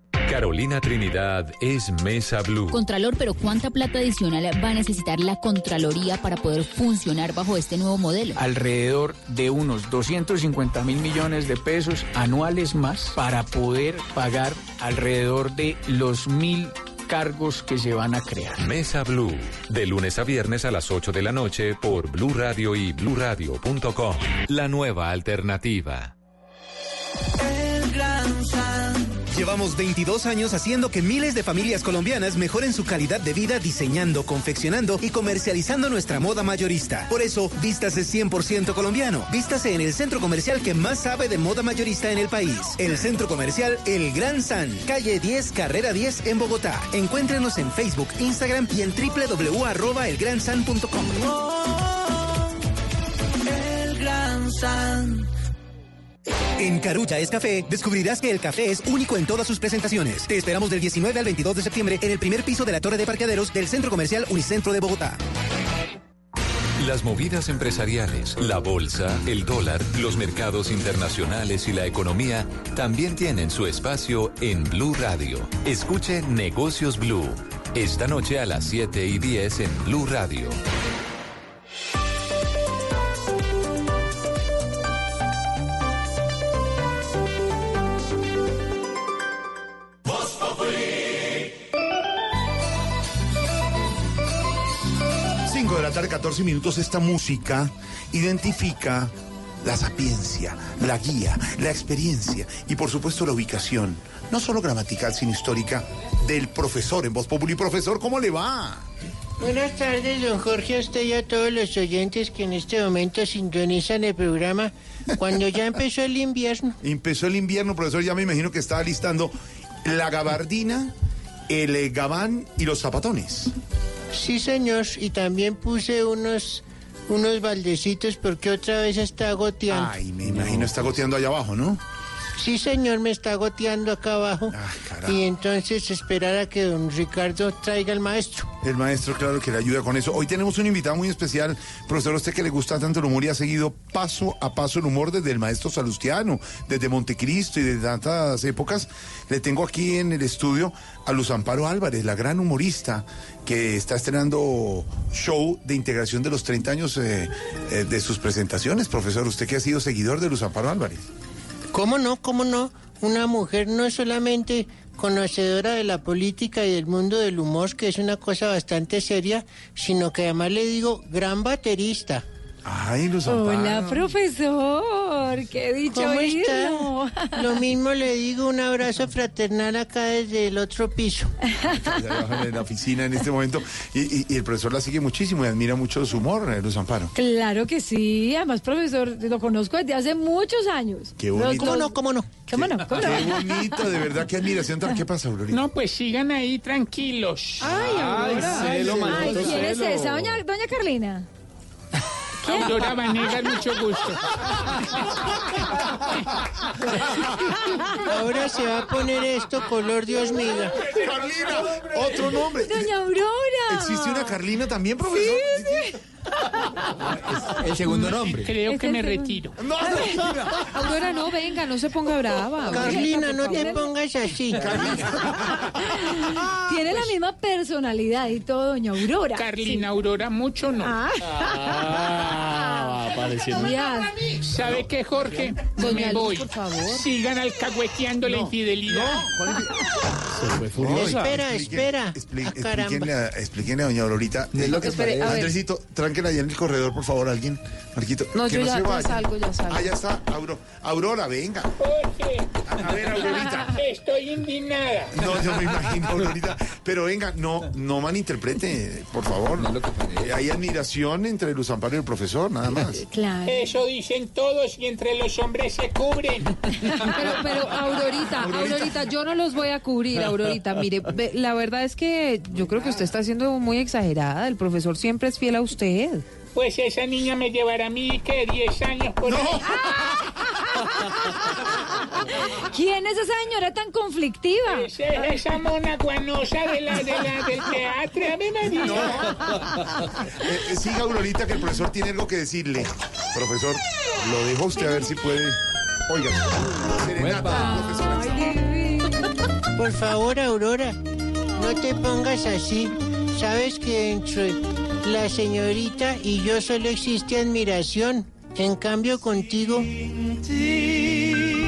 Carolina Trinidad es Mesa Blue. Contralor, pero ¿cuánta plata adicional va a necesitar la Contraloría para poder funcionar bajo este nuevo modelo? alrededor de unos 250 mil millones de pesos anuales más para poder pagar alrededor de los mil cargos que se van a crear. Mesa Blue, de lunes a viernes a las 8 de la noche por Blue Radio y bluradio.com. La nueva alternativa. El Gran. Llevamos 22 años haciendo que miles de familias colombianas mejoren su calidad de vida diseñando, confeccionando y comercializando nuestra moda mayorista. Por eso, vístase 100% colombiano. Vístase en el centro comercial que más sabe de moda mayorista en el país. El centro comercial El Gran San, calle 10, carrera 10 en Bogotá. Encuéntrenos en Facebook, Instagram y en www.elgransan.com. El Gran San. En Carulla es Café, descubrirás que el café es único en todas sus presentaciones. Te esperamos del 19 al 22 de septiembre en el primer piso de la Torre de Parqueaderos del Centro Comercial Unicentro de Bogotá. Las movidas empresariales, la bolsa, el dólar, los mercados internacionales y la economía también tienen su espacio en Blue Radio. Escuche Negocios Blue. Esta noche a las 7 y 10 en Blue Radio. Tarde, 14 minutos. Esta música identifica la sapiencia, la guía, la experiencia y por supuesto la ubicación, no solo gramatical, sino histórica, del profesor en Voz Populi. Profesor, ¿cómo le va? Buenas tardes, don Jorge, a usted y a todos los oyentes que en este momento sintonizan el programa cuando ya empezó el invierno. Empezó el invierno, profesor, ya me imagino que estaba listando la gabardina, el gabán y los zapatones. Sí, señor, y también puse unos, unos baldecitos porque otra vez está goteando. Ay, me imagino está goteando allá abajo, ¿no? Sí, señor, me está goteando acá abajo. y entonces esperar a que don Ricardo traiga el maestro. El maestro, claro, que le ayuda con eso. Hoy tenemos un invitado muy especial, profesor, usted que le gusta tanto el humor y ha seguido paso a paso el humor desde el maestro Salustiano, desde Montecristo y de tantas épocas. Le tengo aquí en el estudio a Luz Amparo Álvarez, la gran humorista que está estrenando show de integración de los 30 años eh, eh, de sus presentaciones. Profesor, usted que ha sido seguidor de Luz Amparo Álvarez. ¿Cómo no? ¿Cómo no? Una mujer no es solamente conocedora de la política y del mundo del humor, que es una cosa bastante seria, sino que además le digo gran baterista. Ay, Luz Hola, profesor. Qué dicho ¿Cómo oírlo. está? Lo mismo le digo, un abrazo fraternal acá desde el otro piso. En la oficina en este momento. Y, y- y el profesor la sigue muchísimo y admira mucho su humor, eh, Luz Amparo. Claro que sí. Además, profesor, lo conozco desde hace muchos años. Qué bonito. ¿Cómo no? ¿Cómo no? ¿Cómo no? ¿Cómo no? Qué bonito, de verdad, qué admiración. ¿Qué pasa, Aurorita? No, pues sigan ahí tranquilos. Ay, Aurora. Ay, ¿quién es esa? Doña, doña Carlina. Aurora Vanegas, mucho gusto. Ahora se va a poner esto color Dios mío. Carlina, otro nombre. Doña Aurora. ¿Existe una Carlina también, profesor? El segundo nombre. Creo que me segundo. retiro. No, Aurora, no, venga, no se ponga brava. Carlina, no te pongas así. Tiene la misma personalidad y todo, doña Aurora. Carlina Aurora, mucho no. Ah. Pareciendo. Ya. ¿Sabe qué, Jorge? Doña Me Luz, voy. por favor. Sigan alcahueteando la infidelidad. Se fue furiosa. Espera, espera. Expli- Ah, caramba. explíquenle, a, explíquenle a doña Aurorita. Es lo que Espere, parece. a ver. Andresito, tránquela allá en el corredor, por favor, alguien. Marquito. No, que yo ya, se ya vaya. salgo, ya salgo. Ah, ya está. Auro- Aurora, venga. Jorge, A ver, Aurorita. estoy indignada. No, yo me imagino, Aurorita. Pero venga, no, no malinterprete, por favor. Eh, hay admiración entre Luz Amparo y el profesor, nada más. Claro. Eso dicen todos y entre los hombres se cubren. Pero, pero, Aurorita, Aurorita, yo no los voy a cubrir, Aurorita. Mire, ve- la verdad es que yo creo que usted está siendo muy exagerada. El profesor siempre es fiel a usted. Pues esa niña me llevará a mí, que 10 años por ahí. ¿Quién es esa señora tan conflictiva? Esa, esa mona guanosa de la, de la, del teatro, a mí me dijo. Eh, eh, siga, Aurorita, que el profesor tiene algo que decirle. Profesor, lo dejo a usted a ver si puede. Oiga, serenata, profesor. Por favor, Aurora, no te pongas así. Sabes que entre la señorita y yo solo existe admiración. En cambio, contigo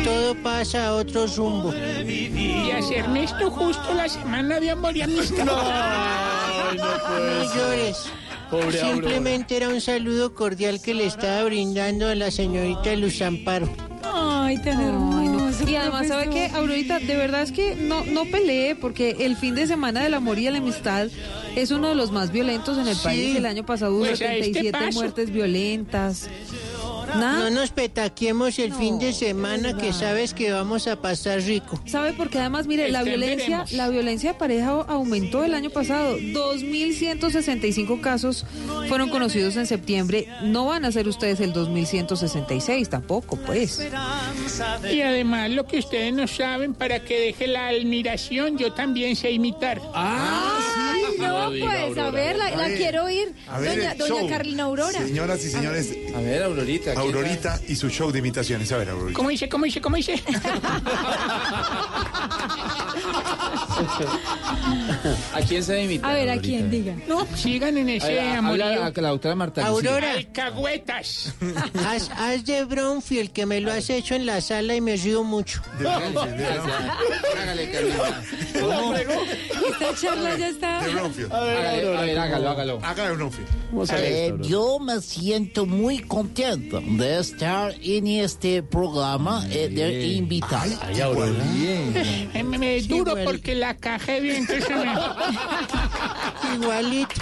todo pasa a otro rumbo. Y hacerme esto justo la semana de amor y amistad. No llores. Pobre Aurora. Simplemente era un saludo cordial que le estaba brindando a la señorita Luz Amparo. Ay, tan no. hermoso. Y además, ¿sabe qué? Aurorita, de verdad es que no, no pelee, porque el fin de semana del amor y la amistad es uno de los más violentos en el Sí. país. El año pasado hubo Pues a este 77 paso. muertes violentas. Nada. No nos petaquemos el fin de semana que sabes que vamos a pasar rico. ¿Sabe? Porque además, mire, la violencia, la violencia de pareja aumentó el año pasado. 2.165 casos fueron conocidos en septiembre. No van a ser ustedes el 2.166 tampoco, pues. Y además, lo que ustedes no saben, para que deje la admiración, yo también sé imitar. Ay, no, diga, pues, a ver, la, la ver, quiero oír. A ver, Doña, el doña show. Carlina Aurora. Señoras y señores, A ver, Aurorita. ¿quién Aurorita y su show de imitaciones. A ver, Aurorita. ¿Cómo dice? ¿Cómo dice? ¿Cómo dice? ¿A quién se imita? A ver, ¿a quién? Diga. No, sigan en ese. Habla a la doctora Marta. Aurora, Alcahuetas. haz, haz de Bronfield que me lo has hecho en la sala y me río mucho. De Bronfield, de Bronfield. Hágale, Carlina. Esta charla ya está. De Bronfield. Hágale, a ver, hágalo, hágalo. Haga de Bronfield. A ver Eh, yo me siento muy contento de estar en este programa eh, de invitado. Ay, Aurora. Eh, duro porque la cajé bien que se me... Igualito.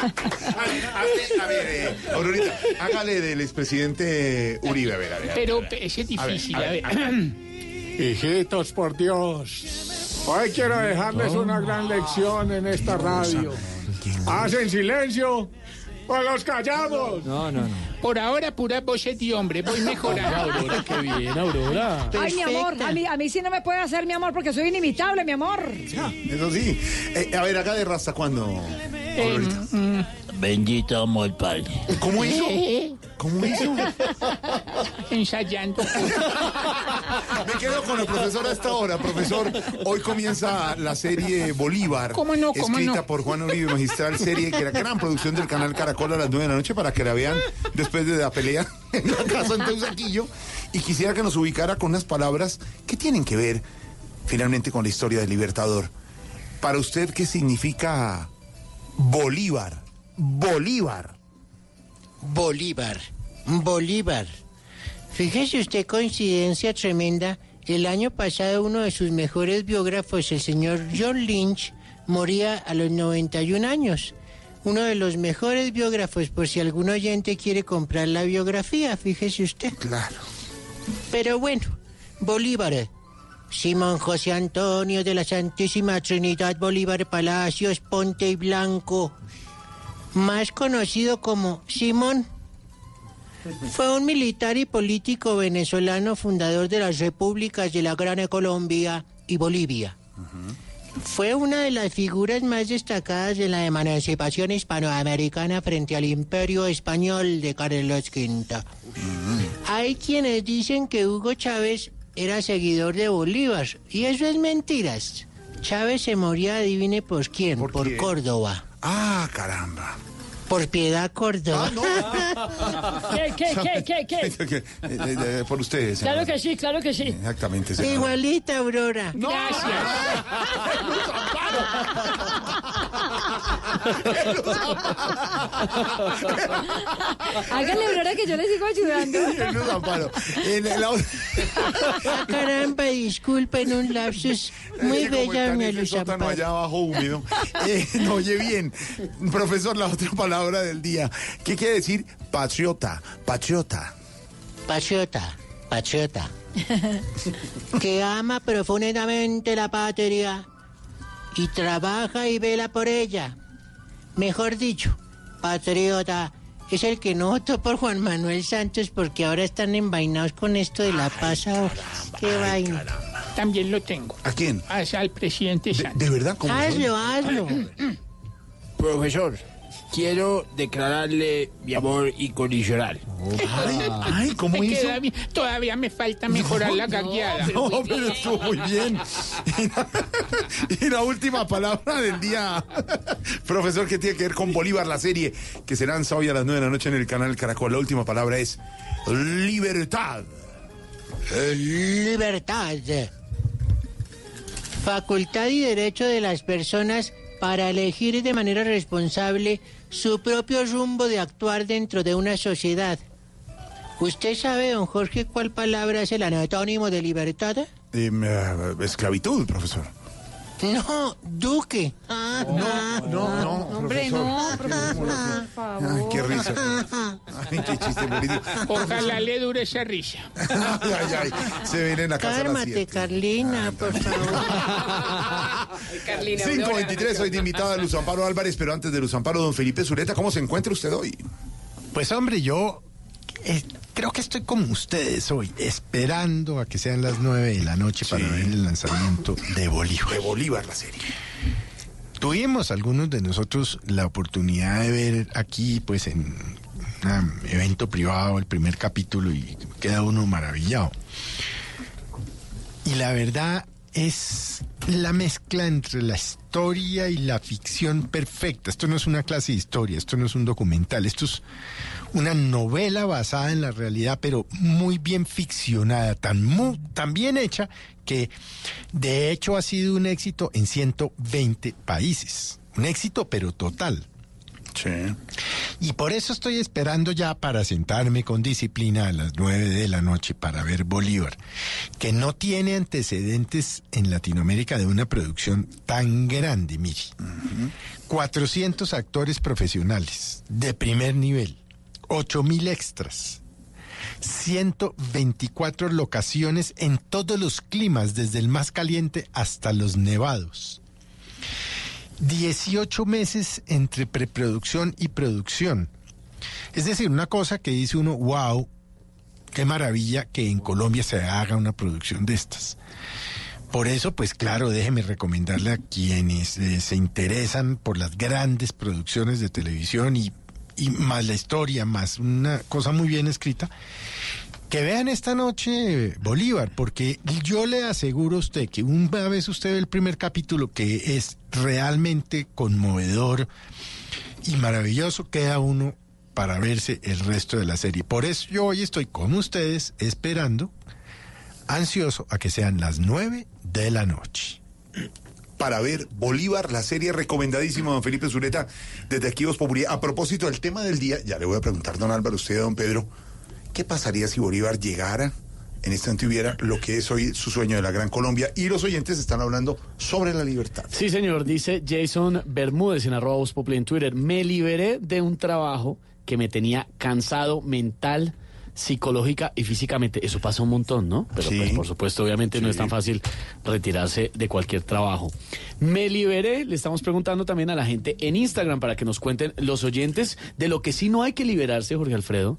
A ver, a ver, eh, Aurorita, hágale del expresidente Uribe. A ver, a ver. a. Pero ese es A difícil, a a ver. Hijitos, por Dios. Hoy quiero dejarles una gran lección en esta radio. Hacen silencio o los callamos. No, no, no. Por ahora, puras voces de hombre. Voy mejorando. Aurora, qué bien, Aurora. Ay, mi amor, a mí, a mí sí no me puede hacer mi amor porque soy inimitable, mi amor. Eso sí. Eh, a ver, acá de raza, ¿cuándo? Aurorita? Bendito amor, Padre. ¿Cómo hizo? ¿Cómo hizo? Ensayando. Me quedo con el profesor a esta hora. Profesor, hoy comienza la serie Bolívar. ¿Cómo no? ¿Cómo escrita no? por Juan Uribe, magistral serie, que era gran producción del canal Caracol a las 9 de la noche para que la vean después de la pelea en la casa en Teusaquillo. Y quisiera que nos ubicara con unas palabras que tienen que ver finalmente con la historia del Libertador. Para usted, ¿qué significa Bolívar? Bolívar. Bolívar. Bolívar. Fíjese usted, coincidencia tremenda. El año pasado uno de sus mejores biógrafos, el señor John Lynch, moría a los 91 años. Uno de los mejores biógrafos, por si algún oyente quiere comprar la biografía, fíjese usted. Claro. Pero bueno, Bolívar. Simón José Antonio de la Santísima Trinidad Bolívar Palacios Ponte y Blanco, más conocido como Simón, fue un militar y político venezolano fundador de las repúblicas de la Gran Colombia y Bolivia. Fue una de las figuras más destacadas de la emancipación hispanoamericana frente al imperio español de Carlos V. Hay quienes dicen que Hugo Chávez era seguidor de Bolívar, y eso es mentiras. Chávez se moría, adivine por quién, por? Córdoba. Ah, caramba. Por piedad, Córdoba. ¿Qué, qué, qué, qué, qué? Que, eh, eh, eh, por ustedes. Claro que sí, claro que sí. Exactamente. senador. Igualita, Aurora. Hágale, Aurora, que yo le sigo ayudando. Luz Amparo. En la- Ah, caramba, disculpen un lapsus. Muy bella, ese Luz Amparo. allá abajo húmedo. Eh, no, oye bien, profesor, la otra palabra del día. ¿Qué quiere decir patriota? Patriota. Patriota, patriota. que ama profundamente la patria y trabaja y vela por ella. Mejor dicho, patriota es el que no votó por Juan Manuel Santos porque ahora están envainados con esto de la paz. ahora. Qué vaina. También lo tengo. ¿A quién? Al presidente Santos. ¿De verdad? ¿Cómo Hazlo, hazlo. Profesor, quiero declararle mi amor incondicional. Ay, ay, ¿cómo hizo? Todavía me falta mejorar la gagueada. No, pero estuvo muy bien. Y la, y la última palabra del día, profesor, que tiene que ver con Bolívar, la serie que se lanza hoy a las 9 de la noche en el canal Caracol. La última palabra es libertad. Libertad. Facultad y derecho de las personas para elegir de manera responsable su propio rumbo de actuar dentro de una sociedad. ¿Usted sabe, don Jorge, cuál palabra es el anatónimo de libertad? Em, eh, esclavitud, profesor. No, Duque. Ah, No, no, no. Hombre, profesor. no, profesor, por favor. Ay, qué risa. Ay, qué chiste político. Ojalá le dure esa risa. Ay, ay, ay. Se viene en la casa Cálmate, 7. Carlina, por favor. Carlina 523, soy de invitada a Luz Amparo Álvarez, pero antes de Luz Amparo, don Felipe Zuleta, ¿cómo se encuentra usted hoy? Pues hombre, yo eh, creo que estoy como ustedes hoy, esperando a que sean las nueve de la noche para ver el lanzamiento de Bolívar. De Bolívar, la serie. Tuvimos algunos de nosotros la oportunidad de ver aquí, pues en un evento privado, el primer capítulo y queda uno maravillado. Y la verdad es la mezcla entre la historia y la ficción perfecta. Esto no es una clase de historia, esto no es un documental, esto es una novela basada en la realidad, pero muy bien ficcionada, tan, mu- tan bien hecha que de hecho ha sido un éxito en 120 países. Un éxito, pero total. Sí. Y por eso estoy esperando ya para sentarme con disciplina a las 9 de la noche para ver Bolívar, que no tiene antecedentes en Latinoamérica de una producción tan grande, mire. 400 actores profesionales de primer nivel, 8 mil extras, 124 locaciones en todos los climas, desde el más caliente hasta los nevados. 18 meses entre preproducción y producción. Es decir, una cosa que dice uno, wow, qué maravilla que en Colombia se haga una producción de estas. Por eso, pues claro, déjeme recomendarle a quienes eh, se interesan por las grandes producciones de televisión y, y más la historia, más una cosa muy bien escrita, que vean esta noche Bolívar, porque yo le aseguro a usted que una vez usted ve el primer capítulo, que es realmente conmovedor y maravilloso, queda uno para verse el resto de la serie. Por eso yo hoy estoy con ustedes esperando, ansioso a que sean las nueve de la noche. Para ver Bolívar, la serie recomendadísima, don Felipe Zuleta, Detectivos Populi. A propósito del tema del día, ya le voy a preguntar, don Álvaro, usted, don Pedro, ¿qué pasaría si Bolívar llegara, en este hubiera lo que es hoy su sueño de la Gran Colombia? Y los oyentes están hablando sobre la libertad. Sí, señor, dice Jason Bermúdez en arroba Voz en Twitter. Me liberé de un trabajo que me tenía cansado mental, psicológica y físicamente. Eso pasa un montón, ¿no? Pero pues por supuesto, obviamente no es tan fácil retirarse de cualquier trabajo. Me liberé, le estamos preguntando también a la gente en Instagram para que nos cuenten los oyentes de lo que sí no hay que liberarse, Jorge Alfredo,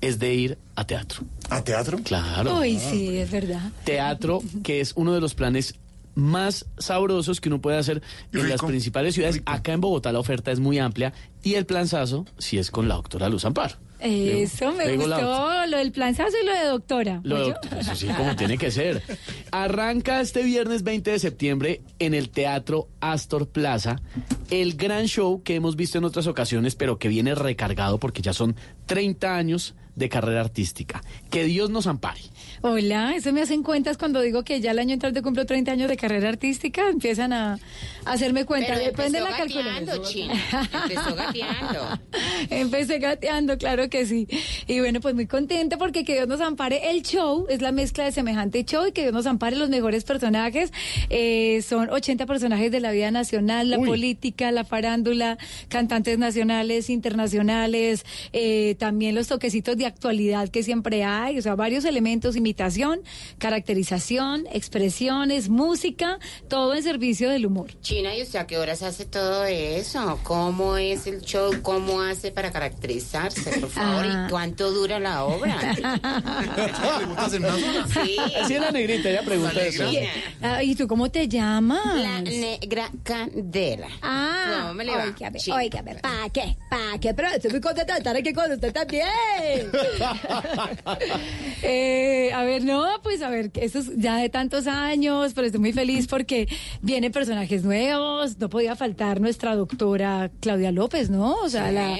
es de ir a teatro. ¿A teatro? Claro. Uy, sí, es verdad. Teatro, que es uno de los planes más sabrosos que uno puede hacer en las principales ciudades. Acá en Bogotá la oferta es muy amplia y el planzazo si es con la doctora Luz Amparo. Eso me la gustó, lo del planzazo y lo de doctora. Lo- ¿oyó? eso sí, como tiene que ser. Arranca este viernes 20 de septiembre en el Teatro Astor Plaza el gran show que hemos visto en otras ocasiones, pero que viene recargado porque ya son 30 años de carrera artística. Que Dios nos ampare. Hola, eso me hacen cuentas cuando digo que ya el año entrante cumplo 30 años de carrera artística, empiezan a, a hacerme cuenta. Pero Depende de la empezó calculadora. Empezó gateando. Empecé gateando, claro que sí. Y bueno, pues muy contenta porque que Dios nos ampare. El show es la mezcla de semejante show y que Dios nos ampare los mejores personajes. Eh, son 80 personajes de la vida nacional, la política, la farándula, cantantes nacionales, internacionales, eh, también los toquecitos de actualidad que siempre hay, o sea, varios elementos, imitación, caracterización, expresiones, música, todo en servicio del humor. China, ¿y usted a qué horas hace todo eso? ¿Cómo es el show? ¿Cómo hace para caracterizarse, por favor? Ah. ¿Y cuánto dura la obra? Sí. Así es la negrita, ella pregunta eso. Ah, ¿Y tú cómo te llamas? La negra candela. Ah, ¿Cómo me le va? óigame, Sí. óigame, ¿para qué? ¿Para qué? Pero estoy muy contenta de estar aquí con usted también. Eh, a ver, no, pues a ver, esto es ya de tantos años, pero estoy muy feliz porque vienen personajes nuevos, no podía faltar nuestra doctora Claudia López, ¿no? O sea, Sí. la...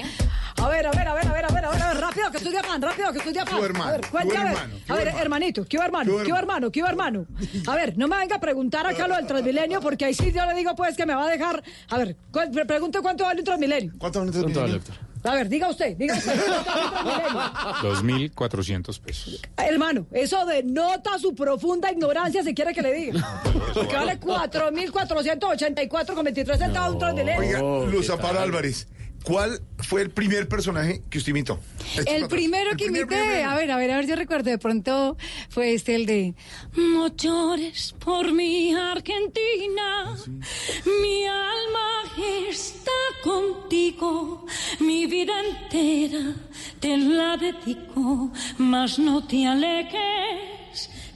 A ver, a ver, a ver, a ver, a ver, a ver, a ver, rápido, que estoy de afán, rápido, que estoy de afán. Hermano, a ver, cuéntame. hermano, a ver, hermano. hermanito, ¿qué hermano? ¿Qué hermano? ¿Qué hermano? A ver, no me venga a preguntar acá lo del Transmilenio, porque ahí sí yo le digo pues que me va a dejar... A ver, pregunte cuánto vale un Transmilenio. ¿Cuánto vale ¿Cuánto vale, doctor? A ver, diga usted, diga usted. ¿cuánto vale un Transmilenio? 2.400 pesos. Hermano, eso denota su profunda ignorancia si quiere que le diga. Que vale 4.484 con 23 centavos un. Oiga, Luz ¿qué Amparo tal? Álvarez, ¿cuál fue el primer personaje que usted imitó? El primero que primer, imité, primer. a ver, a ver, a ver, yo recuerdo, de pronto fue este el de No llores por mi Argentina, mi alma está contigo, mi vida entera te la dedico, mas no te alejes,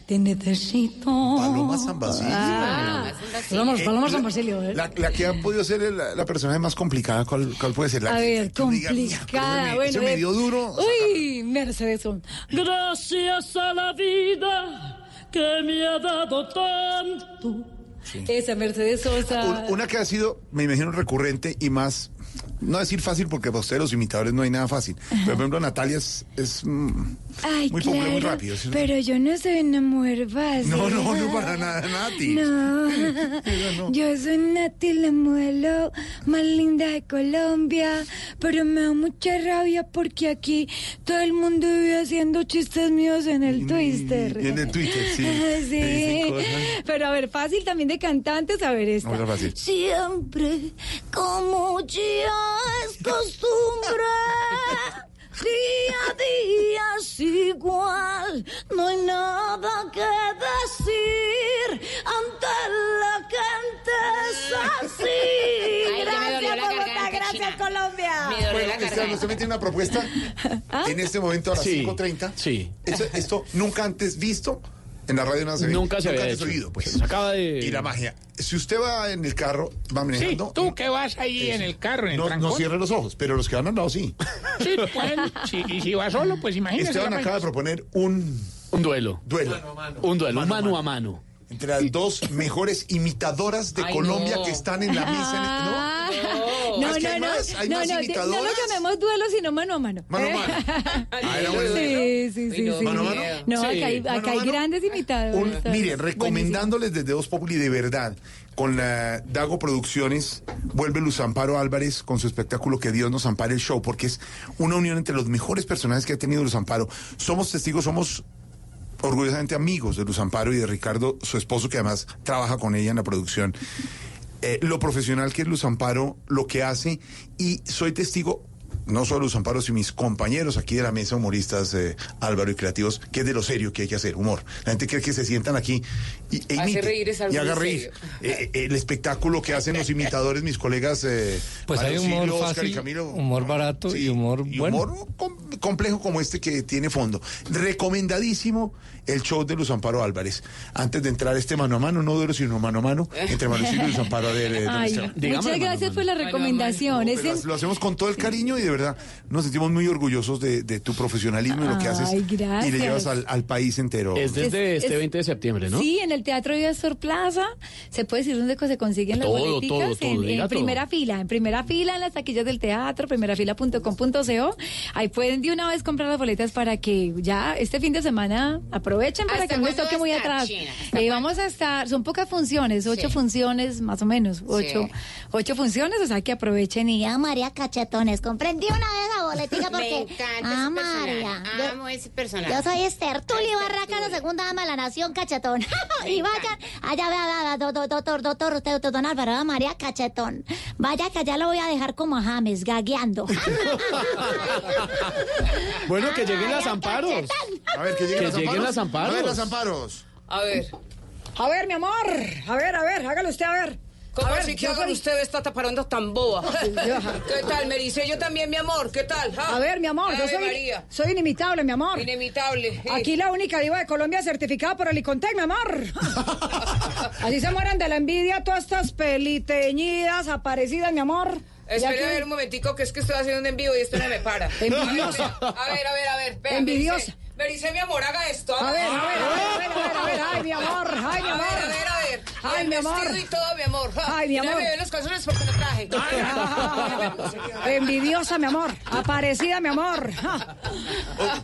te necesito. Paloma San Basilio. Ah, Paloma, Paloma San Basilio, ¿eh? La, la que ha podido ser la, la personaje más complicada, ¿cuál, cuál puede ser? La A ver, que uno diga, "Mira, complicada. bueno, eso me eh, dio duro. Uy, Mercedes. Gracias a la vida que me ha dado tanto. Esa Mercedes Sosa. Un- Una que ha sido, me imagino, recurrente y más, no decir fácil porque para ustedes los imitadores no hay nada fácil. Pero, por ejemplo, Natalia es, es, Ay, muy popular, muy rápido. ¿sí? Pero yo no soy una mujer fácil. No, no, no para nada, Nati. No. Yo soy Nati, la modelo más linda de Colombia. Pero me da mucha rabia porque aquí todo el mundo vive haciendo chistes míos en el Twitter. Y en el Twitter, sí. Sí. Pero a ver, fácil también de cantantes, a ver esta. No, fácil. Siempre, como ya es costumbre, día a día es igual, no hay nada que decir ante la gente es así. Ay, gracias, Bogotá, gracias. Colombia. Me dolió Bueno, Cristiano, usted me tiene una propuesta en este momento a las Sí, 5.30. sí. Esto, esto nunca antes visto en la radio no se ve. Nunca se había antes hecho. oído, pues. Se acaba de- Y la magia. Si usted va en el carro, va Sí, manejando. tú que vas ahí en el carro, en el no, trancón. no cierre los ojos, pero los que van al lado sí. Sí, sí, y si vas solo, pues imagínese. Esteban acaba de proponer un Un duelo. duelo Un duelo, un mano a mano. Entre las dos mejores imitadoras de Ay, Colombia no. que están en la mesa. Ah, ¿no? No, no, hay no, más, hay no, más no, de- no lo llamemos duelo, sino mano a mano. Mano a mano. Ah, era bueno. Sí, sí, sí, no, sí. ¿Mano a mano? No, Sí. acá hay, acá hay mano. grandes imitadores. Un- miren, recomendándoles desde Dos Populi de verdad, con la Dago Producciones, vuelve Luz Amparo Álvarez con su espectáculo Que Dios nos ampare el show, porque es una unión entre los mejores personajes que ha tenido Luz Amparo. Somos testigos, somos orgullosamente amigos de Luz Amparo y de Ricardo, su esposo, que además trabaja con ella en la producción. Eh, lo profesional que es Luz Amparo, lo que hace, y soy testigo, no solo Luz Amparo, sino mis compañeros aquí de la mesa, humoristas, eh, Álvaro y creativos, que es de lo serio que hay que hacer, humor. La gente cree que se sientan aquí y, e imite, reír es algo y haga reír. Eh, eh, el espectáculo que hacen los imitadores, mis colegas. eh, Pues hay humor Silvio, Oscar fácil, y Camilo. humor barato y humor y bueno. humor com- complejo como este que tiene fondo. Recomendadísimo el show de Luz Amparo Álvarez. Antes de entrar este mano a mano, no duro, sino mano a mano, entre Manuel y Luz Amparo. Eh, ¿dónde Ay, está? muchas gracias por la recomendación. No, Es pero en- lo hacemos con todo el cariño y de verdad nos sentimos muy orgullosos de, de tu profesionalismo y lo que haces Ay, y le llevas al, al país entero. Es desde Es- este es- 20 de septiembre, ¿no? Sí, en el Teatro Sor Plaza. Se puede decir dónde se consiguen las Todo, boleticas. todo, todo, en, diga en todo. primera fila, en primera fila, en las taquillas del teatro, primerafila.com.co. Ahí pueden de una vez comprar las boletas para que ya este fin de semana aprovechen para ¿Hasta que no les toque a muy atrás. Eh, vamos a estar, son pocas funciones, ocho funciones más o menos, ocho, ocho funciones, o sea que aprovechen y Ya, María Cachetones, comprendí una vez la boletica porque... Me encanta ah, María. personaje. Amo ese personaje. Yo soy Esther Tuli Barraca, la segunda dama de la nación Cachetón. y vayan, allá vea, vea, vea, do- do- doctor, doctor, usted, doctor Don Álvaro, María Cachetón. Vaya que allá lo voy a dejar como a James, gagueando. Bueno, que lleguen las amparos. A ver, que lleguen, Que las amparos. A ver, las amparos. A ver. A ver, mi amor. A ver, a ver, hágalo usted, a ver. ¿Cómo ver, así que hagan soy- ustedes esta taparonda tan boba? ¿Qué tal, Merice? Yo también, mi amor. ¿Qué tal? ah? A ver, mi amor, yo soy, María. soy inimitable, mi amor. Inimitable. Aquí la única diva de Colombia certificada por el Icontec, mi amor. Así se mueren de la envidia todas estas peliteñidas aparecidas, mi amor. Espera que- a ver un momentico, que es que estoy haciendo un en vivo y esto no me para. Envidiosa. A ver, a ver, a ver. vea, Envidiosa. Merice, mi amor, haga esto. A ver, a ver, a ver, a ver, a ver, a ver, ay, mi amor, ay, mi A amor. ver, a ver, a ver. Ay, El mi amor. vestido y todo, mi amor. Ay, mi Mira, amor. me ven los calzones porque no traje. Envidiosa, mi amor. Aparecida, mi amor.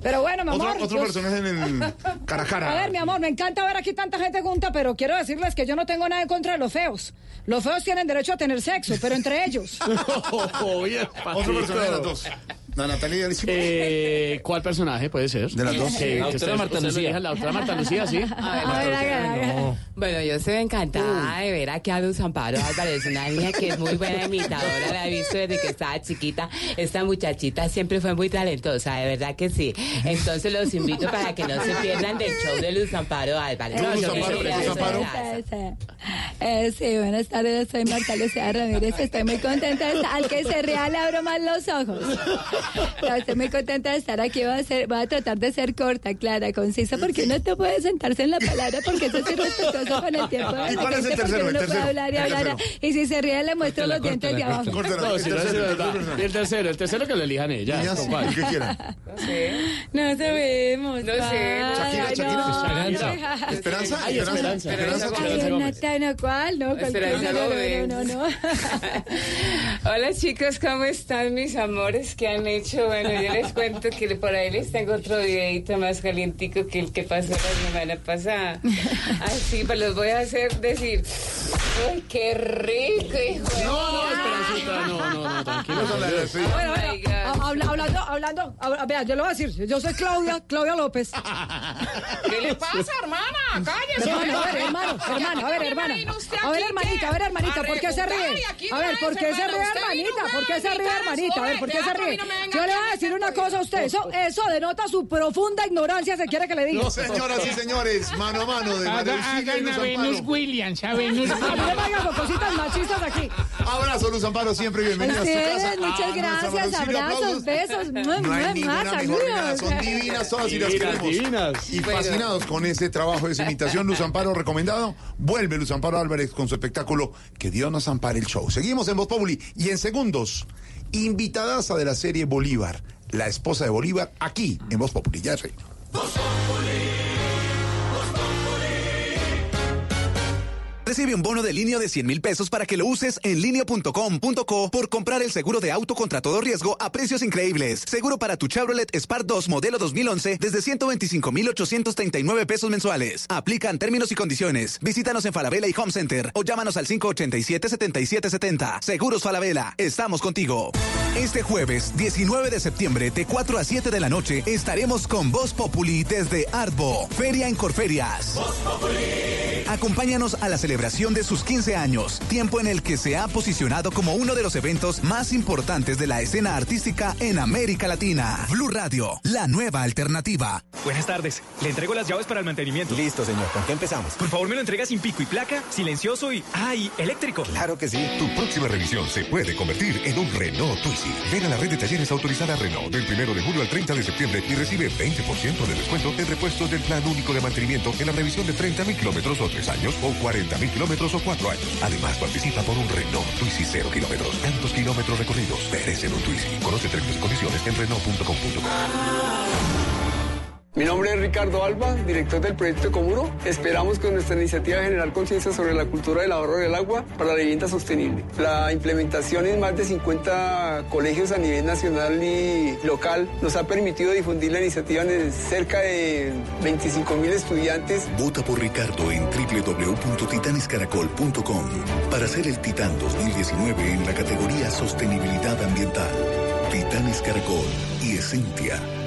Pero bueno, mi amor. Otro, personaje en el cara a cara. A ver, mi amor, me encanta ver aquí tanta gente junta, pero quiero decirles que yo no tengo nada en contra de los feos. Los feos tienen derecho a tener sexo, pero entre ellos. Otro personaje de las dos. La Natalia. Eh, ¿Cuál personaje puede ser? De las dos. Que- La que doctora ustedes- Marta Lucía. La doctora Marta Lucía, sí. A ver, No. Bueno, yo estoy encantada de ver aquí a Luz Amparo Álvarez, una niña que es muy buena imitadora, la he visto desde que estaba chiquita. Esta muchachita siempre fue muy talentosa, de verdad que sí. Entonces los invito para que no se pierdan del show de Luz Amparo Álvarez. Luz Amparo, Luz Amparo. Gracias. Eh, sí, buenas tardes, soy Marta Lucía Ramírez, estoy muy contenta de estar, al que se ría le abro más los ojos. No, estoy muy contenta de estar aquí, voy a, ser, voy a tratar de ser corta, clara, concisa, porque uno no puede sentarse en la palabra porque eso es irrespetuoso con el tiempo de ¿Y la cuál es el gente, porque tercero, el uno puede tercero? hablar y El hablar, tercero. y si se ríe le muestro los dientes de abajo. No, si no, El es tercero, verdad. el tercero. Y el tercero, el tercero que lo elijan ellas. Que quieran. No sé. No sabemos. No sé. Shakira, Shakira. Esperanza, Ay, Esperanza, Esperanza. ¿cuál? No, no, no, no. Hola chicos, ¿cómo están mis amores? ¿Qué han hecho? Bueno, yo les cuento que por ahí les tengo otro videito más calientico que el que pasó la semana pasada. Así, pues los voy a hacer decir, ¡ay, qué rico, hijo! de No, no, puta". Esperancita, no, no, no, tranquilo. A la despedida. Bueno, habla- hablando, hablando, habla- vea, yo le voy a decir, yo soy Claudia, Claudia López. ¿Qué le pasa, hermana? Cállese. Hermano, a ver, hermano, hermano, a ver, hermana. A ver, hermanita, a ver, hermanita, ¿por qué se ríe? A ver, ¿por qué se ríe, hermanita? ¿Por qué se ríe, hermanita? A ver, ¿por qué se ríe? Yo le voy a decir una cosa a usted, eso, eso denota su profunda ignorancia, se quiere que le diga. No, señoras y señores, mano a mano de Haga- Hagan a Venus Amparo. Williams, a Venus no Williams. me hagan con cositas machistas aquí. Abrazo, Luz Amparo, siempre bienvenida a su casa. muchas A nuestra gracias, abrazos, besos, No hay ninguna mejor son divinas todas y las queremos. divinas. Y fascinados con ese trabajo de esa imitación, Luz Amparo recomendado. Vuelve Luz Amparo Álvarez con su espectáculo Que Dios nos ampare el show. Seguimos en Voz Populi y en segundos, invitadaza de la serie Bolívar, la esposa de Bolívar, aquí en Voz Populi. Ya Recibe un bono de línea de 100 mil pesos para que lo uses en linio.com.co por comprar el seguro de auto contra todo riesgo a precios increíbles. Seguro para tu Chevrolet Spark 2 modelo 2011 desde 125,839 pesos mensuales. Aplican términos y condiciones. Visítanos en Falabella y Home Center o llámanos al 587-7770. Seguros Falabella, estamos contigo. Este jueves, 19 de septiembre, de 4 a 7 de la noche, estaremos con Voz Populi desde Artbo, Feria en Corferias. Acompáñanos a la de sus 15 años, tiempo en el que se ha posicionado como uno de los eventos más importantes de la escena artística en América Latina. Blue Radio, la nueva alternativa. Buenas tardes, le entrego las llaves para el mantenimiento. Listo, señor, ¿con qué empezamos? Por favor, me lo entrega sin pico y placa, silencioso y, ¡ay, eléctrico! Claro que sí. Tu próxima revisión se puede convertir en un Renault Twizy. Ven a la red de talleres autorizada Renault del 1 de julio al 30 de septiembre y recibe 20% de descuento en repuestos del plan único de mantenimiento en la revisión de 30.000 kilómetros o 3 años o 40.000 kilómetros o 4 años. Además, participa por un Renault Twizy 0 kilómetros. Tantos kilómetros recorridos merecen un Twizy. Conoce términos y condiciones en Renault.com.co. Mi nombre es Ricardo Alba, director del proyecto Comuro. Esperamos con nuestra iniciativa generar conciencia sobre la cultura del ahorro del agua para la vivienda sostenible. La implementación en más de 50 colegios a nivel nacional y local nos ha permitido difundir la iniciativa en cerca de 25 mil estudiantes. Vota por Ricardo en www.titanescaracol.com para ser el Titán 2019 en la categoría Sostenibilidad Ambiental. Titanes Caracol y Esencia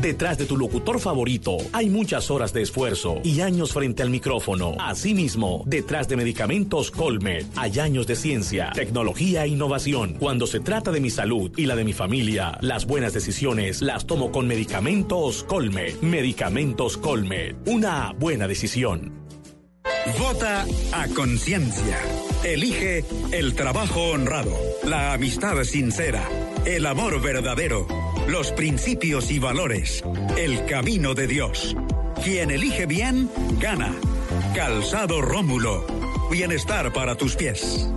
Detrás de tu locutor favorito hay muchas horas de esfuerzo y años frente al micrófono. Asimismo, detrás de medicamentos Colmed hay años de ciencia, tecnología e innovación. Cuando se trata de mi salud y la de mi familia, las buenas decisiones las tomo con medicamentos Colmed. Medicamentos Colmed. Una buena decisión. Vota a conciencia. Elige el trabajo honrado, la amistad sincera, el amor verdadero los principios y valores, el camino de Dios. Quien elige bien, gana. Calzado Rómulo. Bienestar para tus pies.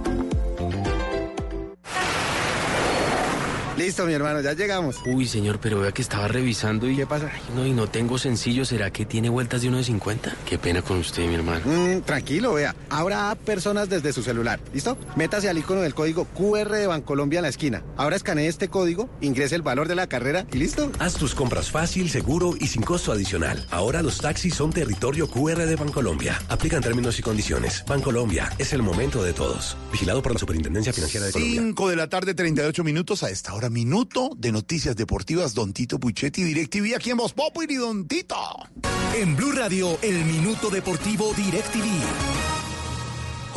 Listo, mi hermano, ya llegamos. Uy, señor, pero vea que estaba revisando y... ¿Qué pasa? no, y no tengo sencillo. ¿Será que tiene vueltas de uno de 50? Qué pena con usted, mi hermano. Mm, tranquilo, vea. Ahora personas desde su celular. ¿Listo? Métase al icono del código QR de Bancolombia en la esquina. Ahora escanee este código, ingrese el valor de la carrera y listo. Haz tus compras fácil, seguro y sin costo adicional. Ahora los taxis son territorio QR de Bancolombia. Aplican términos y condiciones. Bancolombia, es el momento de todos. Vigilado por la Superintendencia Financiera de Colombia. 5 de la tarde, 38 minutos a esta hora minuto de noticias deportivas. Don Tito Puchetti, DirecTV aquí en Voz Populi, Don Tito. En Blue Radio, el minuto deportivo DirecTV.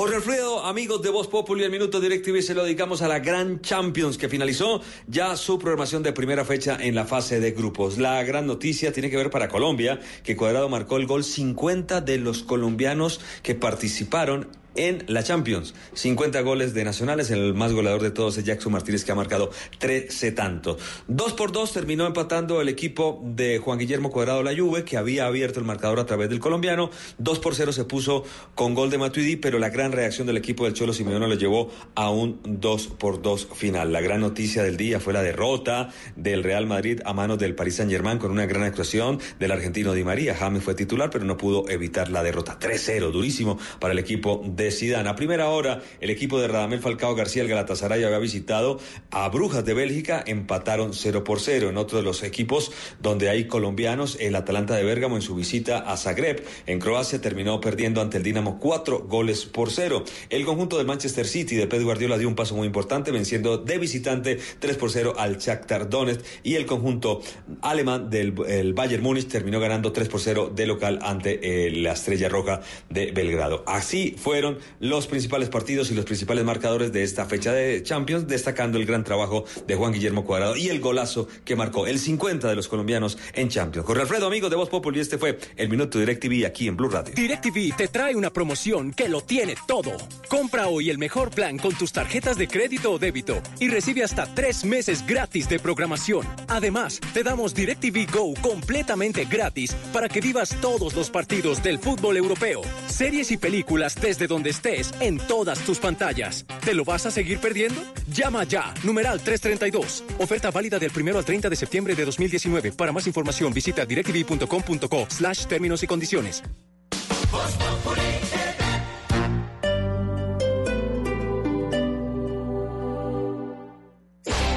Jorge Alfredo, amigos de Voz Populi, el Minuto DirecTV se lo dedicamos a la Gran Champions que finalizó ya su programación de primera fecha en la fase de grupos. La gran noticia tiene que ver para Colombia, que Cuadrado marcó el gol 50 de los colombianos que participaron en la Champions. 50 goles de nacionales, el más goleador de todos es Jackson Martínez que ha marcado 13 tantos. Dos por dos terminó empatando el equipo de Juan Guillermo Cuadrado La Juve, que había abierto el marcador a través del colombiano. 2 por 0 se puso con gol de Matuidi, pero la gran reacción del equipo del Cholo Simeone lo llevó a un 2 por 2 final. La gran noticia del día fue la derrota del Real Madrid a manos del Paris Saint Germain con una gran actuación del argentino Di María. James fue titular, pero no pudo evitar la derrota. 3-0, durísimo para el equipo de Zidane. A primera hora, el equipo de Radamel Falcao García, el Galatasaray, había visitado a Brujas de Bélgica, empataron 0 por 0. En otro de los equipos donde hay colombianos, el Atalanta de Bérgamo en su visita a Zagreb, en Croacia, terminó perdiendo ante el Dinamo 4 goles por 0. El conjunto del Manchester City de Pep Guardiola dio un paso muy importante, venciendo de visitante 3 por 0 al Shakhtar Donetsk y el conjunto alemán del el Bayern Múnich terminó ganando 3 por 0 de local ante eh, la Estrella Roja de Belgrado. Así fueron los principales partidos y los principales marcadores de esta fecha de Champions, destacando el gran trabajo de Juan Guillermo Cuadrado y el golazo que marcó el 50 de los colombianos en Champions. Jorge Alfredo, amigos de Voz Populi, este fue el Minuto DirecTV aquí en Blue Radio. DirecTV te trae una promoción que lo tiene todo. Compra hoy el mejor plan con tus tarjetas de crédito o débito y recibe hasta tres meses gratis de programación. Además, te damos DirecTV Go completamente gratis para que vivas todos los partidos del fútbol europeo, series y películas desde donde estés en todas tus pantallas. ¿Te lo vas a seguir perdiendo? Llama ya, numeral 332. Oferta válida del primero al 30 de septiembre de 2019. Para más información visita directv.com.co slash términos y condiciones.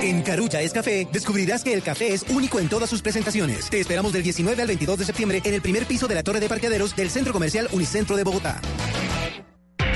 En Carulla es Café, descubrirás que el café es único en todas sus presentaciones. Te esperamos del 19 al 22 de septiembre en el primer piso de la Torre de Parqueaderos del Centro Comercial Unicentro de Bogotá.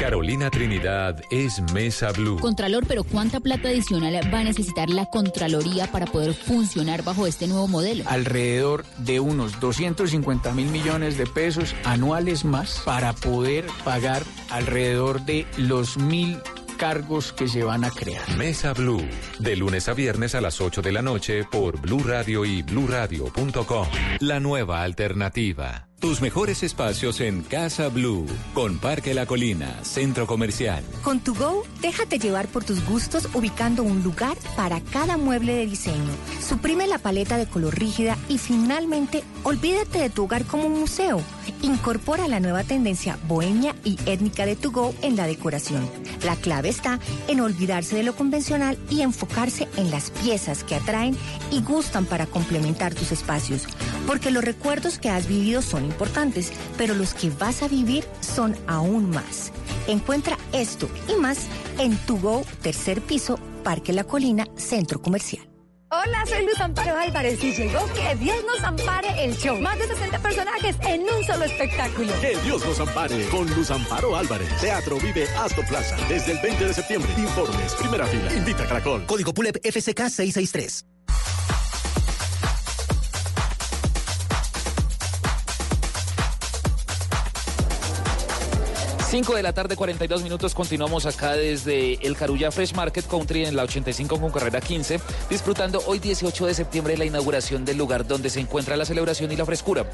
Carolina Trinidad es Mesa Blue. Contralor, pero ¿cuánta plata adicional va a necesitar la Contraloría para poder funcionar bajo este nuevo modelo? Alrededor de unos 250 mil millones de pesos anuales más para poder pagar alrededor de los mil cargos que se van a crear. Mesa Blue, de lunes a viernes a las 8 de la noche por Blue Radio y bluradio.com. La nueva alternativa. Tus mejores espacios en Casa Blue, con Parque La Colina, Centro Comercial. Con tu Go, déjate llevar por tus gustos ubicando un lugar para cada mueble de diseño. Suprime la paleta de color rígida y finalmente, olvídate de tu hogar como un museo. Incorpora la nueva tendencia bohemia y étnica de tu en la decoración. La clave está en olvidarse de lo convencional y enfocarse en las piezas que atraen y gustan para complementar tus espacios. Porque los recuerdos que has vivido son importantes, pero los que vas a vivir son aún más. Encuentra esto y más en Tu Go, tercer piso, Parque La Colina, Centro Comercial. Hola, soy Luz Amparo Álvarez y llegó Que Dios nos ampare el show. Más de 60 personajes en un solo espectáculo. Que Dios nos ampare con Luz Amparo Álvarez. Teatro Vive Astor Plaza desde el 20 de septiembre. Informes, primera fila. Invita a Caracol. Código PULEP FCK 663. 5 de la tarde, 42 minutos. Continuamos acá desde el Carulla Fresh Market Country en la 85 con carrera 15, disfrutando hoy 18 de septiembre la inauguración del lugar donde se encuentra la celebración y la frescura.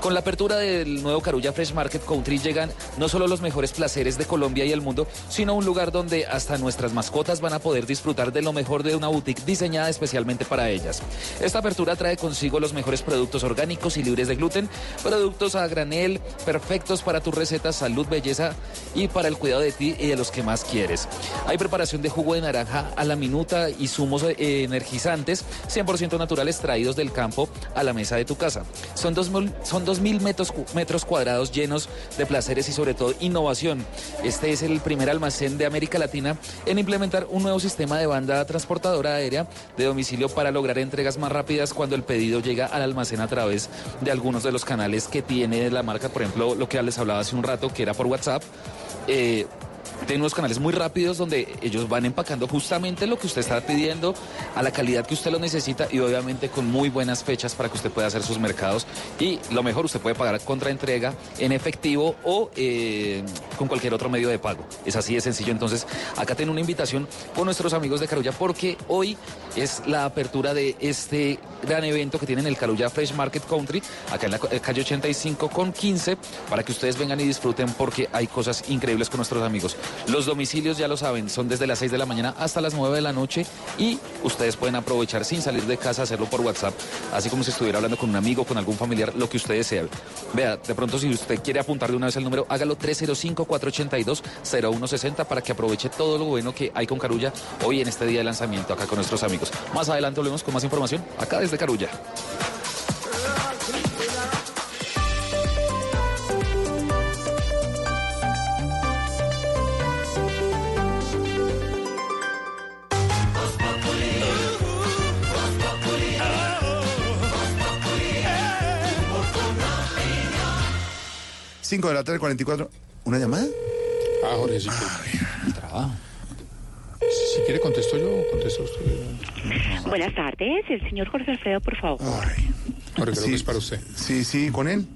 Con la apertura del nuevo Carulla Fresh Market Country llegan no solo los mejores placeres de Colombia y el mundo, sino un lugar donde hasta nuestras mascotas van a poder disfrutar de lo mejor de una boutique diseñada especialmente para ellas. Esta apertura trae consigo los mejores productos orgánicos y libres de gluten, productos a granel, perfectos para tus recetas, salud, belleza y para el cuidado de ti y de los que más quieres. Hay preparación de jugo de naranja a la minuta y zumos eh, energizantes 100% naturales traídos del campo a la mesa de tu casa. Son 2.000 son metros, metros cuadrados llenos de placeres y sobre todo innovación. Este es el primer almacén de América Latina en implementar un nuevo sistema de banda transportadora aérea de domicilio para lograr entregas más rápidas cuando el pedido llega al almacén a través de algunos de los canales que tiene la marca, por ejemplo, lo que les hablaba hace un rato, que era por WhatsApp. Eh, tiene unos canales muy rápidos donde ellos van empacando justamente lo que usted está pidiendo, a la calidad que usted lo necesita y obviamente con muy buenas fechas para que usted pueda hacer sus mercados. Y lo mejor, usted puede pagar contra entrega en efectivo o eh, con cualquier otro medio de pago. Es así de sencillo. Entonces, acá tengo una invitación con nuestros amigos de Carulla porque hoy es la apertura de este gran evento que tienen el Carulla Fresh Market Country, acá en la calle 85 con 15, para que ustedes vengan y disfruten porque hay cosas increíbles con nuestros amigos. Los domicilios, ya lo saben, son desde las 6 de la mañana hasta las 9 de la noche y ustedes pueden aprovechar sin salir de casa, hacerlo por WhatsApp, así como si estuviera hablando con un amigo, con algún familiar, lo que usted desee. Vea, de pronto si usted quiere apuntar de una vez el número, hágalo 305-482-0160 para que aproveche todo lo bueno que hay con Carulla hoy en este día de lanzamiento acá con nuestros amigos. Más adelante volvemos con más información acá desde Carulla. 5 de la tarde, 44. ¿Una llamada? Ah, Jorge, sí. Si quiere contesto yo, contesto usted. Buenas tardes, el señor Jorge Alfredo, por favor. Jorge, creo que es para usted. Sí, sí, con él.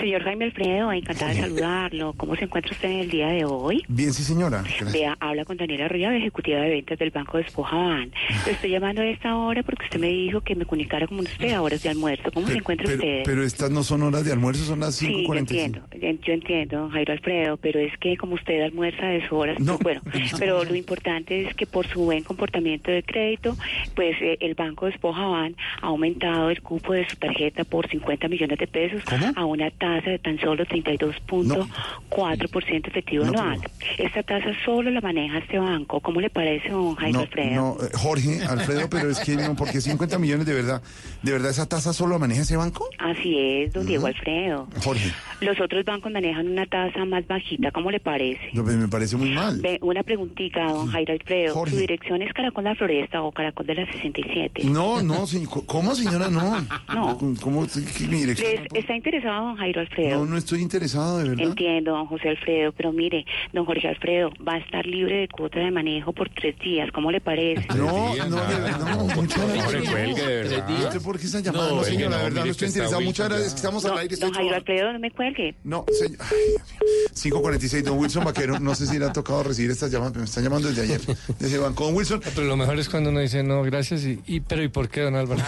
Señor Jaime Alfredo, encantada de saludarlo. ¿Cómo se encuentra usted en el día de hoy? Bien, sí, señora. Gracias. Vea, habla con Daniela Arroyo, ejecutiva de ventas del Banco de Espojaban. Le estoy llamando a esta hora porque usted me dijo que me comunicara con usted a horas de almuerzo. ¿Cómo se encuentra pero, usted? pero estas no son horas de almuerzo, son las Sí, yo 5.45. entiendo, en- yo entiendo, Jairo Alfredo, pero es que como usted almuerza de sus horas, No, bueno, pero lo importante es que por su buen comportamiento de crédito, pues eh, el Banco de Espojaban ha aumentado el cupo de su tarjeta por 50 millones de pesos a una tasa de tan solo 32.4% efectivo No, pero- anual. Esta tasa solo la maneja este banco. ¿Cómo le parece, don Jairo No, Alfredo? no, eh, Jorge, Alfredo, pero es que no, porque 50 millones de verdad, ¿de verdad esa tasa solo la maneja ese banco? Así es, don Diego Alfredo. Jorge, Los otros bancos manejan una tasa más bajita, ¿cómo le parece? no, pues, me parece muy mal. Ve, una preguntita, don Jairo Alfredo. Jorge. ¿Su dirección es Caracol La Floresta o Caracol de la 67? No, no, ¿cómo señora? No. No. ¿Cómo? ¿Qué- mi dirección? ¿Les- ¿Está interesado, don Jairo Alfredo. No, no estoy interesado, de verdad. Entiendo, don José Alfredo, pero mire, don Jorge Alfredo va a estar libre de cuota de manejo por tres días. ¿Cómo le parece? No, no, no, muchas gracias. cuelgue, de verdad. ¿Usted por qué está llamando? No, que señor, la no, verdad, no estoy que interesado. Muchas gracias, que estamos No, al aire. estoy don Jairo. Alfredo, no me cuelgue. No, señor. Ay, Dios mío. 546, don Wilson Vaquero. No sé si le ha tocado recibir estas llamadas, pero me están llamando desde ayer. Desde Banco. Don Wilson. Pero lo mejor es cuando uno dice no, gracias. Y, y- pero ¿y por qué, don Álvaro?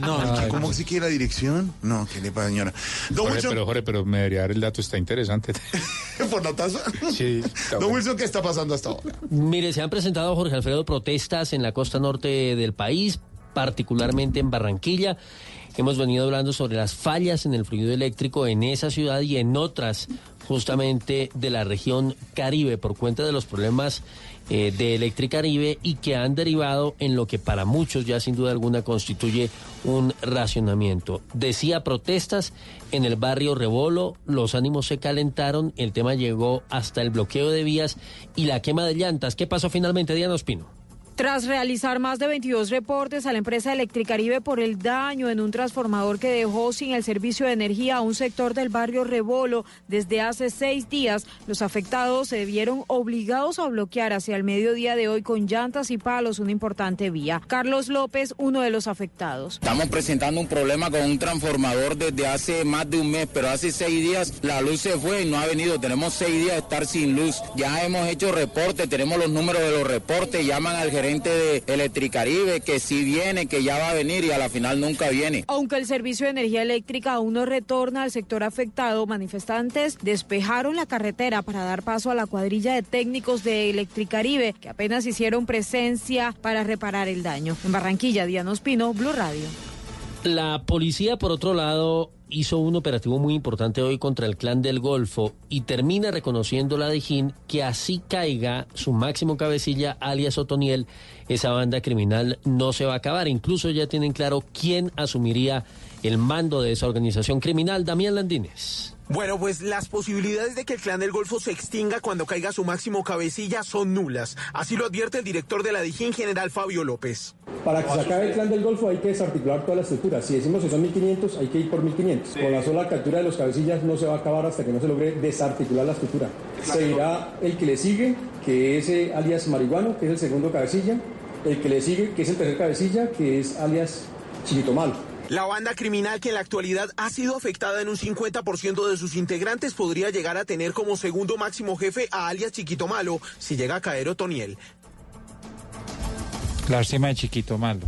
No, Ay, ¿cómo que si quiere la dirección? No, ¿qué le pasa, señora? Don Jorge, Wilson. pero Jorge, pero me debería dar el dato, está interesante. ¿Por la taza? Sí. Don Wilson, ¿qué está pasando hasta ahora? Mire, se han presentado, Jorge Alfredo, protestas en la costa norte del país, particularmente en Barranquilla. Hemos venido hablando sobre las fallas en el fluido eléctrico en esa ciudad y en otras, justamente de la región Caribe, por cuenta de los problemas eh, de Electricaribe y que han derivado en lo que para muchos ya sin duda alguna constituye un racionamiento. Decía protestas en el barrio Rebolo, los ánimos se calentaron, el tema llegó hasta el bloqueo de vías y la quema de llantas. ¿Qué pasó finalmente, Diana Ospino? Tras realizar más de 22 reportes a la empresa Electricaribe por el daño en un transformador que dejó sin el servicio de energía a un sector del barrio Rebolo desde hace seis días, los afectados se vieron obligados a bloquear hacia el mediodía de hoy con llantas y palos una importante vía. Carlos López, uno de los afectados. Estamos presentando un problema con un transformador desde hace más de un mes, pero hace seis días la luz se fue y no ha venido. Tenemos seis días de estar sin luz. Ya hemos hecho reportes, tenemos los números de los reportes, llaman al gerente de Electricaribe que sí viene, que ya va a venir y a la final nunca viene. Aunque el servicio de energía eléctrica aún no retorna al sector afectado, manifestantes despejaron la carretera para dar paso a la cuadrilla de técnicos de Electricaribe que apenas hicieron presencia para reparar el daño. En Barranquilla, Diana Ospino, Blue Radio. La policía, por otro lado, hizo un operativo muy importante hoy contra el clan del Golfo y termina reconociendo la Dijín que así caiga su máximo cabecilla, alias Otoniel, esa banda criminal no se va a acabar. Incluso ya tienen claro quién asumiría el mando de esa organización criminal, Damián Landines. Bueno, pues las posibilidades de que el clan del Golfo se extinga cuando caiga su máximo cabecilla son nulas. Así lo advierte el director de la DIGIN, general Fabio López. Para que se acabe el clan del Golfo hay que desarticular toda la estructura. Si decimos que son 1500, hay que ir por 1500. Con la sola captura de los cabecillas no se va a acabar hasta que no se logre desarticular la estructura. Se irá el que le sigue, que es eh, alias marihuano, que es el segundo cabecilla. El que le sigue, que es el tercer cabecilla, que es alias chiquito malo. La banda criminal que en la actualidad ha sido afectada en un 50% de sus integrantes podría llegar a tener como segundo máximo jefe a alias Chiquito Malo si llega a caer Otoniel. Lástima de chiquito malo.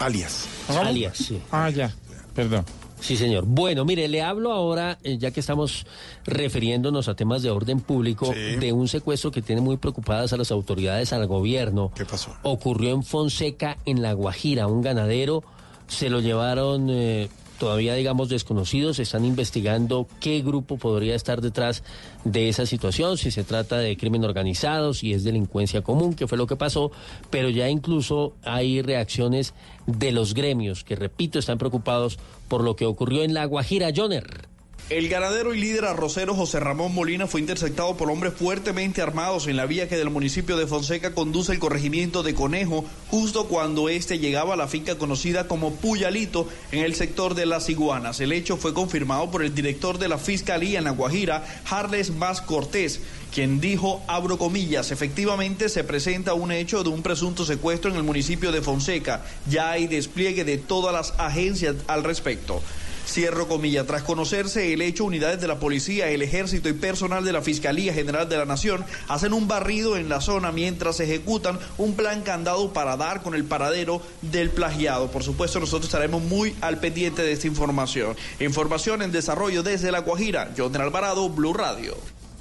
Alias. Alias, sí. Ah, ya. Perdón. Sí, señor. Bueno, mire, le hablo ahora, eh, ya que estamos refiriéndonos a temas de orden público, de un secuestro que tiene muy preocupadas a las autoridades, al gobierno. ¿Qué pasó? Ocurrió en Fonseca, en La Guajira. Un ganadero se lo llevaron eh, todavía, digamos, desconocidos. Están investigando qué grupo podría estar detrás de esa situación, si se trata de crimen organizado, si es delincuencia común, que fue lo que pasó. Pero ya incluso hay reacciones de los gremios que, repito, están preocupados por lo que ocurrió en La Guajira. Joner. El ganadero y líder arrocero José Ramón Molina fue interceptado por hombres fuertemente armados en la vía que del municipio de Fonseca conduce el corregimiento de Conejo, justo cuando este llegaba a la finca conocida como Puyalito en el sector de las iguanas. El hecho fue confirmado por el director de la Fiscalía en La Guajira, Harles Más Cortés, quien dijo, abro comillas, efectivamente se presenta un hecho de un presunto secuestro en el municipio de Fonseca. Ya hay despliegue de todas las agencias al respecto. Cierro comilla. Tras conocerse el hecho, unidades de la policía, el ejército y personal de la Fiscalía General de la Nación hacen un barrido en la zona mientras ejecutan un plan candado para dar con el paradero del plagiado. Por supuesto, nosotros estaremos muy al pendiente de esta información. Información en desarrollo desde La Guajira. John Alvarado, Blue Radio.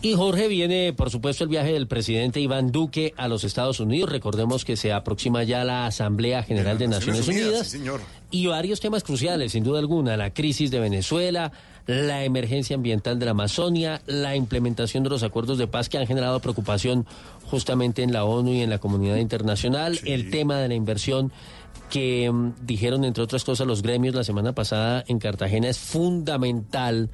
Y Jorge viene, por supuesto, el viaje del presidente Iván Duque a los Estados Unidos. Recordemos que se aproxima ya la Asamblea General de Naciones Unidas. Sí, señor. Y varios temas cruciales, sin duda alguna, la crisis de Venezuela, la emergencia ambiental de la Amazonia, la implementación de los acuerdos de paz que han generado preocupación justamente en la ONU y en la comunidad internacional, el tema de la inversión que mm, dijeron, entre otras cosas, los gremios la semana pasada en Cartagena es fundamental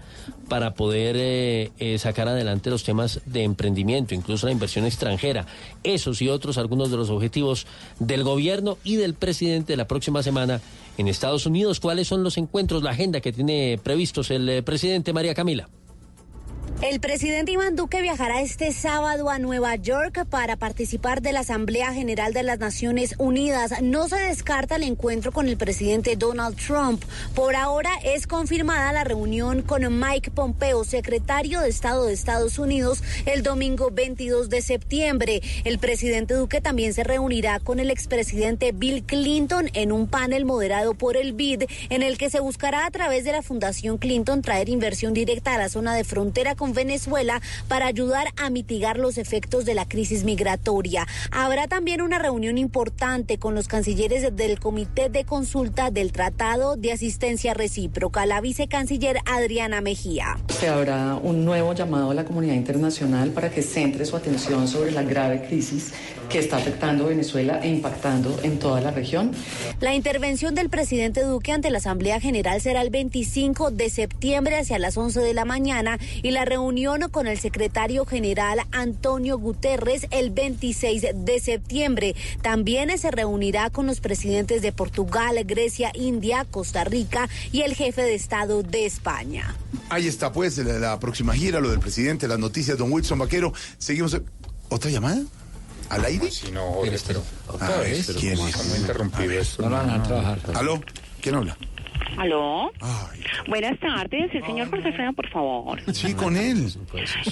para poder eh, eh, sacar adelante los temas de emprendimiento, incluso la inversión extranjera. Esos y otros, algunos de los objetivos del gobierno y del presidente la próxima semana en Estados Unidos. ¿Cuáles son los encuentros, la agenda que tiene previstos el eh, presidente María Camila? El presidente Iván Duque viajará este sábado a Nueva York para participar de la Asamblea General de las Naciones Unidas. No se descarta el encuentro con el presidente Donald Trump. Por ahora es confirmada la reunión con Mike Pompeo, secretario de Estado de Estados Unidos, el domingo 22 de septiembre. El presidente Duque también se reunirá con el expresidente Bill Clinton en un panel moderado por el BID, en el que se buscará a través de la Fundación Clinton traer inversión directa a la zona de frontera con Venezuela para ayudar a mitigar los efectos de la crisis migratoria. Habrá también una reunión importante con los cancilleres del Comité de Consulta del Tratado de Asistencia Recíproca, la vicecanciller Adriana Mejía. Se habrá un nuevo llamado a la comunidad internacional para que centre su atención sobre la grave crisis que está afectando a Venezuela e impactando en toda la región. La intervención del presidente Duque ante la Asamblea General será el 25 de septiembre hacia las 11 de la mañana y la reunión con el secretario general Antonio Guterres el 26 de septiembre. También se reunirá con los presidentes de Portugal, Grecia, India, Costa Rica y el jefe de Estado de España. Ahí está pues la, la próxima gira, lo del presidente, las noticias, don Wilson Vaquero. Seguimos. ¿Otra llamada? ¿Al aire? Si no, joder, pero, A ver, ¿quién es? esto. No lo van a trabajar. ¿Aló? ¿Quién habla? ¿Aló? Buenas tardes, el señor Jorge Alfredo, por favor. Sí, con él.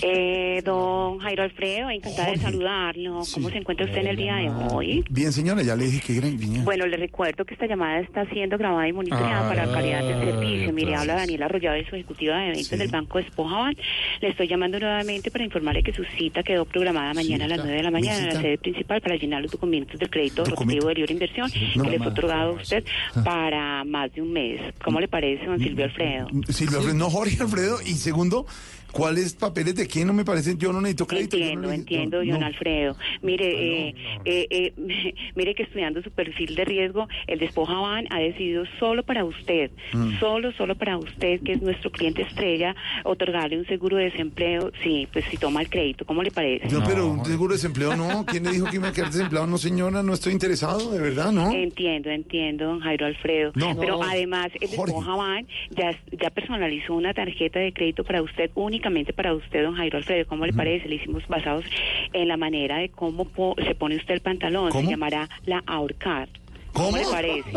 Eh, don Jairo Alfredo, encantada de saludarlo. ¿Cómo se encuentra usted en el día de hoy? Bien, señora, ya le dije que viniera. Bueno, le recuerdo que esta llamada está siendo grabada y monitoreada para calidad de servicio. Mire, habla Daniela Arroyave, su ejecutiva de eventos del Banco de Espojaban. Le estoy llamando nuevamente para informarle que su cita quedó programada mañana a las 9 de la mañana en la sede principal para llenar los documentos del crédito rotativo de libre inversión No, que le fue otorgado a usted para más de un mes. ¿Cómo le parece, don Silvio Alfredo? Silvio Alfredo, no Jorge Alfredo. Y segundo, ¿cuáles papeles de qué no me parecen? Yo no necesito crédito. yo Entiendo, no necesito- entiendo, no, don no. Alfredo. Mire, eh, eh, eh, mire que estudiando su perfil de riesgo, el Despojaban ha decidido solo para usted, Mm. solo, solo para usted, que es nuestro cliente estrella, otorgarle un seguro de desempleo, sí, pues si toma el crédito, ¿cómo le parece? Yo, pero un seguro de desempleo no. ¿Quién le dijo que iba a quedar desempleado? No, señora, no estoy interesado, de verdad, ¿no? Entiendo, entiendo, don Jairo Alfredo. No. Pero No. además, el Jorge. Despojaban ya, ya personalizó una tarjeta de crédito para usted, únicamente para usted, don Jairo Alfredo. ¿Cómo le parece? Le hicimos basados en la manera de cómo po- se pone usted el pantalón. ¿Cómo? Se llamará la Ahorcar. ¿Cómo, ¿Cómo? le parece?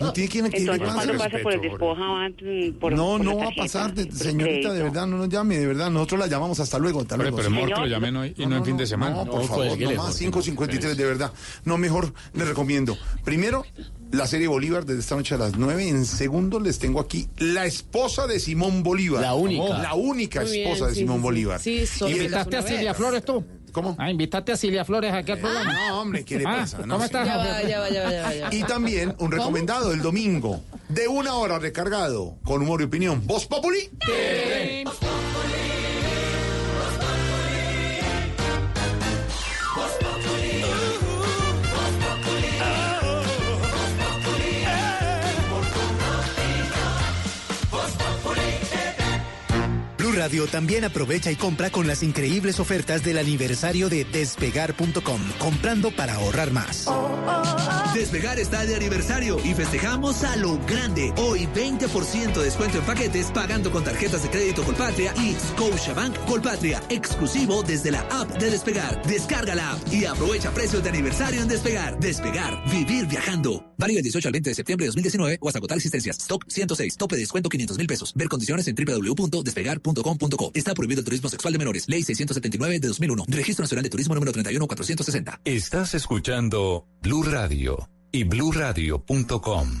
No tiene que ¿qué le Entonces, pasa? cuando pasa por el Despojaban, mm, por No, por no va a pasar, de- señorita, de verdad, no nos llame, de verdad. Nosotros la llamamos hasta luego, hasta luego. pero es mejor que lo llamen hoy y no en fin de semana. No, por No, favor, cuélguele, no más, Jorge, 553, de verdad. No, mejor les recomiendo. Primero, la serie Bolívar desde esta noche a las 9. En segundo, les tengo aquí la esposa de Simón Bolívar. La única. La única Muy bien, esposa de sí, Simón sí, sí. Bolívar. Sí, Y el- ¿Invitaste a Silvia Flores tú? ¿Cómo? Ah, invitaste a Silvia Flores aquí al programa. No, hombre, ¿qué le Ah, pasa? No, ¿Cómo sí. estás? Ya Jorge? Y también un recomendado el domingo, de una hora recargado, con humor y opinión. ¿Voz Populi? Radio también aprovecha y compra con las increíbles ofertas del aniversario de despegar.com, comprando para ahorrar más. Despegar está de aniversario y festejamos a lo grande. Hoy 20% de descuento en paquetes pagando con tarjetas de crédito Colpatria y Scotiabank Colpatria, exclusivo desde la app de Despegar. Descarga la app y aprovecha precios de aniversario en Despegar. Despegar, vivir viajando. Válido del 18 al 20 de septiembre de 2019 o hasta agotar existencias. Stock 106, tope de descuento 500 mil pesos. Ver condiciones en Está prohibido el turismo sexual de menores. Ley 679 de 2001. Registro Nacional de Turismo número 31460. Estás escuchando Blue Radio y bluradio.com.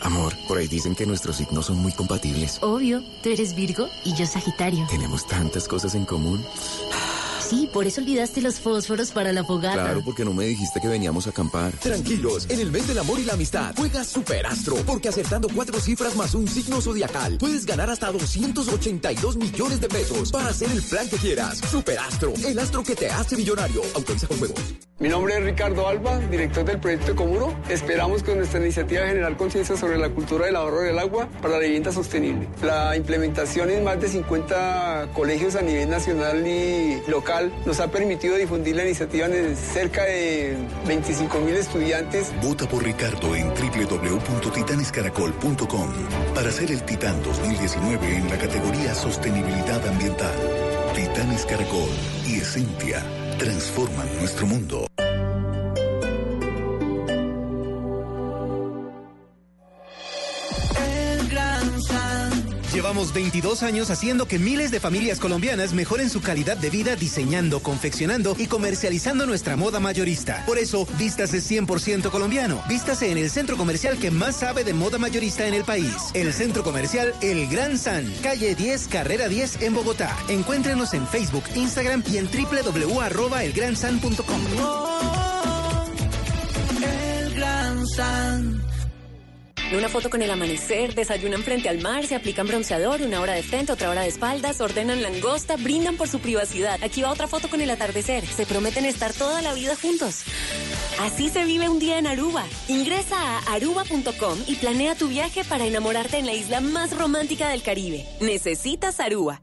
Amor, por ahí dicen que nuestros signos son muy compatibles. Obvio, tú eres Virgo y yo Sagitario. Tenemos tantas cosas en común. Sí, por eso olvidaste los fósforos para la fogata. Claro, porque no me dijiste que veníamos a acampar. Tranquilos, en el mes del amor y la amistad, juega Superastro, porque acertando cuatro cifras más un signo zodiacal, puedes ganar hasta 282 millones de pesos para hacer el plan que quieras. Superastro, el astro que te hace millonario. Autoriza con juegos. Mi nombre es Ricardo Alba, director del proyecto Ecomuro. Esperamos con nuestra iniciativa generar conciencia sobre la cultura del ahorro del agua para la vivienda sostenible. La implementación en más de 50 colegios a nivel nacional y local nos ha permitido difundir la iniciativa en cerca de 25 mil estudiantes. Vota por Ricardo en www.titanescaracol.com para ser el Titán 2019 en la categoría Sostenibilidad Ambiental. Titanes Caracol y Esencia transforman nuestro mundo. Llevamos 22 años haciendo que miles de familias colombianas mejoren su calidad de vida diseñando, confeccionando y comercializando nuestra moda mayorista. Por eso, vístase 100% colombiano. Vístase en el centro comercial que más sabe de moda mayorista en el país. El centro comercial El Gran San, calle 10, carrera 10 en Bogotá. Encuéntrenos en Facebook, Instagram y en www.elgransan.com. El gran San. Una foto con el amanecer, desayunan frente al mar, se aplican bronceador, una hora de frente, otra hora de espaldas, ordenan langosta, brindan por su privacidad. Aquí va otra foto con el atardecer. Se prometen estar toda la vida juntos. Así se vive un día en Aruba. Ingresa a aruba.com y planea tu viaje para enamorarte en la isla más romántica del Caribe. Necesitas Aruba.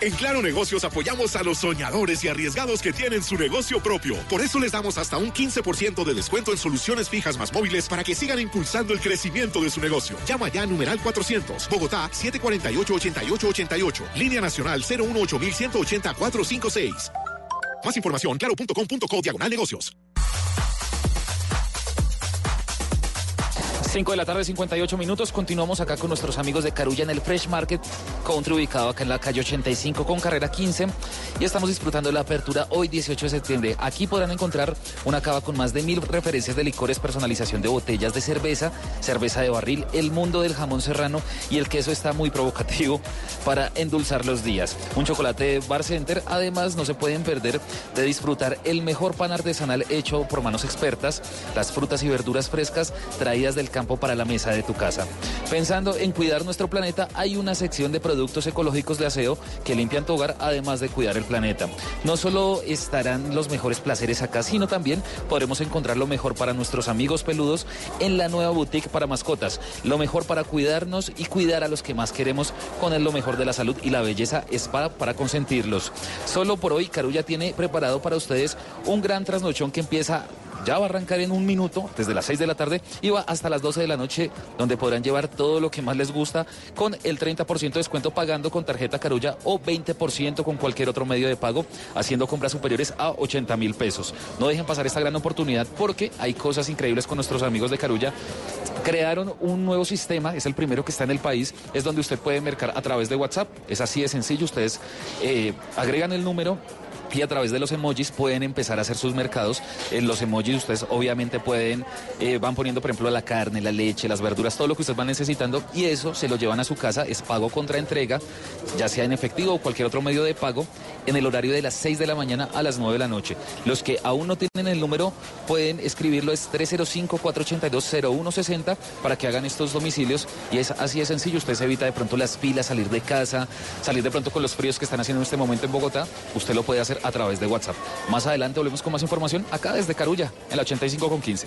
En Claro Negocios apoyamos a los soñadores y arriesgados que tienen su negocio propio. Por eso les damos hasta un 15% de descuento en soluciones fijas más móviles para que sigan impulsando el crecimiento de su negocio. Llama ya a numeral 400, Bogotá 748-8888, línea nacional 018-180-456. Más información, claro.com.co diagonal negocios. 5 de la tarde, 58 minutos. Continuamos acá con nuestros amigos de Carulla en el Fresh Market Country, ubicado acá en la calle 85 con carrera 15. Y estamos disfrutando la apertura hoy, 18 de septiembre. Aquí podrán encontrar una cava con más de mil referencias de licores, personalización de botellas de cerveza, cerveza de barril, el mundo del jamón serrano y el queso está muy provocativo para endulzar los días. Un chocolate Bar Center. Además, no se pueden perder de disfrutar el mejor pan artesanal hecho por manos expertas, las frutas y verduras frescas traídas del campo para la mesa de tu casa. Pensando en cuidar nuestro planeta, hay una sección de productos ecológicos de aseo que limpian tu hogar, además de cuidar el planeta. No solo estarán los mejores placeres acá, sino también podremos encontrar lo mejor para nuestros amigos peludos en la nueva boutique para mascotas. Lo mejor para cuidarnos y cuidar a los que más queremos con el lo mejor de la salud y la belleza es para, para consentirlos. Solo por hoy, Carulla tiene preparado para ustedes un gran trasnochón que empieza ya va a arrancar en un minuto, desde las 6 de la tarde, y va hasta las 12 de la noche, donde podrán llevar todo lo que más les gusta con el 30% de descuento pagando con tarjeta Carulla o 20% con cualquier otro medio de pago, haciendo compras superiores a 80 mil pesos. No dejen pasar esta gran oportunidad porque hay cosas increíbles con nuestros amigos de Carulla. Crearon un nuevo sistema, es el primero que está en el país, es donde usted puede mercar a través de WhatsApp. Es así de sencillo, ustedes eh, agregan el número y a través de los emojis pueden empezar a hacer sus mercados. En los emojis ustedes obviamente pueden, eh, van poniendo por ejemplo la carne, la leche, las verduras, todo lo que ustedes van necesitando y eso se lo llevan a su casa, es pago contra entrega, ya sea en efectivo o cualquier otro medio de pago, en el horario de las 6 de la mañana a las 9 de la noche. Los que aún no tienen el número pueden escribirlo, es 305-482-0160 para que hagan estos domicilios y es así de sencillo, usted se evita de pronto las pilas, salir de casa, salir de pronto con los fríos que están haciendo en este momento en Bogotá, usted lo puede hacer a través de WhatsApp. Más adelante volvemos con más información acá desde Carulla, en la 85 con 15.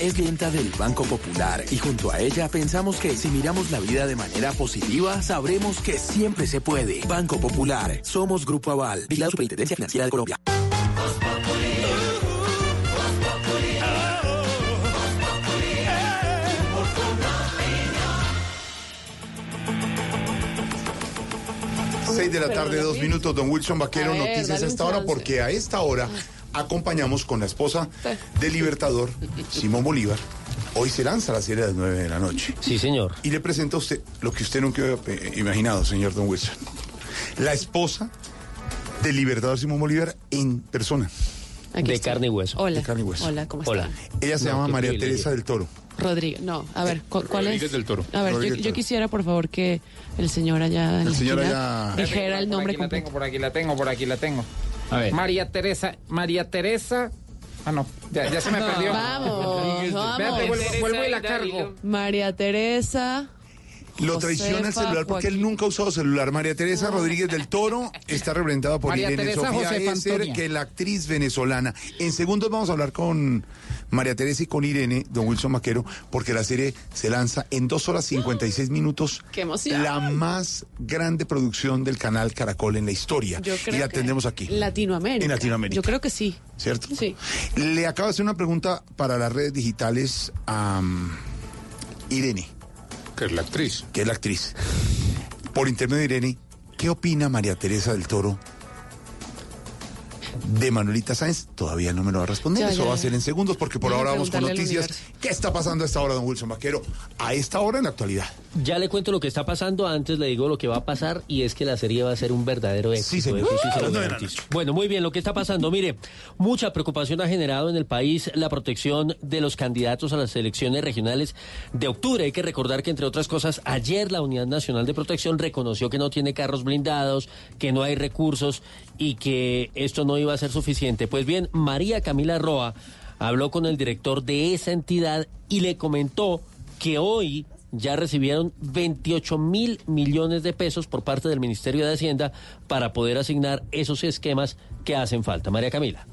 es clienta del Banco Popular y junto a ella pensamos que si miramos la vida de manera positiva, sabremos que siempre se puede. Banco Popular, somos Grupo Aval, y la Superintendencia Financiera de Colombia. Seis de la tarde, dos minutos, don Wilson Vaquero, ver, noticias a esta hora, porque a esta hora acompañamos con la esposa del Libertador, Simón Bolívar. Hoy se lanza la serie a las nueve de la noche. Sí, señor. Y le presento a usted lo que usted nunca había eh, imaginado, señor Don Wilson. La esposa del Libertador Simón Bolívar en persona. de carne y hueso. Hola. De carne y hueso. Hola, ¿cómo Hola. están? Ella se No, llama María privilegio. Teresa del Toro. Rodríguez, no, a ver, ¿cu- ¿cuál Rodríguez es? del Toro. A ver, yo, quisiera, por favor, que el señor allá en El la señor allá- dijera el nombre por aquí la completo. tengo, por aquí la tengo, por aquí la tengo. A ver. María Teresa, María Teresa. Ah, no, ya, ya se me perdió. Vamos, Espérate, vuelvo, vamos. vuelvo y la cargo. María Teresa. Lo traiciona el celular porque él nunca ha usado celular. María Teresa Rodríguez del Toro está representada por María Irene Teresa Sofía Josefa Esser, Antonia. que es la actriz venezolana. En segundos vamos a hablar con María Teresa y con Irene, don Wilson Maquero, porque la serie se lanza en dos horas 56 minutos. ¡Qué emoción! La más grande producción del canal Caracol en la historia. Yo creo y la que tendremos aquí. Latinoamérica. En Latinoamérica. Yo creo que sí. ¿Cierto? Sí. Le acabo de hacer una pregunta para las redes digitales a mm, Irene. Es la actriz. Que es la actriz. Por intermedio de Irene, ¿qué opina María Teresa del Toro de Manuelita Sáenz? Todavía no me lo va a responder. Ya, Eso ya, va a ser en segundos porque por ahora vamos con noticias. ¿Qué está pasando a esta hora, don Wilson Vaquero? A esta hora en la actualidad. Ya le cuento lo que está pasando, antes le digo lo que va a pasar y es que la serie va a ser un verdadero éxito. señor. eso sí se lo no, no, no, garantizo. Bueno, muy bien, lo que está pasando, mire, mucha preocupación ha generado en el país la protección de los candidatos a las elecciones regionales de octubre. Hay que recordar que, entre otras cosas, ayer la Unidad Nacional de Protección reconoció que no tiene carros blindados, que no hay recursos y que esto no iba a ser suficiente. Pues bien, María Camila Roa habló con el director de esa entidad y le comentó que hoy ya recibieron 28 mil millones de pesos por parte del Ministerio de Hacienda para poder asignar esos esquemas que hacen falta. María Camila.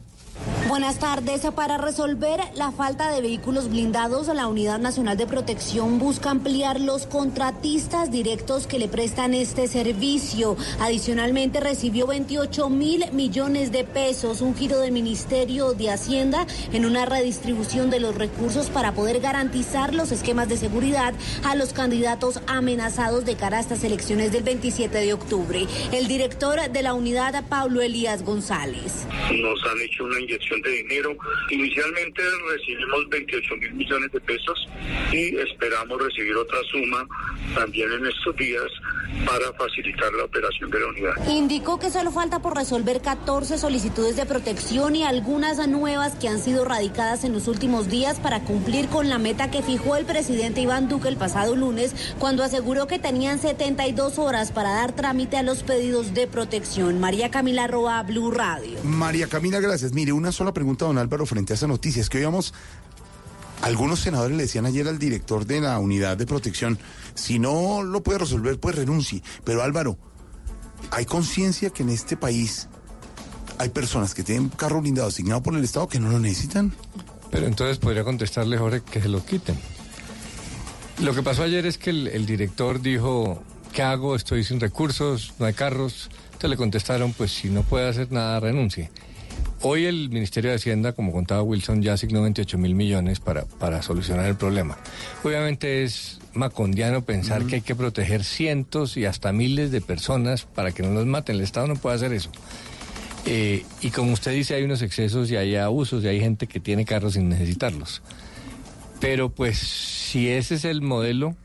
Buenas tardes. Para resolver la falta de vehículos blindados, la Unidad Nacional de Protección busca ampliar los contratistas directos que le prestan este servicio. Adicionalmente, recibió 28 mil millones de pesos, un giro del Ministerio de Hacienda en una redistribución de los recursos para poder garantizar los esquemas de seguridad a los candidatos amenazados de cara a estas elecciones del 27 de octubre. El director de la unidad, Pablo Elías González. Nos han hecho una inyección de dinero. Inicialmente recibimos 28 mil millones de pesos y esperamos recibir otra suma también en estos días para facilitar la operación de la unidad. Indicó que solo falta por resolver 14 solicitudes de protección y algunas nuevas que han sido radicadas en los últimos días para cumplir con la meta que fijó el presidente Iván Duque el pasado lunes cuando aseguró que tenían 72 horas para dar trámite a los pedidos de protección. María Camila Roa, Blue Radio. María Camila, gracias. Mire, una sola pregunta, don Álvaro, frente a esa noticia. Es que oíamos, algunos senadores le decían ayer al director de la unidad de protección, si no lo puede resolver, pues renuncie. Pero Álvaro, ¿hay conciencia que en este país hay personas que tienen carro blindado asignado por el Estado que no lo necesitan? Pero entonces podría contestarle, Jorge, que se lo quiten. Lo que pasó ayer es que el, el director dijo, ¿qué hago? Estoy sin recursos, no hay carros. Entonces le contestaron, pues si no puede hacer nada, renuncie. Hoy el Ministerio de Hacienda, como contaba Wilson, ya asignó 28 mil millones para, para solucionar el problema. Obviamente es macondiano pensar que hay que proteger cientos y hasta miles de personas para que no los maten. El Estado no puede hacer eso. Eh, y como usted dice, hay unos excesos y hay abusos y hay gente que tiene carros sin necesitarlos. Pero pues si ese es el modelo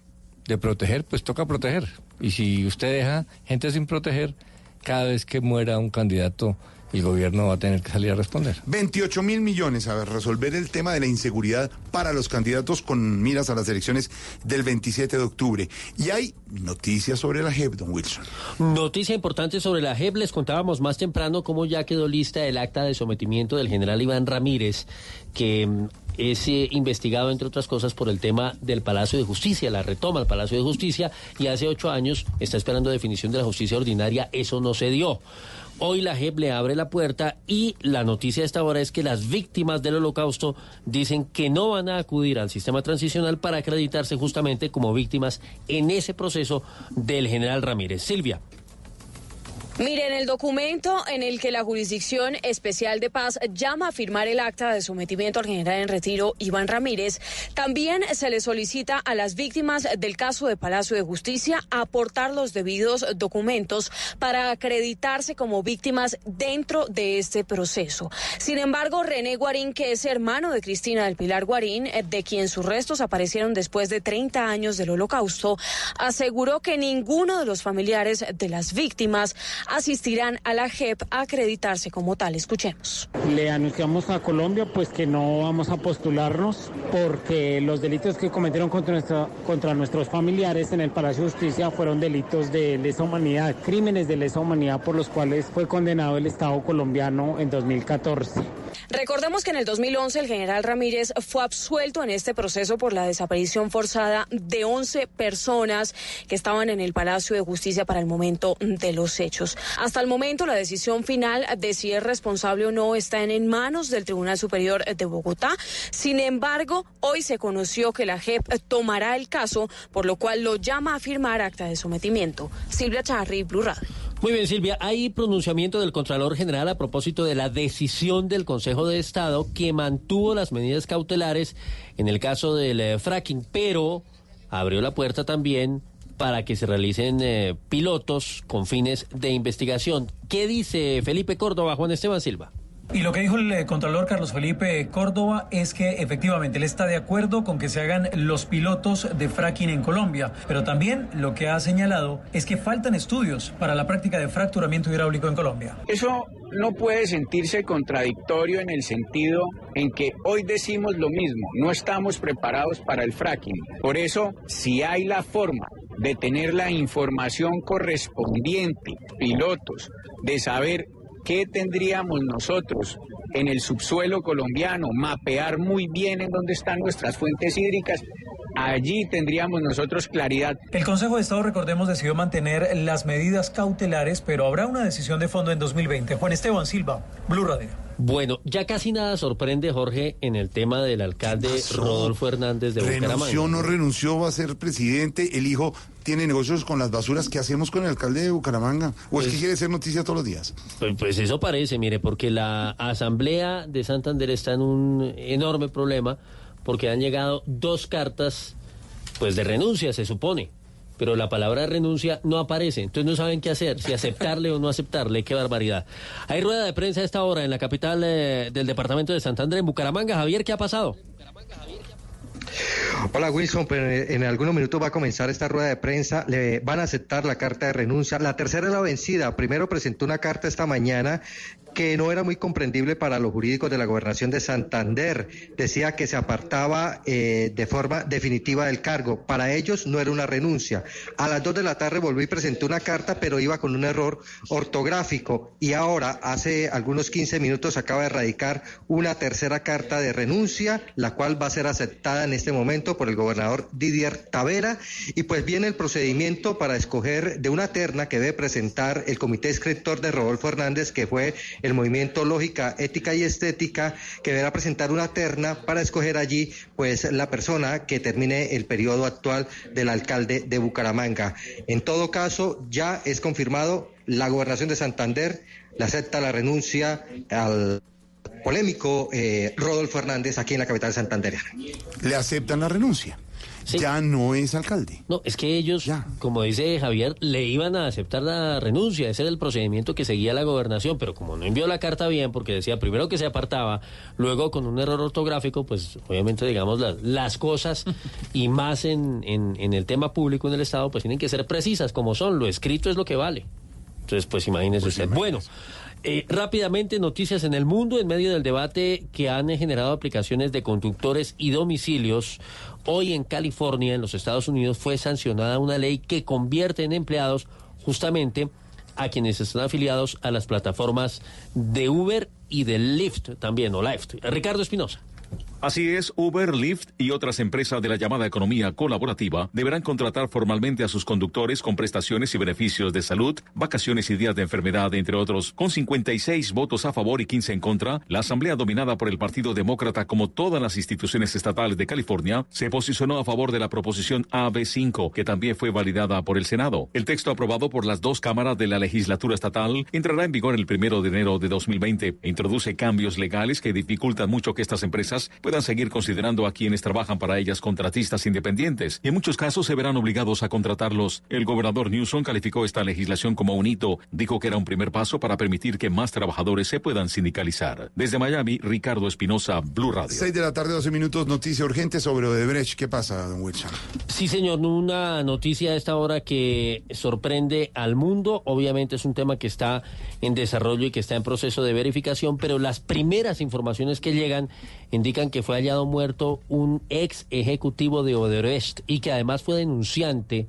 de proteger, pues toca proteger. Y si usted deja gente sin proteger, cada vez que muera un candidato, el gobierno va a tener que salir a responder. 28 mil millones a ver, resolver el tema de la inseguridad para los candidatos con miras a las elecciones del 27 de octubre. Y hay noticias sobre la JEP, don Wilson. Noticia importante sobre la JEP. Les contábamos más temprano cómo ya quedó lista el acta de sometimiento del general Iván Ramírez, que mm, es eh, investigado, entre otras cosas, por el tema del Palacio de Justicia, la retoma al Palacio de Justicia, y hace ocho años está esperando definición de la justicia ordinaria. Eso no se dio. Hoy la JEP le abre la puerta y la noticia de esta hora es que las víctimas del holocausto dicen que no van a acudir al sistema transicional para acreditarse justamente como víctimas en ese proceso del general Ramírez. Silvia. Miren, el documento en el que la Jurisdicción Especial de Paz llama a firmar el acta de sometimiento al general en retiro Iván Ramírez, también se le solicita a las víctimas del caso de Palacio de Justicia aportar los debidos documentos para acreditarse como víctimas dentro de este proceso. Sin embargo, René Guarín, que es hermano de Cristina del Pilar Guarín, eh, de quien sus restos aparecieron después de 30 años del holocausto, aseguró que ninguno de los familiares de las víctimas asistirán a la JEP a acreditarse como tal. Escuchemos. Le anunciamos a Colombia pues que no vamos a postularnos porque los delitos que cometieron contra, nuestra, contra nuestros familiares en el Palacio de Justicia fueron delitos de lesa humanidad, crímenes de lesa humanidad por los cuales fue condenado el Estado colombiano en 2014. Recordemos que en el 2011 el general Ramírez fue absuelto en este proceso por la desaparición forzada de 11 personas que estaban en el Palacio de Justicia para el momento de los hechos. Hasta el momento la decisión final de si es responsable o no está en manos del Tribunal Superior de Bogotá. Sin embargo, hoy se conoció que la JEP tomará el caso, por lo cual lo llama a firmar acta de sometimiento. Silvia Charri, Blue Radio. Muy bien, Silvia. Hay pronunciamiento del Contralor General a propósito de la decisión del Consejo de Estado que mantuvo las medidas cautelares en el caso del eh, fracking, pero abrió la puerta también para que se realicen eh, pilotos con fines de investigación. ¿Qué dice Felipe Córdoba, Juan Esteban Silva? Y lo que dijo el eh, Contralor Carlos Felipe Córdoba es que efectivamente él está de acuerdo con que se hagan los pilotos de fracking en Colombia, pero también lo que ha señalado es que faltan estudios para la práctica de fracturamiento hidráulico en Colombia. Eso no puede sentirse contradictorio en el sentido en que hoy decimos lo mismo, no estamos preparados para el fracking. Por eso, si hay la forma de tener la información correspondiente, pilotos, de saber ¿Qué tendríamos nosotros en el subsuelo colombiano? Mapear muy bien en dónde están nuestras fuentes hídricas. Allí tendríamos nosotros claridad. El Consejo de Estado, recordemos, decidió mantener las medidas cautelares, pero habrá una decisión de fondo en 2020. Juan Esteban Silva, Blue Radio. Bueno, ya casi nada sorprende, Jorge, en el tema del alcalde Rodolfo Hernández de renunció, Bucaramanga. no renunció, va a ser presidente, el hijo tiene negocios con las basuras. ¿Qué hacemos con el alcalde de Bucaramanga? ¿O es que quiere ser noticia todos los días? Pues, pues eso parece, mire, porque la Asamblea de Santander está en un enorme problema porque han llegado dos cartas pues de renuncia, se supone. Pero la palabra renuncia no aparece, entonces no saben qué hacer, si aceptarle o no aceptarle, qué barbaridad. Hay rueda de prensa a esta hora en la capital eh, del departamento de Santander, en Bucaramanga. Javier, ¿qué ha pasado? Hola Wilson, pues en algunos minutos va a comenzar esta rueda de prensa. Le van a aceptar la carta de renuncia. La tercera es la vencida. Primero presentó una carta esta mañana que no era muy comprendible para los jurídicos de la gobernación de Santander. Decía que se apartaba eh, de forma definitiva del cargo. Para ellos no era una renuncia. A las dos de la tarde volví y presentó una carta, pero iba con un error ortográfico. Y ahora, hace algunos 15 minutos, acaba de radicar una tercera carta de renuncia, la cual va a ser aceptada en este momento por el gobernador Didier Tavera. Y pues viene el procedimiento para escoger de una terna que debe presentar el comité escritor de Rodolfo Hernández, que fue el movimiento Lógica, Ética y Estética, que deberá presentar una terna para escoger allí pues la persona que termine el periodo actual del alcalde de Bucaramanga. En todo caso, ya es confirmado la gobernación de Santander le acepta la renuncia al polémico eh, Rodolfo Hernández aquí en la capital santandereana. Le aceptan la renuncia. Ya no es alcalde. No, es que ellos, como dice Javier, le iban a aceptar la renuncia. Ese era el procedimiento que seguía la gobernación, pero como no envió la carta bien, porque decía primero que se apartaba, luego con un error ortográfico, pues obviamente, digamos, las, las cosas y más en, en, en el tema público en el Estado, pues tienen que ser precisas como son. Lo escrito es lo que vale. Entonces, pues imagínese usted. Bueno. Eh, rápidamente, noticias en el mundo en medio del debate que han generado aplicaciones de conductores y domicilios. Hoy en California, en los Estados Unidos, fue sancionada una ley que convierte en empleados justamente a quienes están afiliados a las plataformas de Uber y de Lyft también, o Lyft. Ricardo Espinosa. Así es, Uber, Lyft y otras empresas de la llamada economía colaborativa deberán contratar formalmente a sus conductores con prestaciones y beneficios de salud, vacaciones y días de enfermedad, entre otros. Con 56 votos a favor y 15 en contra, la Asamblea dominada por el Partido Demócrata, como todas las instituciones estatales de California, se posicionó a favor de la proposición AB5, que también fue validada por el Senado. El texto aprobado por las dos cámaras de la legislatura estatal entrará en vigor el primero de enero de 2020 e introduce cambios legales que dificultan mucho que estas empresas puedan seguir considerando a quienes trabajan para ellas contratistas independientes y en muchos casos se verán obligados a contratarlos. El gobernador Newsom calificó esta legislación como un hito, dijo que era un primer paso para permitir que más trabajadores se puedan sindicalizar. Desde Miami, Ricardo Espinosa, Blue Radio. 6 de la tarde, 12 minutos, noticia urgente sobre Odebrecht. ¿Qué pasa, don Wilson? Sí, señor, una noticia a esta hora que sorprende al mundo. Obviamente es un tema que está en desarrollo y que está en proceso de verificación, pero las primeras informaciones que llegan indican que fue hallado muerto un ex ejecutivo de Odebrecht y que además fue denunciante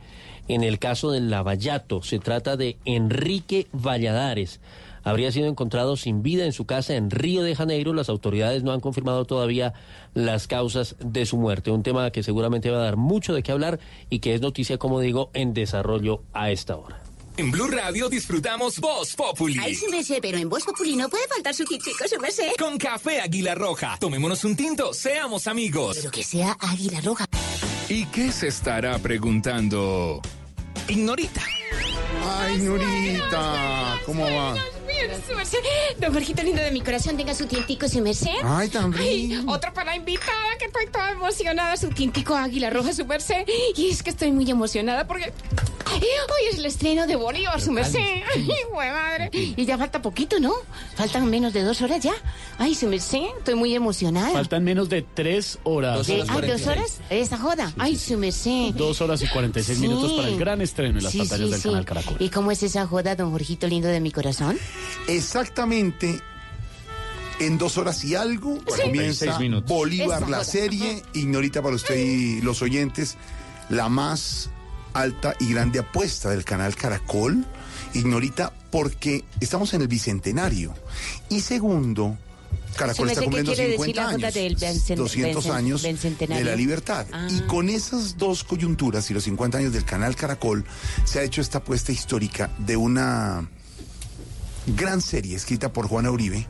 en el caso del Lavallato. Se trata de Enrique Valladares. Habría sido encontrado sin vida en su casa en Río de Janeiro. Las autoridades no han confirmado todavía las causas de su muerte. Un tema que seguramente va a dar mucho de qué hablar y que es noticia, como digo, en desarrollo a esta hora. En Blue Radio disfrutamos Voz Populi. Ay, su merced, pero en Voz Populi no puede faltar su tintico, su merced. Con café Águila Roja. Tomémonos un tinto, seamos amigos. Pero que sea Águila Roja. ¿Y qué se estará preguntando? Ignorita. Ay, Norita, ¿cómo va? Don Jorgito lindo de mi corazón, tenga su tintico, su merced. Ay, tan Ay, otro para la invitada, que estoy toda emocionada. Su tintico Águila Roja, su merced. Y es que estoy muy emocionada porque hoy es el estreno de Bolívar, su merced. Ay, güey, madre. Y ya falta poquito, ¿no? Faltan menos de dos horas ya. Ay, su merced, estoy muy emocionada. Faltan menos de tres horas. Eh, ay, ¿dos horas? Esa joda. Ay, su merced. Dos horas y 46 Sí. minutos para el gran estreno en las Sí, pantallas sí, del sí. canal Caracol. ¿Y cómo es esa joda, don Jorgito lindo de mi corazón? Exactamente en dos horas y algo Sí. comienza 46 minutos. Bolívar, la serie. Ignorita para usted y los oyentes, la más alta y grande apuesta del canal Caracol. Ignorita porque estamos en el bicentenario. Y segundo, Caracol está cumpliendo quiere decir 50 la joda años, del vencen- 200 vencen- años de la libertad. Ah. Y con esas dos coyunturas y los 50 años del canal Caracol, se ha hecho esta apuesta histórica de una gran serie escrita por Juana Uribe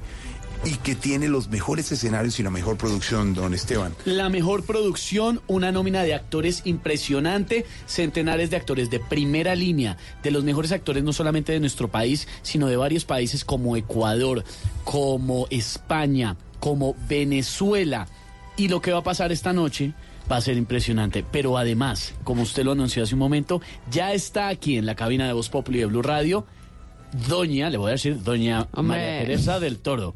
y que tiene los mejores escenarios y la mejor producción, don Esteban. La mejor producción, una nómina de actores impresionante, centenares de actores de primera línea, de los mejores actores no solamente de nuestro país, sino de varios países como Ecuador, como España, como Venezuela. Y lo que va a pasar esta noche va a ser impresionante. Pero además, como usted lo anunció hace un momento, ya está aquí en la cabina de Voz Populi de Blue Radio. Doña, le voy a decir, doña Hombre. María Teresa del Toro.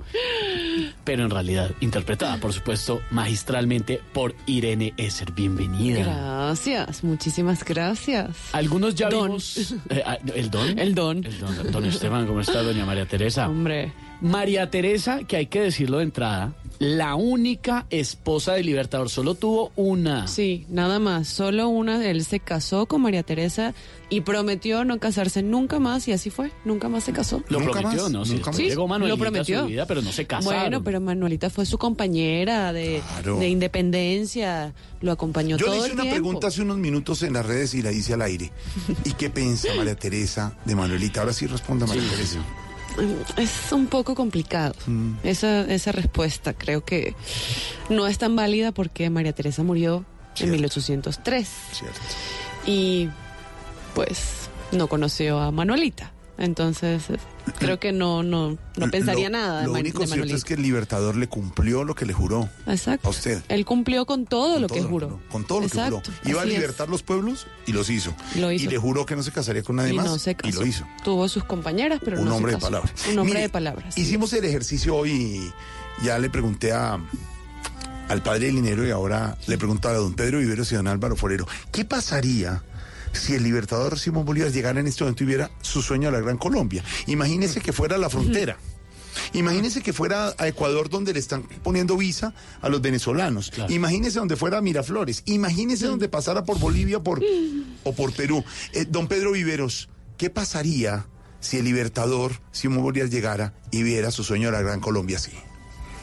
Pero en realidad, interpretada, por supuesto, magistralmente por Irene Esser. Bienvenida. Gracias, muchísimas gracias. Algunos ya Don. vimos. eh, ah, ¿El don? El don. El don. Don Esteban, ¿cómo está, doña María Teresa? Hombre. María Teresa, que hay que decirlo de entrada, la única esposa del Libertador, solo tuvo una. Sí, nada más, solo una. Él se casó con María Teresa y prometió no casarse nunca más y así fue, nunca más se casó. Lo ¿Nunca prometió, más? ¿no? Sí, ¿Nunca más? llegó Manuelita lo prometió. a su vida, pero no se casaron. Bueno, pero Manuelita fue su compañera de, Claro. de independencia, lo acompañó Yo todo le hice el una tiempo. pregunta hace unos minutos en las redes y la hice al aire. ¿Y qué piensa María Teresa de Manuelita? Ahora sí responda María sí, Teresa. Es un poco complicado Mm. esa, esa respuesta. Creo que no es tan válida porque María Teresa murió Cierto. en 1803 Cierto. y pues no conoció a Manuelita. Entonces creo que no no no pensaría Lo- nada de, Lo único de cierto es que el Libertador le cumplió lo que le juró Exacto. a usted. Él cumplió con todo Con lo que juró. Con todo lo que juró. Iba a es. libertar los pueblos y los hizo. Lo hizo. Y le juró que no se casaría con nadie y más. no se y casó. lo hizo. Tuvo sus compañeras, pero un no se hombre de palabras. Un hombre Mire, de palabras. sí. Hicimos el ejercicio hoy y ya le pregunté a, al padre del dinero y ahora le pregunto a don Pedro Viveros y don Álvaro Forero, ¿qué pasaría si el libertador Simón Bolívar llegara en este momento y viera su sueño a la Gran Colombia? Imagínese que fuera a la frontera. Imagínese que fuera a Ecuador donde le están poniendo visa a los venezolanos. Imagínese donde fuera a Miraflores. Imagínese donde pasara por Bolivia por, o por Perú. Eh, don Pedro Viveros, ¿qué pasaría si el libertador Simón Bolívar llegara y viera su sueño a la Gran Colombia así?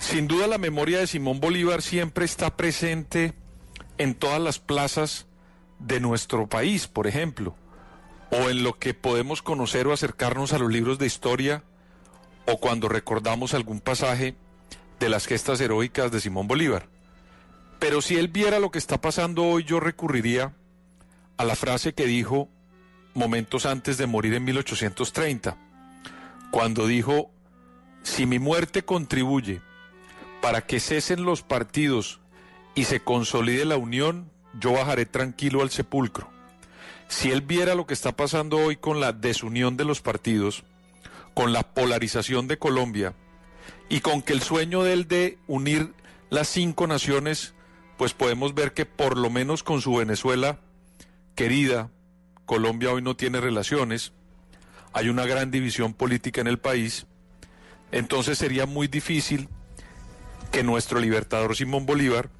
Sin duda la memoria de Simón Bolívar siempre está presente en todas las plazas de nuestro país, por ejemplo, o en lo que podemos conocer o acercarnos a los libros de historia, o cuando recordamos algún pasaje de las gestas heroicas de Simón Bolívar. Pero si él viera lo que está pasando hoy, yo recurriría a la frase que dijo momentos antes de morir en 1830, cuando dijo, si mi muerte contribuye para que cesen los partidos y se consolide la unión, yo bajaré tranquilo al sepulcro. Si él viera lo que está pasando hoy con la desunión de los partidos, con la polarización de Colombia y con que el sueño de él de unir las cinco naciones, pues podemos ver que por lo menos con su Venezuela querida, Colombia hoy no tiene relaciones, hay una gran división política en el país, entonces sería muy difícil que nuestro libertador Simón Bolívar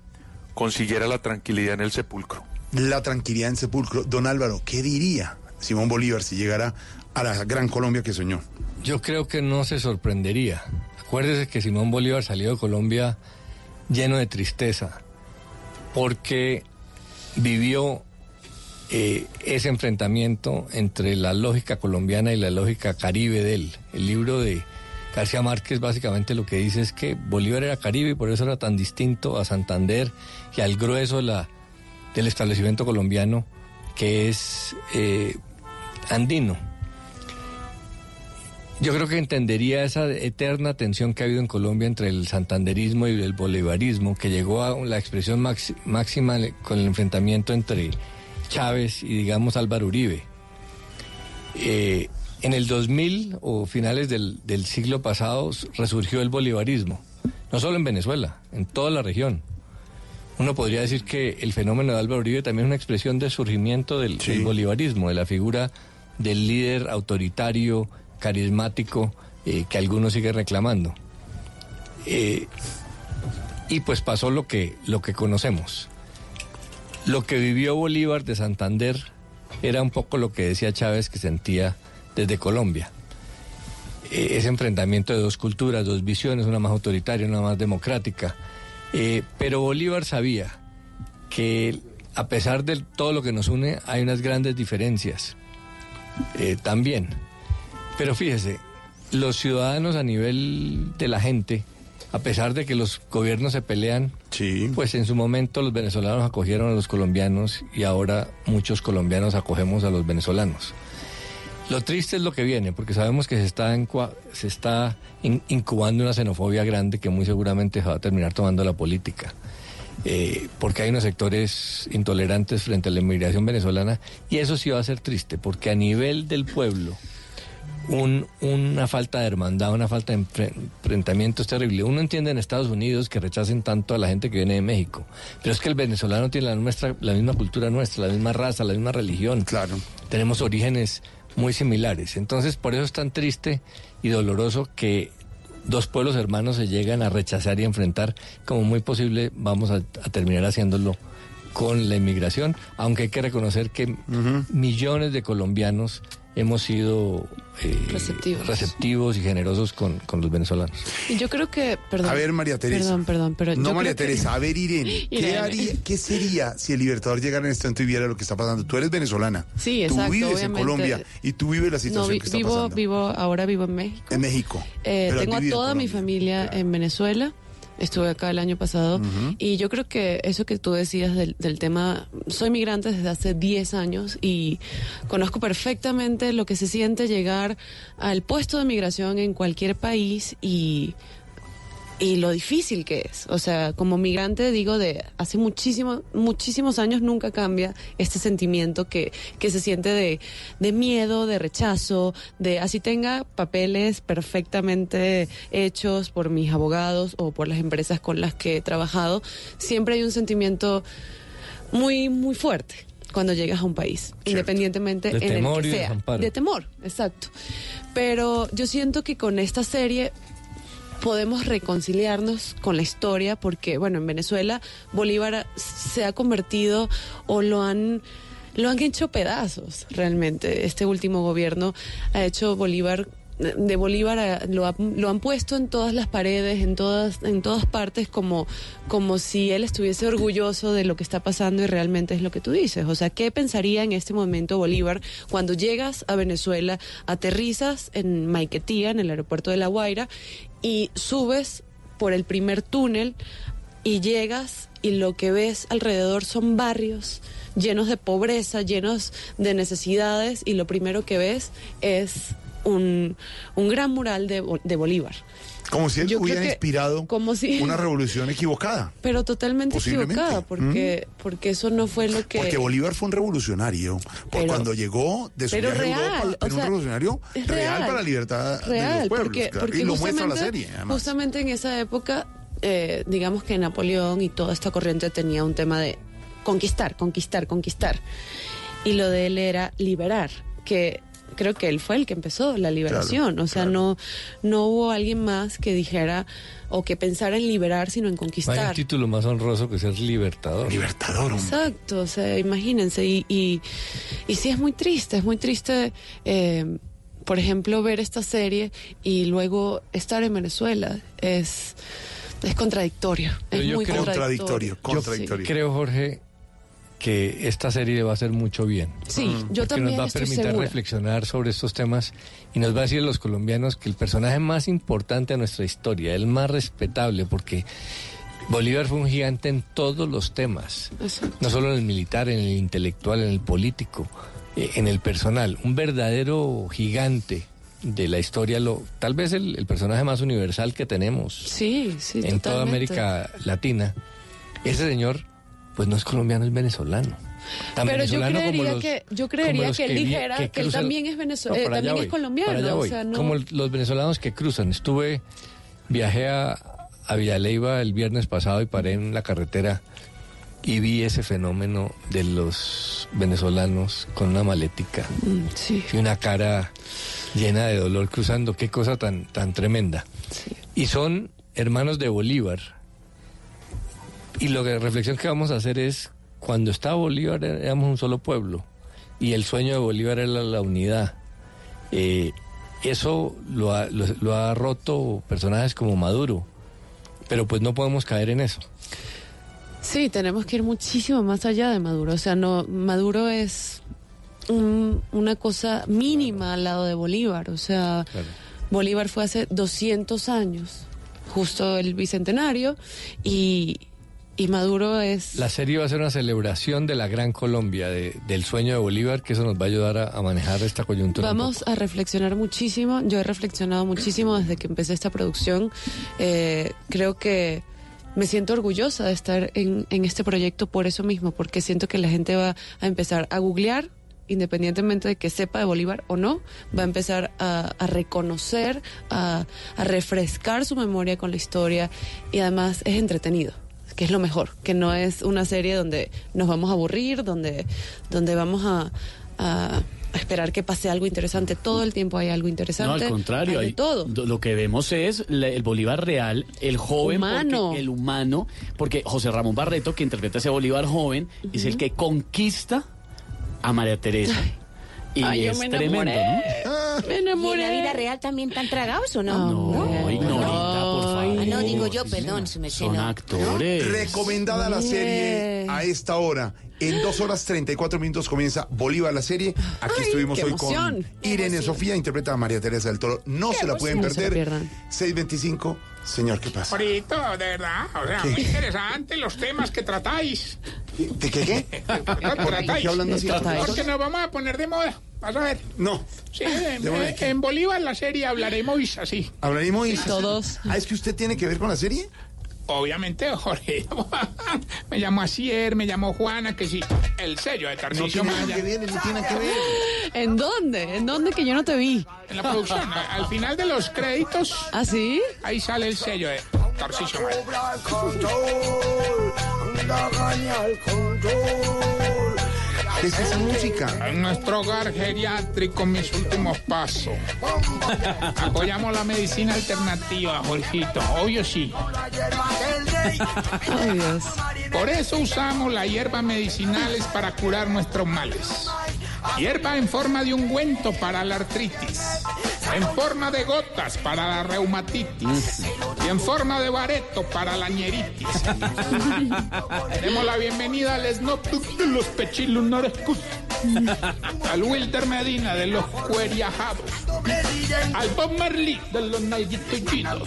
consiguiera la tranquilidad en el sepulcro. La tranquilidad en sepulcro. Don Álvaro, ¿qué diría Simón Bolívar si llegara a la Gran Colombia que soñó? Yo creo que no se sorprendería. Acuérdese que Simón Bolívar salió de Colombia lleno de tristeza, porque vivió eh, ese enfrentamiento entre la lógica colombiana y la lógica caribe de él. El libro de García Márquez básicamente lo que dice es que Bolívar era caribe y por eso era tan distinto a Santander y al grueso de la, del establecimiento colombiano que es eh, andino. Yo creo que entendería esa eterna tensión que ha habido en Colombia entre el santanderismo y el bolivarismo, que llegó a la expresión máxima con el enfrentamiento entre Chávez y, digamos, Álvaro Uribe. Eh, en el 2000 o finales del, del siglo pasado resurgió el bolivarismo, no solo en Venezuela, en toda la región. Uno podría decir que el fenómeno de Álvaro Uribe también es una expresión de surgimiento del, del bolivarismo, de la figura del líder autoritario, carismático, eh, que algunos siguen reclamando. Eh, y pues pasó lo que, lo que conocemos. Lo que vivió Bolívar de Santander era un poco lo que decía Chávez que sentía desde Colombia. Eh, ese enfrentamiento de dos culturas, dos visiones, una más autoritaria, una más democrática. Eh, pero Bolívar sabía que a pesar de todo lo que nos une, hay unas grandes diferencias eh, también. Pero fíjese, los ciudadanos a nivel de la gente a pesar de que los gobiernos se pelean, pues en su momento los venezolanos acogieron a los colombianos y ahora muchos colombianos acogemos a los venezolanos. Lo triste es lo que viene, porque sabemos que se está, se está in- incubando una xenofobia grande que muy seguramente se va a terminar tomando la política. Eh, porque hay unos sectores intolerantes frente a la inmigración venezolana y eso sí va a ser triste, porque a nivel del pueblo un- una falta de hermandad, una falta de enfre- enfrentamiento es terrible. Uno entiende en Estados Unidos que rechacen tanto a la gente que viene de México, pero es que el venezolano tiene la, nuestra, la misma cultura nuestra, la misma raza, la misma religión. Claro. Tenemos orígenes muy similares. Entonces, por eso es tan triste y doloroso que dos pueblos hermanos se llegan a rechazar y enfrentar, como muy posible vamos a, a terminar haciéndolo con la inmigración, aunque hay que reconocer que millones de colombianos hemos sido eh, Receptivos. receptivos y generosos con, con los venezolanos. Y yo creo que, perdón. A ver, María Teresa. Perdón, perdón, pero No, yo María creo que- Teresa, a ver, Irene, ¿qué, Irene. haría, ¿qué sería si el Libertador llegara en este momento y viera lo que está pasando? Tú eres venezolana. Sí, exacto, Tú vives en. Colombia y tú vives la No, situación vi- que está vivo, pasando. vivo, ahora vivo en México. En México. Eh, tengo a toda mi familia en Venezuela. Estuve acá el año pasado. Y yo creo que eso que tú decías del, del tema, soy migrante desde hace 10 años y conozco perfectamente lo que se siente llegar al puesto de migración en cualquier país y, y lo difícil que es. O sea, como migrante digo de hace muchísimo, muchísimos años nunca cambia este sentimiento que, que se siente de, de miedo, de rechazo, de así tenga papeles perfectamente hechos por mis abogados o por las empresas con las que he trabajado, siempre hay un sentimiento muy, muy fuerte cuando llegas a un país, independientemente De en temor el que sea. De temor, exacto. Pero yo siento que con esta serie podemos reconciliarnos con la historia porque, bueno, en Venezuela Bolívar se ha convertido o lo han... Lo han hecho pedazos realmente. Este último gobierno ha hecho Bolívar de Bolívar a- lo, ha- lo han puesto en todas las paredes, en todas, en todas partes, como, como si él estuviese orgulloso de lo que está pasando y realmente es lo que tú dices. O sea, ¿qué pensaría en este momento Bolívar cuando llegas a Venezuela, aterrizas en Maiquetía, en el aeropuerto de La Guaira, y subes por el primer túnel y llegas y lo que ves alrededor son barrios llenos de pobreza, llenos de necesidades y lo primero que ves es un, un gran mural de, de Bolívar. Como si él Yo hubiera inspirado como si- una revolución equivocada. Pero totalmente equivocada porque, porque eso no fue lo que... Porque Bolívar fue un revolucionario. Por cuando llegó de su pero viaje a real, Europa, era un revolucionario real, real. para la libertad de real, los pueblos. porque, claro. porque y lo muestra la serie, además. Justamente en esa época, eh, digamos que Napoleón y toda esta corriente tenía un tema de conquistar, conquistar, conquistar. Y lo de él era liberar, que creo que él fue el que empezó la liberación. o sea, no, no hubo alguien más que dijera o que pensara en liberar, sino en No hay un conquistar. título más honroso que ser libertador. Libertador, Exacto, o sea, imagínense. Y, y, y sí es muy triste, es muy triste, eh, por ejemplo, ver esta serie y luego estar en Venezuela. Es, es contradictorio. Pero es yo muy creo- contradictorio. Yo creo, Jorge, que esta serie va a hacer mucho bien. Sí, yo también nos va a estoy permitir segura. reflexionar sobre estos temas y nos va a decir a los colombianos que el personaje más importante de nuestra historia, el más respetable, porque Bolívar fue un gigante en todos los temas, no solo en el militar, en el intelectual, en el político, eh, en el personal, un verdadero gigante de la historia, lo, tal vez el, el personaje más universal que tenemos Sí, sí, en toda. América Latina. Ese señor, pues no es colombiano, es venezolano. Tan Pero yo creería los- que yo creería que él dijera que, él también es No, venezolano, también voy, es colombiano, o sea, no. Como el- los venezolanos que cruzan. Estuve, viajé a, a Villaleiva el viernes pasado y paré en la carretera y vi ese fenómeno de los venezolanos con una maletica Mm, y una cara llena de dolor cruzando. Qué cosa tan, tan tremenda. Y son hermanos de Bolívar. Y lo que reflexión que vamos a hacer es, cuando estaba Bolívar éramos un solo pueblo y el sueño de Bolívar era la unidad. Eh, eso lo ha, lo- lo ha roto personajes como Maduro, pero pues no podemos caer en eso. Sí, tenemos que ir muchísimo más allá de Maduro. O sea, no, Maduro es un- una cosa mínima al lado de Bolívar. O sea, Bolívar fue hace 200 años justo el bicentenario y, y Maduro es... La serie va a ser una celebración de la Gran Colombia, de- del sueño de Bolívar, que eso nos va a ayudar a, a manejar esta coyuntura. un Vamos a reflexionar muchísimo. Yo he reflexionado muchísimo desde que empecé esta producción. Eh, creo que me siento orgullosa de estar en, en este proyecto por eso mismo, porque siento que la gente va a empezar a googlear, independientemente de que sepa de Bolívar o no, va a empezar a, a reconocer, a, a refrescar su memoria con la historia y además es entretenido que es lo mejor, que no es una serie donde nos vamos a aburrir, donde, donde vamos a, a- a esperar que pase algo interesante. Todo el tiempo hay algo interesante. No, al contrario, hay de hay- todo. do- Lo que vemos es la- el Bolívar real, el joven, Humano. porque- el humano, porque José Ramón Barreto, que interpreta ese Bolívar joven, es el que conquista a María Teresa. Y Ay, yo es me tremendo, enamoré. ¿no? Me ¿Y en enamoré. la vida real también están tragados o no? No, favor. Ah, no, digo yo, perdón, su merced, Son no. actores. Recomendada la serie a esta hora. En dos horas 34 minutos comienza Bolívar la serie. Aquí Ay, estuvimos hoy emoción. con Irene Sofía, interpreta a María Teresa del Toro. No Qué se la pueden emoción. No se la perder. pierdan. 625, señor, ¿qué pasa? Frito, de verdad, o sea, ¿Qué? muy interesante los temas que tratáis. ¿De qué qué? tratáis. qué hablando así? Porque nos vamos a poner de moda, vas a ver. No. Sí, en, en Bolívar la serie hablaremos así. Hablaremos y Todos. Ah, es que usted tiene que ver con la serie. Obviamente, Jorge. me llamo Asier, me llamo Juana, que sí, el sello de No Tarcisio tiene nada Maya. que ver, no tiene nada que ver. ¿En dónde? ¿En dónde que yo no te vi? En la producción, al final de los créditos, ¿Ah, sí? ahí sale el sello de Tarcisio Maya. ¿Qué es esa música? En nuestro hogar geriátrico, mis últimos pasos. Apoyamos la medicina alternativa, Jorgito. Obvio sí. Por eso usamos las hierbas medicinales para curar nuestros males. Hierba en forma de ungüento para la artritis, en forma de gotas para la reumatitis y en forma de bareto para la ñeritis. Demos la bienvenida al Snoop de los al Wilder Medina de los cueriajados, al Bob Marley de los nalguitochitos,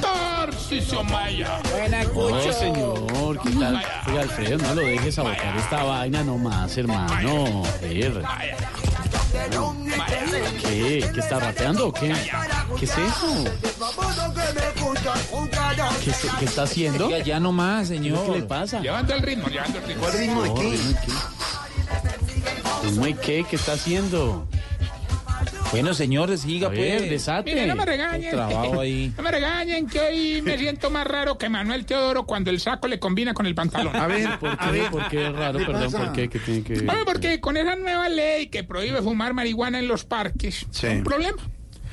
Tarcisio Maya. No, señor, ¿qué tal? Oiga, Alfredo, no lo dejes abocar esta vaina nomás, hermano. A ver. ¿Qué? ¿Qué está rapeando o qué? ¿Qué es eso? ¿Qué, se- qué está haciendo? Ya no más, señor. ¿Qué le pasa? Llevando el ritmo, llevando el ritmo. ¿Cuál ritmo de qué? ¿Ritmo de qué? ¿Ritmo de qué? ¿Qué está haciendo? Bueno, señor, siga pues. desate. Mire, no me regañen. Trabajo ahí. No me regañen que hoy me siento más raro que Manuel Teodoro cuando el saco le combina con el pantalón. A ver, ¿Por a qué? ver. ¿Por qué es raro? ¿Qué Perdón, pasa? ¿por qué? ¿Qué tiene que ver? Oye, porque con esa nueva ley que prohíbe fumar marihuana en los parques, Sí. un problema.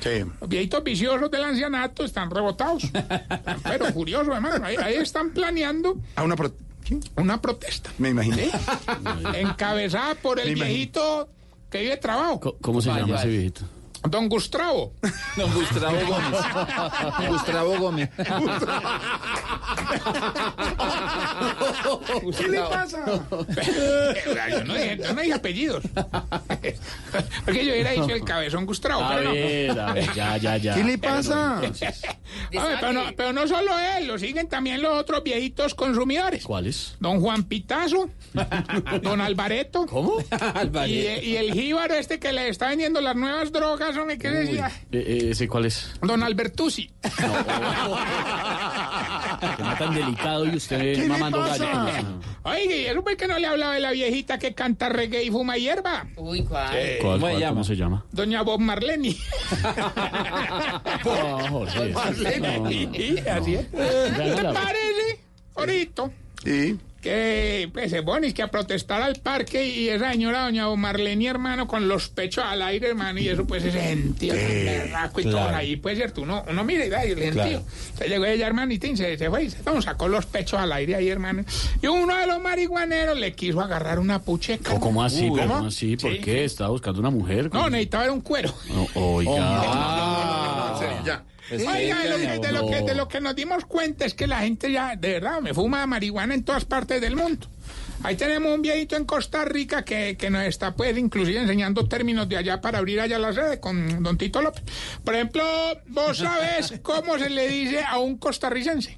Sí. Los viejitos viciosos del ancianato están rebotados. Pero furiosos, hermano. Ahí, ahí están planeando A una pro- ¿Qué? una protesta Me imaginé. encabezada por el viejito que vive trabajo, ¿Cómo se Vaya, llama ese viejito? Don Gustavo. Don Gustavo Gómez. Gustavo Gómez. ¿Qué le pasa? yo, no dije, yo no dije apellidos. Porque yo hubiera dicho el cabezón Gustavo. A pero no. ver, a ver, ya, ya, ya. ¿Qué le pasa? Pero, no, pero no solo él, lo siguen también los otros viejitos consumidores. ¿Cuáles? Don Juan Pitazo, don Alvareto. ¿Cómo? Y, y el jíbaro este que le está vendiendo las nuevas drogas, hombre, ¿qué decía? Eh, eh, ¿Ese cuál es? Don Albertucci. Tema tan delicado y usted mamando gallo. Oiga, ¿y eso por qué no le hablaba de la viejita que canta reggae y fuma hierba? Uy, ¿cuál? ¿Cuál, ¿Cómo se cuál, llama? ¿Cómo se llama? Doña Bob Marleni. No, Jorge. No, Sí, así es. no. ¿Te parece, ahorita, Sí. Que pues, se ponen que a protestar al parque y esa señora doña Bob Marleni, hermano, con los pechos al aire, hermano, y eso pues se sentía berraco y todo ahí, pues cierto, uno, uno mira y da y el gentío. Claro. Se llegó ella, hermanita, y se, se fue y se no, sacó los pechos al aire ahí, hermano. Y uno de los marihuaneros le quiso agarrar una pucheca. ¿Cómo, cómo así? Uy, ¿Cómo así? ¿Por Sí, qué? ¿Estaba buscando una mujer? No, necesitaba un cuero. No, oiga. No, en serio, ya. Oiga, de lo, que, de lo que- de lo que nos dimos cuenta es que la gente ya, de verdad, me fuma marihuana en todas partes del mundo. Ahí tenemos un viejito en Costa Rica que, que nos está, pues, inclusive enseñando términos de allá para abrir allá la sede con don Tito López. Por ejemplo, ¿vos sabés cómo se le dice a un costarricense?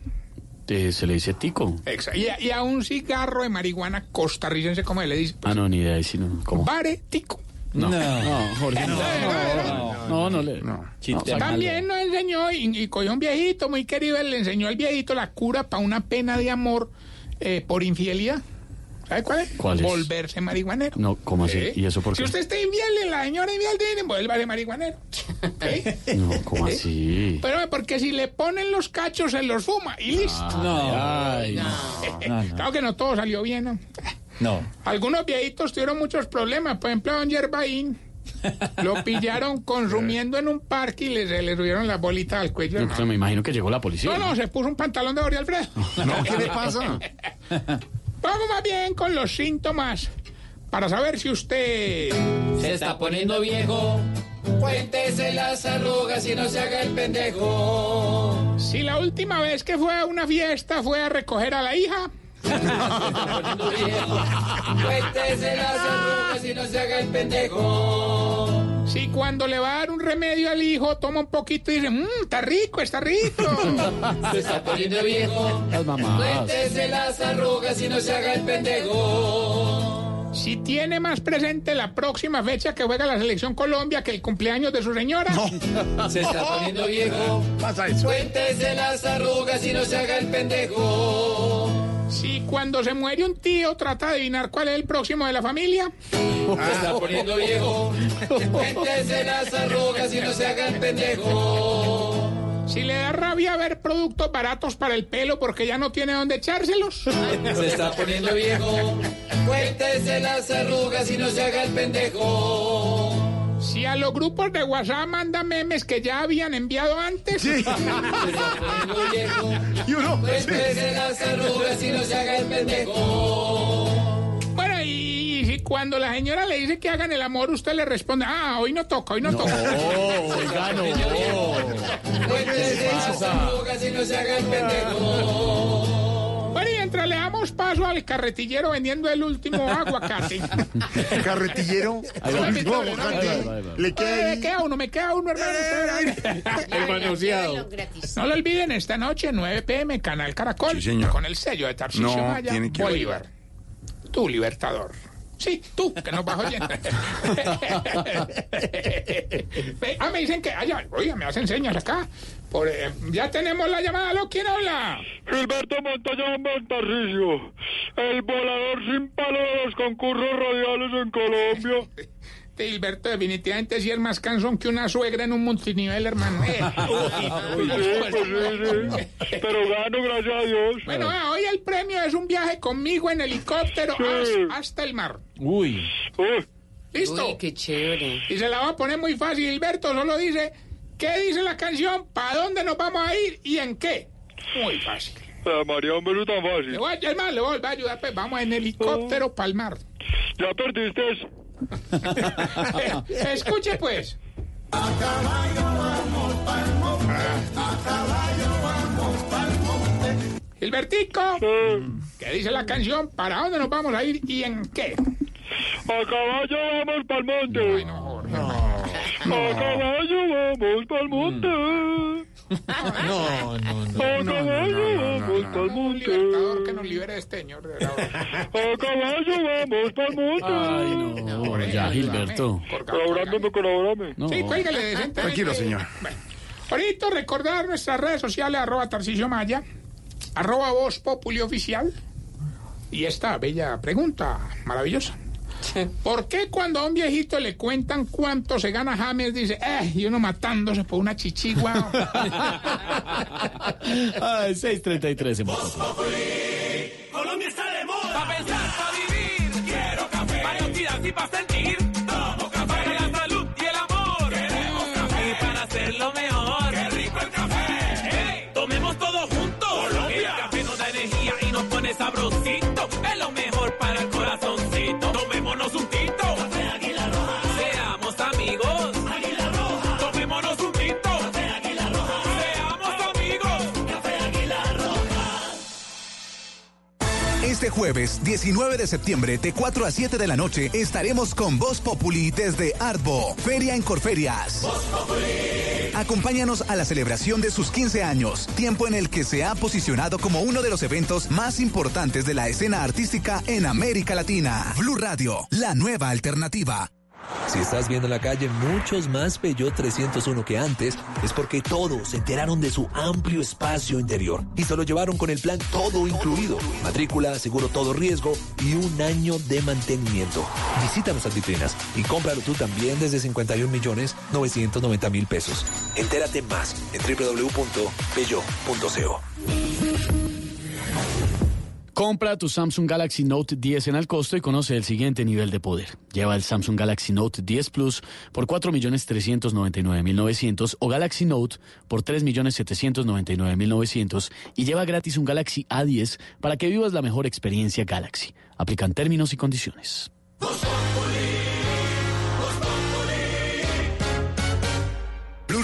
Eh, se le dice tico. Exa- Y a, y a un cigarro de marihuana costarricense, ¿cómo se le dice? Ah, no, ni idea. Si no, ¿Cómo? Bare tico. No, no, Jorge, no. No, no, no le. No, También nos enseñó, y, y cogió un viejito muy querido, él le enseñó al viejito la cura para una pena de amor eh, por infidelidad. ¿Sabe cuál es? ¿Cuál es? Volverse marihuanero. No, ¿cómo así? ¿Eh? ¿Y eso por Si qué? usted está infiel la señora infiel, tiene, vuélvase marihuanero. ¿Eh? No, ¿cómo ¿Eh? así? Pero porque si le ponen los cachos, se los fuma y listo. No. Ay, no. No, no. Claro que no todo salió bien, ¿no? No. Algunos viejitos tuvieron muchos problemas. Por ejemplo, don Yerbaín lo pillaron consumiendo en un parque y le, se le subieron las bolitas al cuello. Pues me imagino que llegó la policía. No, no, se puso un pantalón de Jorge Alfredo. No, ¿qué le pasa? Vamos más bien con los síntomas para saber si usted... Se está poniendo viejo. Cuéntese las arrugas y no se haga el pendejo. Si la última vez que fue a una fiesta fue a recoger a la hija. Cuéntese las arrugas y no se haga el pendejo. Si cuando le va a dar un remedio al hijo toma un poquito y dice, mmm, está rico, está rico. Se está poniendo viejo. Las mamás. Cuéntese las arrugas y no se haga el pendejo. Si tiene más presente la próxima fecha que juega la selección Colombia que el cumpleaños de su señora. Se está poniendo viejo. Cuéntese las arrugas y no se haga el pendejo. Si cuando se muere un tío trata de adivinar cuál es el próximo de la familia. Se está poniendo viejo. Cuéntese las arrugas y no se haga el pendejo. Si le da rabia ver productos baratos para el pelo porque ya no tiene dónde echárselos. Se está poniendo viejo. Cuéntese las arrugas y no se haga el pendejo. Si a los grupos de WhatsApp manda memes que ya habían enviado antes. Las arrugas y no se haga el pendejo. Bueno, y, y si cuando la señora le dice que hagan el amor, usted le responde, ah, hoy no toca, hoy no, toca. oiga, no. Cuéntese las arrugas y no se haga el pendejo. Bueno, y mientras le damos paso al carretillero vendiendo el último aguacate. Carretillero. El último aguacate. Le Eh, queda ahí. queda uno, me queda uno, hermano. verá. El manoseado. No lo olviden, esta noche, 9 pm, Canal Caracol, Sí, señor. con el sello de Tarcisio No, Maya, tiene que Bolívar. Tú, libertador. Sí, tú, que nos vas oyendo. Ah, me dicen que, ay, oiga, me hacen señas acá. Por, eh, ya tenemos la llamada, ¿lo quién habla? Gilberto Montoya Montarricio, el volador sin palo de los concursos radiales en Colombia. Este Gilberto definitivamente sí es más cansón que una suegra en un multinivel, hermano. Eh, uy, Pues sí, pues sí, sí. Pero gano, gracias a Dios. Bueno, ah, hoy el premio es un viaje conmigo en helicóptero Sí. hasta el mar. Uy. ¿Listo? qué chévere. Y se la va a poner muy fácil, Gilberto. Solo dice, ¿qué dice la canción? ¿Para dónde nos vamos a ir y en qué? Muy fácil. Ah, María, un beso tan fácil. Le voy a ayudar, le voy a ayudar. Pues vamos en helicóptero para el mar. Ya perdiste. Escuche pues. Gilbertico, ¿qué dice la canción? ¿Para dónde nos vamos a ir y en qué? A caballo vamos pa'l monte. A caballo vamos pa'l monte. No, no, no. A caballo vamos libertador que nos libere de este señor. de la- A caballo vamos pa'l monte. Ay, no. Ya, Gilberto. Colaborándome, colaborame. No. Sí, cuélgale. Tranquilo, señor. Bueno, ahorita recordar nuestras redes sociales, arroba Tarcisio Maya, arroba Voz Populi Oficial. Y esta bella pregunta maravillosa. ¿Por qué cuando a un viejito le cuentan cuánto se gana James dice, eh, y uno matándose por una chichigua? Ay, 633 en Colombia está de moda. Pa' pensar, pa' vivir. Quiero café. Varios días y pa' Este jueves, 19 de septiembre, de 4 a 7 de la noche, estaremos con Voz Populi desde Artbo, Feria en Corferias. Acompáñanos a la celebración de sus 15 años, tiempo en el que se ha posicionado como uno de los eventos más importantes de la escena artística en América Latina. Blue Radio, la nueva alternativa. Si estás viendo en la calle muchos más Peugeot 301 que antes, es porque todos se enteraron de su amplio espacio interior y se lo llevaron con el plan todo incluido. Matrícula, seguro todo riesgo y un año de mantenimiento. Visita nuestras vitrinas y cómpralo tú también desde 51 millones 990 mil pesos. Entérate más en www.peugeot.co. Compra tu Samsung Galaxy Note 10 en al costo y conoce el siguiente nivel de poder. Lleva el Samsung Galaxy Note 10 Plus por 4.399.900 o Galaxy Note por 3.799.900 y lleva gratis un Galaxy A10 para que vivas la mejor experiencia Galaxy. Aplican términos y condiciones.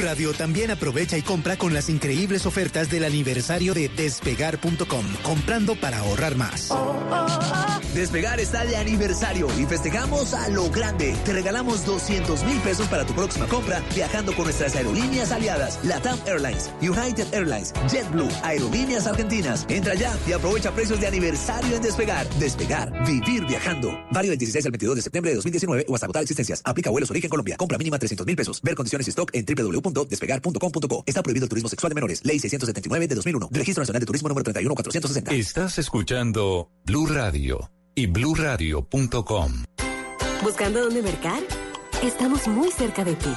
Radio también aprovecha y compra con las increíbles ofertas del aniversario de despegar.com, comprando para ahorrar más. Despegar está de aniversario y festejamos a lo grande. Te regalamos 200 mil pesos para tu próxima compra viajando con nuestras aerolíneas aliadas, Latam Airlines, United Airlines, JetBlue, Aerolíneas Argentinas. Entra ya y aprovecha precios de aniversario en Despegar. Despegar, vivir viajando. Válido del 16 al 22 de septiembre de 2019 o hasta agotar existencias. Aplica vuelos origen Colombia. Compra mínima 300 mil pesos. Ver condiciones y stock en www.despegar.com.co. Está prohibido el turismo sexual de menores. Ley 679 de 2001. Registro Nacional de Turismo número 31460. Estás escuchando Blue Radio y bluradio.com. ¿Buscando dónde mercar? Estamos muy cerca de ti.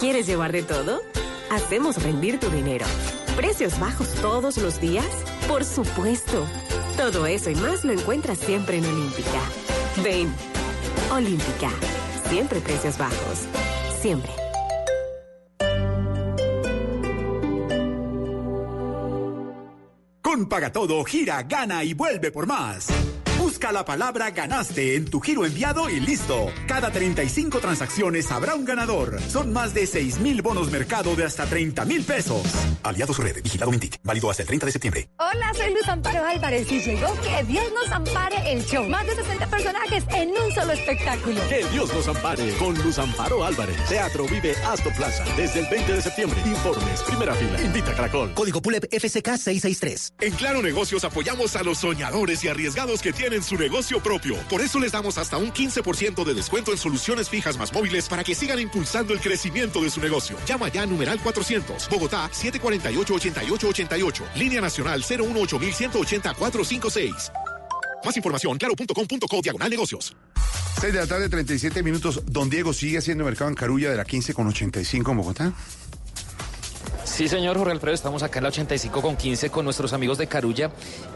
¿Quieres llevar de todo? Hacemos rendir tu dinero. ¿Precios bajos todos los días? Por supuesto. Todo eso y más lo encuentras siempre en Olímpica. Ven. Olímpica. Siempre precios bajos. Siempre. Con Pagatodo, gira, gana y vuelve por más. Busca la palabra ganaste en tu giro enviado y listo. Cada 35 transacciones habrá un ganador. Son más de 6 mil bonos mercado de hasta 30 mil pesos. Aliados Red, vigilado Mintic, válido hasta el 30 de septiembre. Hola, soy Luz Amparo Álvarez y llegó Que Dios nos ampare el show. Más de 60 personajes en un solo espectáculo. Que Dios nos ampare con Luz Amparo Álvarez. Teatro Vive Astor Plaza desde el 20 de septiembre. Informes, primera fila. Invita a Caracol. Código PULEP FCK 663. En Claro Negocios apoyamos a los soñadores y arriesgados que tienen su negocio propio. Por eso les damos hasta un 15% de descuento en soluciones fijas más móviles para que sigan impulsando el crecimiento de su negocio. Llama ya a numeral 400. Bogotá 748-8888. Línea nacional 018-180-456. Más información, claro.com.co diagonal negocios. 6 de la tarde, 37 minutos. Don Diego sigue haciendo mercado en Carulla de la 15 con 85 en Bogotá. Sí, señor Jorge Alfredo, estamos acá en la 85 con 15 con nuestros amigos de Carulla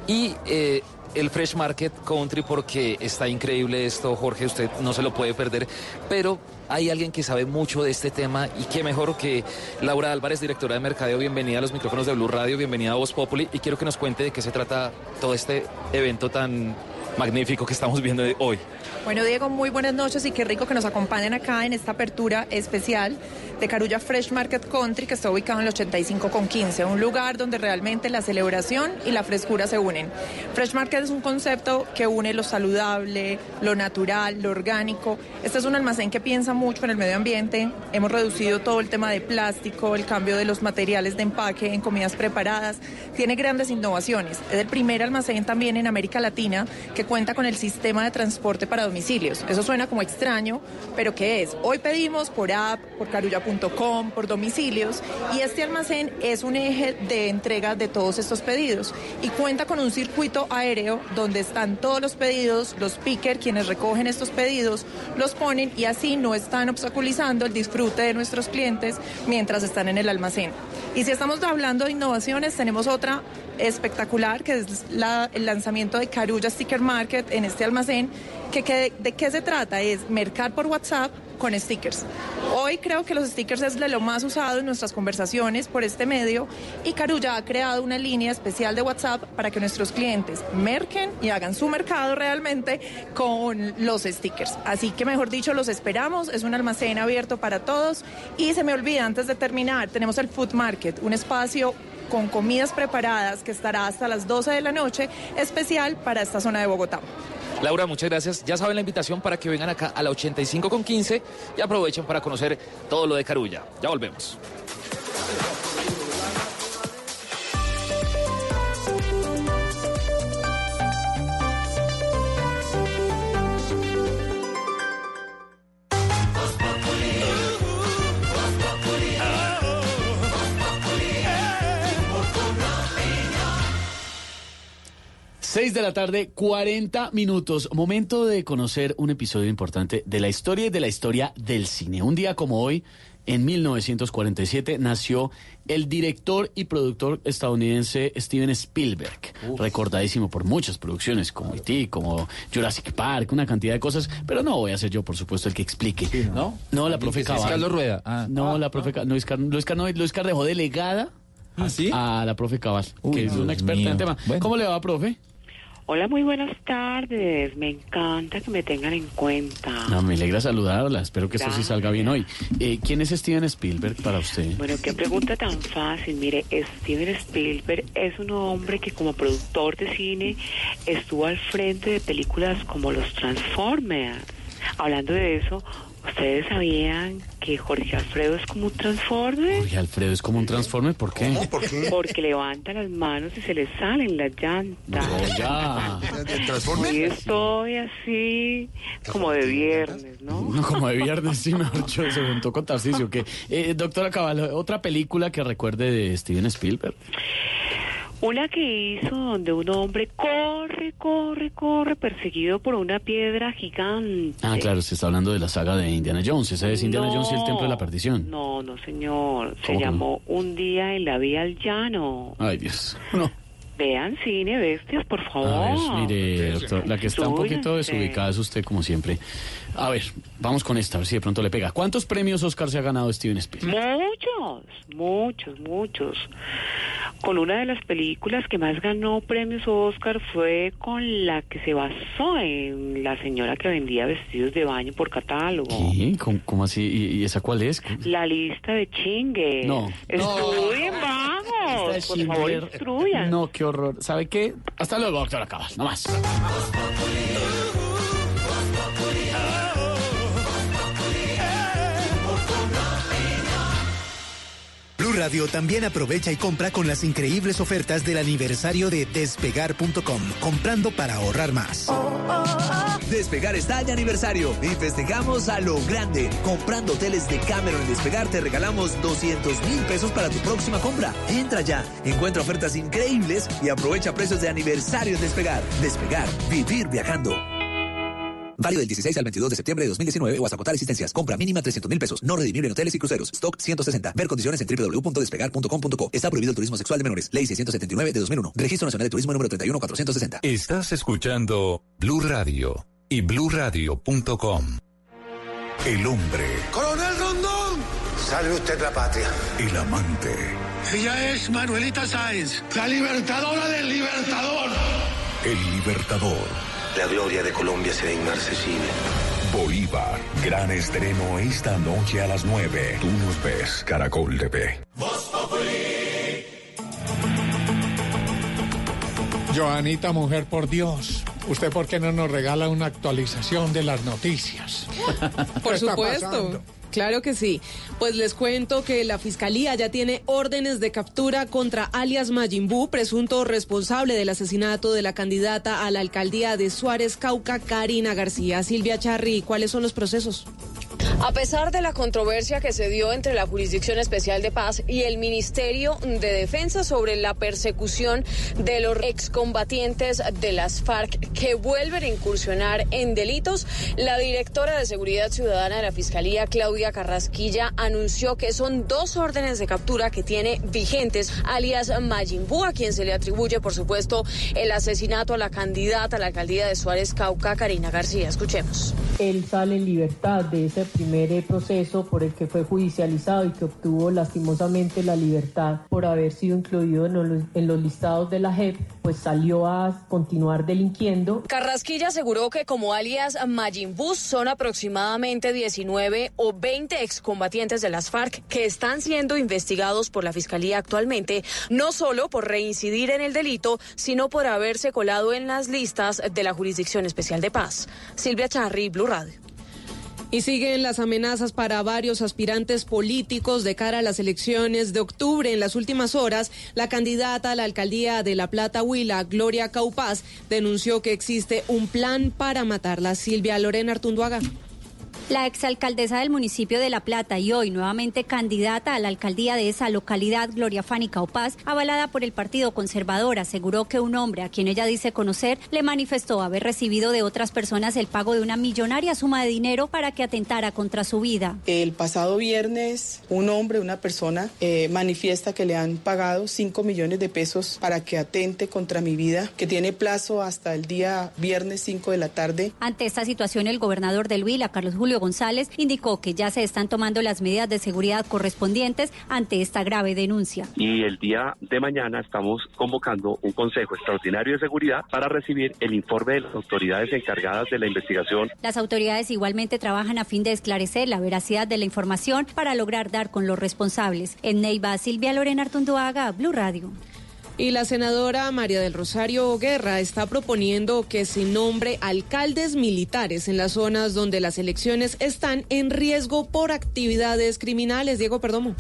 y eh, el Fresh Market Country porque está increíble esto, Jorge, usted no se lo puede perder, pero hay alguien que sabe mucho de este tema y qué mejor que Laura Álvarez, directora de Mercadeo, bienvenida a los micrófonos de Blue Radio, bienvenida a Voz Populi y quiero que nos cuente de qué se trata todo este evento tan magnífico que estamos viendo hoy. Bueno, Diego, muy buenas noches y qué rico que nos acompañen acá en esta apertura especial de Carulla Fresh Market Country, que está ubicado en el 85 con 15, un lugar donde realmente la celebración y la frescura se unen. Fresh Market es un concepto que une lo saludable, lo natural, lo orgánico. Este es un almacén que piensa mucho en el medio ambiente. Hemos reducido todo el tema de plástico, el cambio de los materiales de empaque en comidas preparadas. Tiene grandes innovaciones. Es el primer almacén también en América Latina que cuenta con el sistema de transporte para domicilios. Eso suena como extraño, pero ¿qué es? Hoy pedimos por app, por carulla.com, por domicilios y este almacén es un eje de entrega de todos estos pedidos y cuenta con un circuito aéreo donde están todos los pedidos, los pickers quienes recogen estos pedidos, los ponen y así no están obstaculizando el disfrute de nuestros clientes mientras están en el almacén. Y si estamos hablando de innovaciones, tenemos otra espectacular que es la- el lanzamiento de Carulla Sticker Market en este almacén. Que, que- ¿De qué se trata? Es mercar por WhatsApp con stickers. Hoy creo que los stickers es de lo más usado en nuestras conversaciones por este medio y Carulla ha creado una línea especial de WhatsApp para que nuestros clientes merquen y hagan su mercado realmente con los stickers. Así que mejor dicho, los esperamos, es un almacén abierto para todos y se me olvida antes de terminar, tenemos el Food Market, un espacio con comidas preparadas que estará hasta las 12 de la noche, especial para esta zona de Bogotá. Laura, muchas gracias. Ya saben la invitación para que vengan acá a la 85 con 15 y aprovechen para conocer todo lo de Carulla. Ya volvemos. Seis de la tarde, 40 minutos. Momento de conocer un episodio importante de la historia y de la historia del cine. Un día como hoy, en 1947, nació el director y productor estadounidense Steven Spielberg, recordadísimo por muchas producciones como E.T., como Jurassic Park, una cantidad de cosas, pero no voy a ser yo, por supuesto, el que explique. ¿No? No, la profe Es Cabal. Carlos Rueda. Ah. No, la profe Cabal. Luis, Car Luis, Car Luis Car dejó delegada a la profe Cabal, que es una experta en el tema. ¿Cómo le va, profe? Hola, muy buenas tardes. Me encanta que me tengan en cuenta. No, me alegra saludarla. Espero que esto sí Gracias. salga bien hoy. Eh, ¿Quién es Steven Spielberg para usted? Bueno, qué pregunta tan fácil. Mire, Steven Spielberg es un hombre que como productor de cine estuvo al frente de películas como Los Transformers. Hablando de eso, ¿ustedes sabían que Jorge Alfredo es como un Transformer? Jorge Alfredo es como un transforme, ¿por qué? Porque levanta las manos y se le salen las llantas. ya. Hoy estoy así como de viernes, ¿no? No, como de viernes, sí, mejor dicho, se juntó con Tarcisio. Que, eh, doctora Cabal, otra película que recuerde de Steven Spielberg. Una que hizo donde un hombre corre, corre, corre, perseguido por una piedra gigante. Ah, claro, se está hablando de la saga de Indiana Jones. Esa es Indiana No. Jones y el Templo de la Perdición. No, no, señor. Se ¿Cómo que no? llamó Un día en la vía al llano. Ay, Dios. No. Vean cine, bestias, por A favor. ver, mire, doctor, la que está un poquito desubicada es usted, como siempre. A ver, vamos con esta, a ver si de pronto le pega. ¿Cuántos premios Oscar se ha ganado Steven Spielberg? Muchos, muchos, muchos. Con una de las películas que más ganó premios Oscar fue con la que se basó en la señora que vendía vestidos de baño por catálogo. ¿Qué? ¿Cómo, cómo así? ¿Y, y esa cuál es? La lista de chingues. No. Estudien, vamos. Por favor, instruyan. No, qué horror. ¿Sabe qué? Hasta luego, doctora Cabal. No más. Blue Radio también aprovecha y compra con las increíbles ofertas del aniversario de despegar.com, comprando para ahorrar más. Despegar está de aniversario y festejamos a lo grande. Comprando hoteles de Cameron en Despegar te regalamos 200 mil pesos para tu próxima compra. Entra ya, encuentra ofertas increíbles y aprovecha precios de aniversario en Despegar. Despegar, vivir viajando. Válido del 16 al 22 de septiembre de 2019 o hasta agotar existencias. Compra mínima 300 mil pesos. No redimible en hoteles y cruceros. Stock 160. Ver condiciones en www.despegar.com.co. Está prohibido el turismo sexual de menores. Ley 679 de 2001. Registro Nacional de Turismo número 31460. Estás escuchando Blue Radio y bluradio.com. El hombre, ¡Coronel Rondón! Salve usted la patria. el amante, Ella es Manuelita Sáenz, la libertadora del libertador. el libertador. La gloria de Colombia será inaccesible. Bolívar, gran estreno esta noche a las 9. Tú nos ves, Caracol TV. Joanita, mujer, por Dios. ¿Usted por qué no nos regala una actualización de las noticias? Por ¿Qué está supuesto. Claro que sí. Pues les cuento que la fiscalía ya tiene órdenes de captura contra alias Majimbu, presunto responsable del asesinato de la candidata a la alcaldía de Suárez Cauca, Karina García. Silvia Charri, ¿cuáles son los procesos? A pesar de la controversia que se dio entre la Jurisdicción Especial de Paz y el Ministerio de Defensa sobre la persecución de los excombatientes de las FARC que vuelven a incursionar en delitos, la directora de Seguridad Ciudadana de la Fiscalía, Claudia Carrasquilla, anunció que son dos órdenes de captura que tiene vigentes, alias Majimbu, a quien se le atribuye, por supuesto, el asesinato a la candidata a la alcaldía de Suárez Cauca, Karina García. Escuchemos. Él sale en libertad de ese primer primer eh, proceso por el que fue judicializado y que obtuvo lastimosamente la libertad por haber sido incluido en los, en los listados de la JEP, pues salió a continuar delinquiendo. Carrasquilla aseguró que como alias Majin Bus son aproximadamente 19 o 20 excombatientes de las FARC que están siendo investigados por la Fiscalía actualmente, no solo por reincidir en el delito, sino por haberse colado en las listas de la Jurisdicción Especial de Paz. Silvia Charri, Blue Radio. Y siguen las amenazas para varios aspirantes políticos de cara a las elecciones de octubre. En las últimas horas, la candidata a la alcaldía de La Plata, Huila, Gloria Caupaz, denunció que existe un plan para matarla. Silvia Lorena Artunduaga. La exalcaldesa del municipio de La Plata y hoy nuevamente candidata a la alcaldía de esa localidad, Gloria Fánica Opaz, avalada por el Partido Conservador, aseguró que un hombre a quien ella dice conocer le manifestó haber recibido de otras personas el pago de una millonaria suma de dinero para que atentara contra su vida. El pasado viernes, un hombre, una persona, eh, manifiesta que le han pagado 5 millones de pesos para que atente contra mi vida, que tiene plazo hasta el día viernes 5 de la tarde. Ante esta situación, el gobernador del Huila, Carlos Julio González indicó que ya se están tomando las medidas de seguridad correspondientes ante esta grave denuncia. Y el día de mañana estamos convocando un Consejo Extraordinario de Seguridad para recibir el informe de las autoridades encargadas de la investigación. Las autoridades igualmente trabajan a fin de esclarecer la veracidad de la información para lograr dar con los responsables. En Neiva, Silvia Lorena Artunduaga, Blue Radio. Y la senadora María del Rosario Guerra está proponiendo que se nombre alcaldes militares en las zonas donde las elecciones están en riesgo por actividades criminales. Diego Perdomo.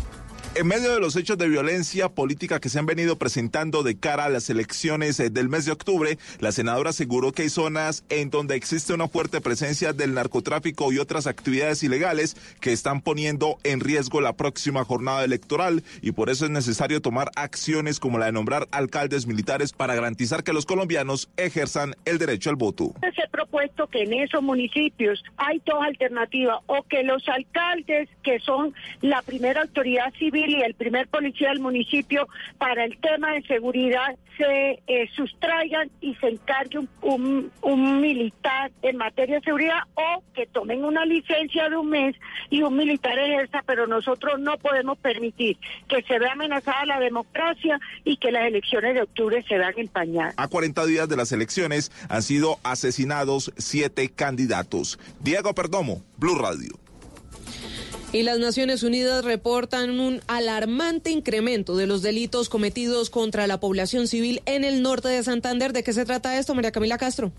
En medio de los hechos de violencia política que se han venido presentando de cara a las elecciones eh, del mes de octubre, la senadora aseguró que hay zonas en donde existe una fuerte presencia del narcotráfico y otras actividades ilegales que están poniendo en riesgo la próxima jornada electoral y por eso es necesario tomar acciones como la de nombrar alcaldes militares para garantizar que los colombianos ejerzan el derecho al voto. Se ha propuesto que en esos municipios hay dos alternativas o que los alcaldes que son la primera autoridad civil y el primer policía del municipio para el tema de seguridad se eh, sustraigan y se encargue un, un, militar en materia de seguridad o que tomen una licencia de un mes y un militar ejerza, pero nosotros no podemos permitir que se vea amenazada la democracia y que las elecciones de octubre se vean empañadas. A 40 días de las elecciones han sido asesinados siete candidatos. Diego Perdomo, Blue Radio. Y las Naciones Unidas reportan un alarmante incremento de los delitos cometidos contra la población civil en el norte de Santander. ¿De qué se trata esto, María Camila Castro?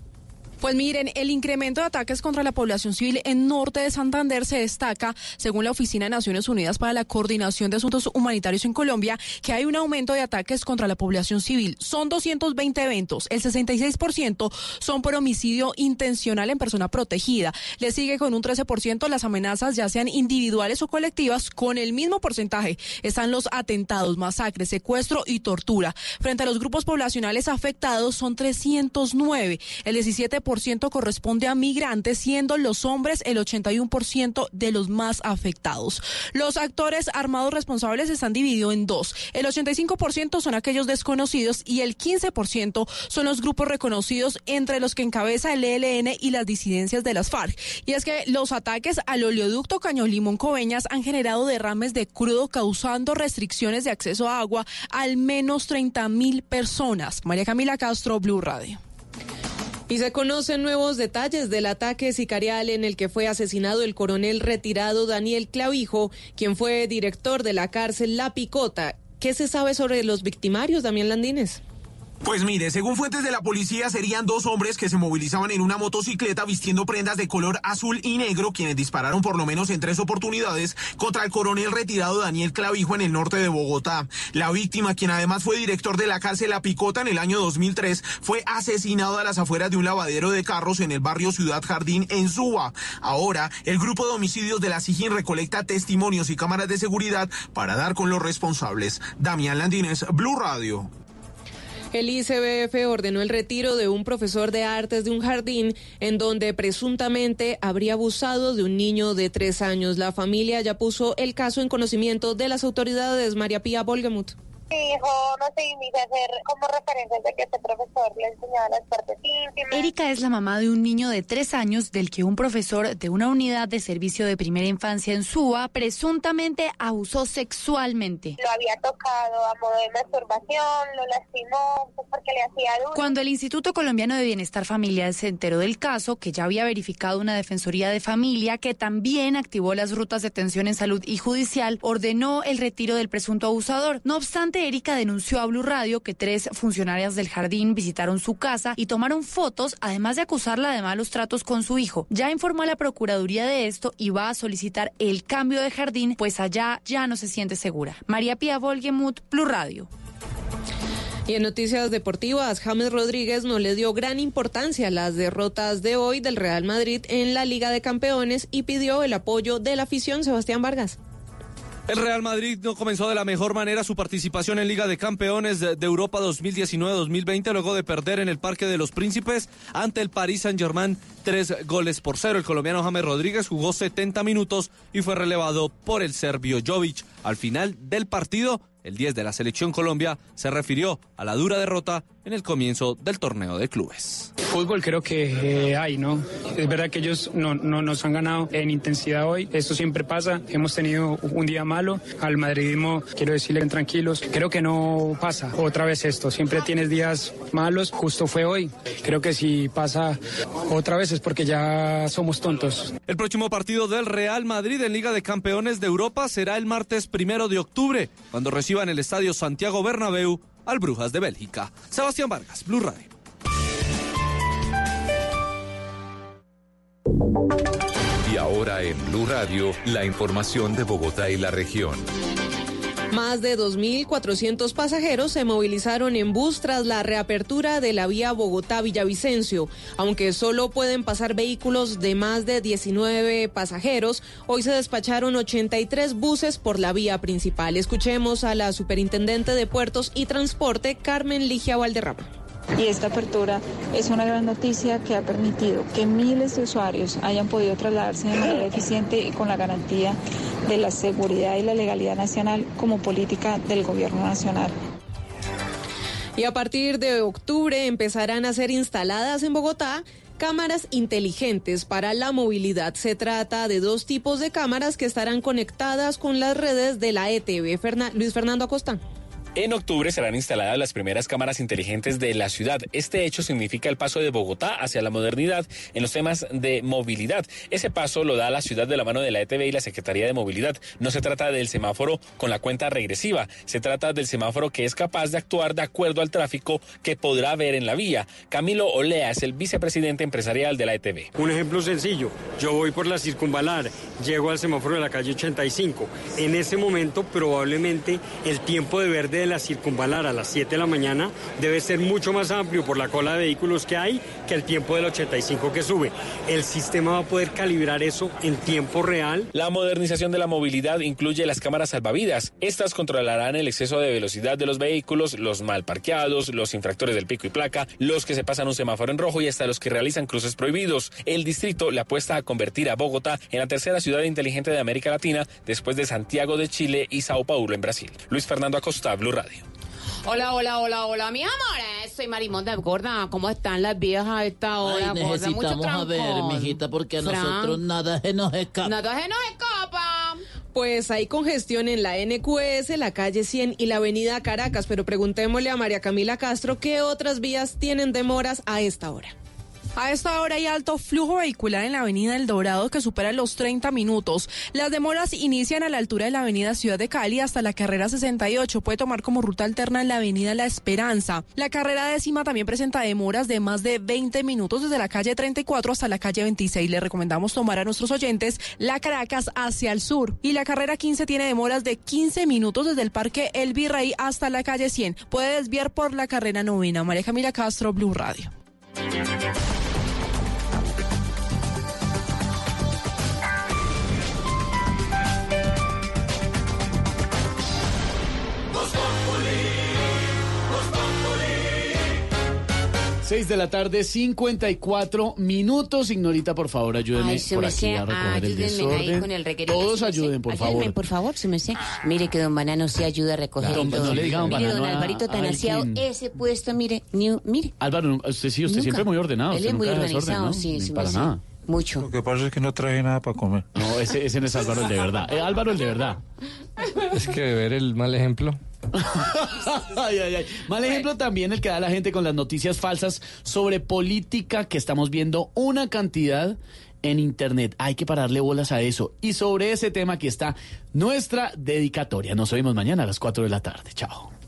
Pues miren, el incremento de ataques contra la población civil en norte de Santander se destaca, según la Oficina de Naciones Unidas para la Coordinación de Asuntos Humanitarios en Colombia, que hay un aumento de ataques contra la población civil. Son 220 eventos, el 66% son por homicidio intencional en persona protegida. Le sigue con un 13% las amenazas, ya sean individuales o colectivas, con el mismo porcentaje están los atentados, masacres, secuestro y tortura. Frente a los grupos poblacionales afectados son 309, el 17% corresponde a migrantes, siendo los hombres el 81% de los más afectados. Los actores armados responsables están divididos en dos. El 85% son aquellos desconocidos y el 15% son los grupos reconocidos entre los que encabeza el ELN y las disidencias de las FARC. Y es que los ataques al oleoducto Caño Limón Coveñas han generado derrames de crudo causando restricciones de acceso a agua al menos 30 mil personas. María Camila Castro, Blue Radio. Y se conocen nuevos detalles del ataque sicarial en el que fue asesinado el coronel retirado Daniel Clavijo, quien fue director de la cárcel La Picota. ¿Qué se sabe sobre los victimarios, Damián Landines? Pues mire, según fuentes de la policía, serían dos hombres que se movilizaban en una motocicleta vistiendo prendas de color azul y negro, quienes dispararon por lo menos en tres oportunidades contra el coronel retirado Daniel Clavijo en el norte de Bogotá. La víctima, quien además fue director de la cárcel La Picota en el año 2003, fue asesinado a las afueras de un lavadero de carros en el barrio Ciudad Jardín en Suba. Ahora, el grupo de homicidios de la SIGIN recolecta testimonios y cámaras de seguridad para dar con los responsables. Damián Landines, Blue Radio. El ICBF ordenó el retiro de un profesor de artes de un jardín en donde presuntamente habría abusado de un niño de tres años. La familia ya puso el caso en conocimiento de las autoridades. María Pía Volgemuth. Mi hijo, no hice hacer como referencias de que este profesor le enseñaba las partes íntimas. Erika es la mamá de un niño de tres años del que un profesor de una unidad de servicio de primera infancia en Suba presuntamente abusó sexualmente. Lo había tocado a modo de masturbación, lo lastimó pues, porque le hacía duro. Cuando el Instituto Colombiano de Bienestar Familiar se enteró del caso, que ya había verificado una defensoría de familia que también activó las rutas de atención en salud y judicial, ordenó el retiro del presunto abusador. No obstante, Erika denunció a Blue Radio que tres funcionarias del jardín visitaron su casa y tomaron fotos, además de acusarla de malos tratos con su hijo. Ya informó a la Procuraduría de esto y va a solicitar el cambio de jardín, pues allá ya no se siente segura. María Pía Volgemut, Blue Radio. Y en noticias deportivas, James Rodríguez no le dio gran importancia a las derrotas de hoy del Real Madrid en la Liga de Campeones y pidió el apoyo de la afición Sebastián Vargas. El Real Madrid no comenzó de la mejor manera su participación en Liga de Campeones de Europa 2019-2020 luego de perder en el Parque de los Príncipes ante el Paris Saint-Germain tres goles por cero. El colombiano James Rodríguez jugó 70 minutos y fue relevado por el serbio Jovic. Al final del partido, el 10 de la selección Colombia se refirió a la dura derrota en el comienzo del torneo de clubes. Fútbol creo que eh, hay, ¿no? Es verdad que ellos no, no, nos han ganado en intensidad hoy, esto siempre pasa, hemos tenido un día malo, al madridismo quiero decirle tranquilos, creo que no pasa otra vez esto, siempre tienes días malos, justo fue hoy, creo que si pasa otra vez es porque ya somos tontos. El próximo partido del Real Madrid en Liga de Campeones de Europa será el martes primero de octubre, cuando reciba en el Estadio Santiago Bernabéu al Brujas de Bélgica. Sebastián Vargas, Blue Radio. Y ahora en Blue Radio, la información de Bogotá y la región. Más de 2.400 pasajeros se movilizaron en bus tras la reapertura de la vía Bogotá-Villavicencio. Aunque solo pueden pasar vehículos de más de 19 pasajeros, hoy se despacharon 83 buses por la vía principal. Escuchemos a la superintendente de Puertos y Transporte, Carmen Ligia Valderrama. Y esta apertura es una gran noticia que ha permitido que miles de usuarios hayan podido trasladarse de manera eficiente y con la garantía de la seguridad y la legalidad nacional como política del gobierno nacional. Y a partir de octubre empezarán a ser instaladas en Bogotá cámaras inteligentes para la movilidad. Se trata de dos tipos de cámaras que estarán conectadas con las redes de la ETV. Luis Fernando Acosta. En octubre serán instaladas las primeras cámaras inteligentes de la ciudad. Este hecho significa el paso de Bogotá hacia la modernidad en los temas de movilidad. Ese paso lo da la ciudad de la mano de la ETV y la Secretaría de Movilidad. No se trata del semáforo con la cuenta regresiva, se trata del semáforo que es capaz de actuar de acuerdo al tráfico que podrá haber en la vía. Camilo Olea es el vicepresidente empresarial de la ETV. Un ejemplo sencillo, yo voy por la circunvalar, llego al semáforo de la calle 85. En ese momento probablemente el tiempo de verde de la circunvalar a las 7 de la mañana debe ser mucho más amplio por la cola de vehículos que hay que el tiempo del 85 que sube. El sistema va a poder calibrar eso en tiempo real. La modernización de la movilidad incluye las cámaras salvavidas. Estas controlarán el exceso de velocidad de los vehículos, los mal parqueados, los infractores del pico y placa, los que se pasan un semáforo en rojo y hasta los que realizan cruces prohibidos. El distrito le apuesta a convertir a Bogotá en la tercera ciudad inteligente de América Latina después de Santiago de Chile y Sao Paulo en Brasil. Luis Fernando Acosta, Blue Radio. Hola, hola, hola, hola, mi amor. Soy Marimón de Gorda. ¿Cómo están las viejas a esta hora? Ay, necesitamos a ver, mijita, porque a nosotros nada se nos escapa. Nada se nos escapa. Pues hay congestión en la NQS, la calle 100 y la avenida Caracas, pero preguntémosle a María Camila Castro qué otras vías tienen demoras a esta hora. A esta hora hay alto flujo vehicular en la avenida El Dorado que supera los 30 minutos. Las demoras inician a la altura de la avenida Ciudad de Cali hasta la carrera 68. Puede tomar como ruta alterna la avenida La Esperanza. La carrera décima también presenta demoras de más de 20 minutos desde la calle 34 hasta la calle 26. Le recomendamos tomar a nuestros oyentes la Caracas hacia el sur. Y la carrera 15 tiene demoras de 15 minutos desde el Parque El Virrey hasta la calle 100. Puede desviar por la carrera novena. María Camila Castro, Blue Radio. Thank you. 6 de la tarde, 54 minutos. Ignorita, por favor, ayúdenme Ay, por aquí a recoger el desorden. con el Todos ayuden, por Ayúdenme, favor. por favor, su merced. Mire que don Banano se ayuda a recoger Don- todo. no le diga don Mire, don Alvarito a Tanasiado, Elkin. ese puesto, mire, ni, mire. Álvaro, usted sí, usted Nunca. siempre muy ordenado. Él es muy organizado, ¿no? sí, sí, para nada. Mucho. Lo que pasa es que no traje nada para comer. No, ese, ese no es Álvaro el de verdad. Eh, Álvaro el de verdad. Es que ver el mal ejemplo. Ay, ay, ay. Mal ejemplo también el que da la gente con las noticias falsas sobre política que estamos viendo una cantidad en internet. Hay que pararle bolas a eso. Y sobre ese tema aquí está nuestra dedicatoria. Nos vemos mañana a las 4 de la tarde. Chao.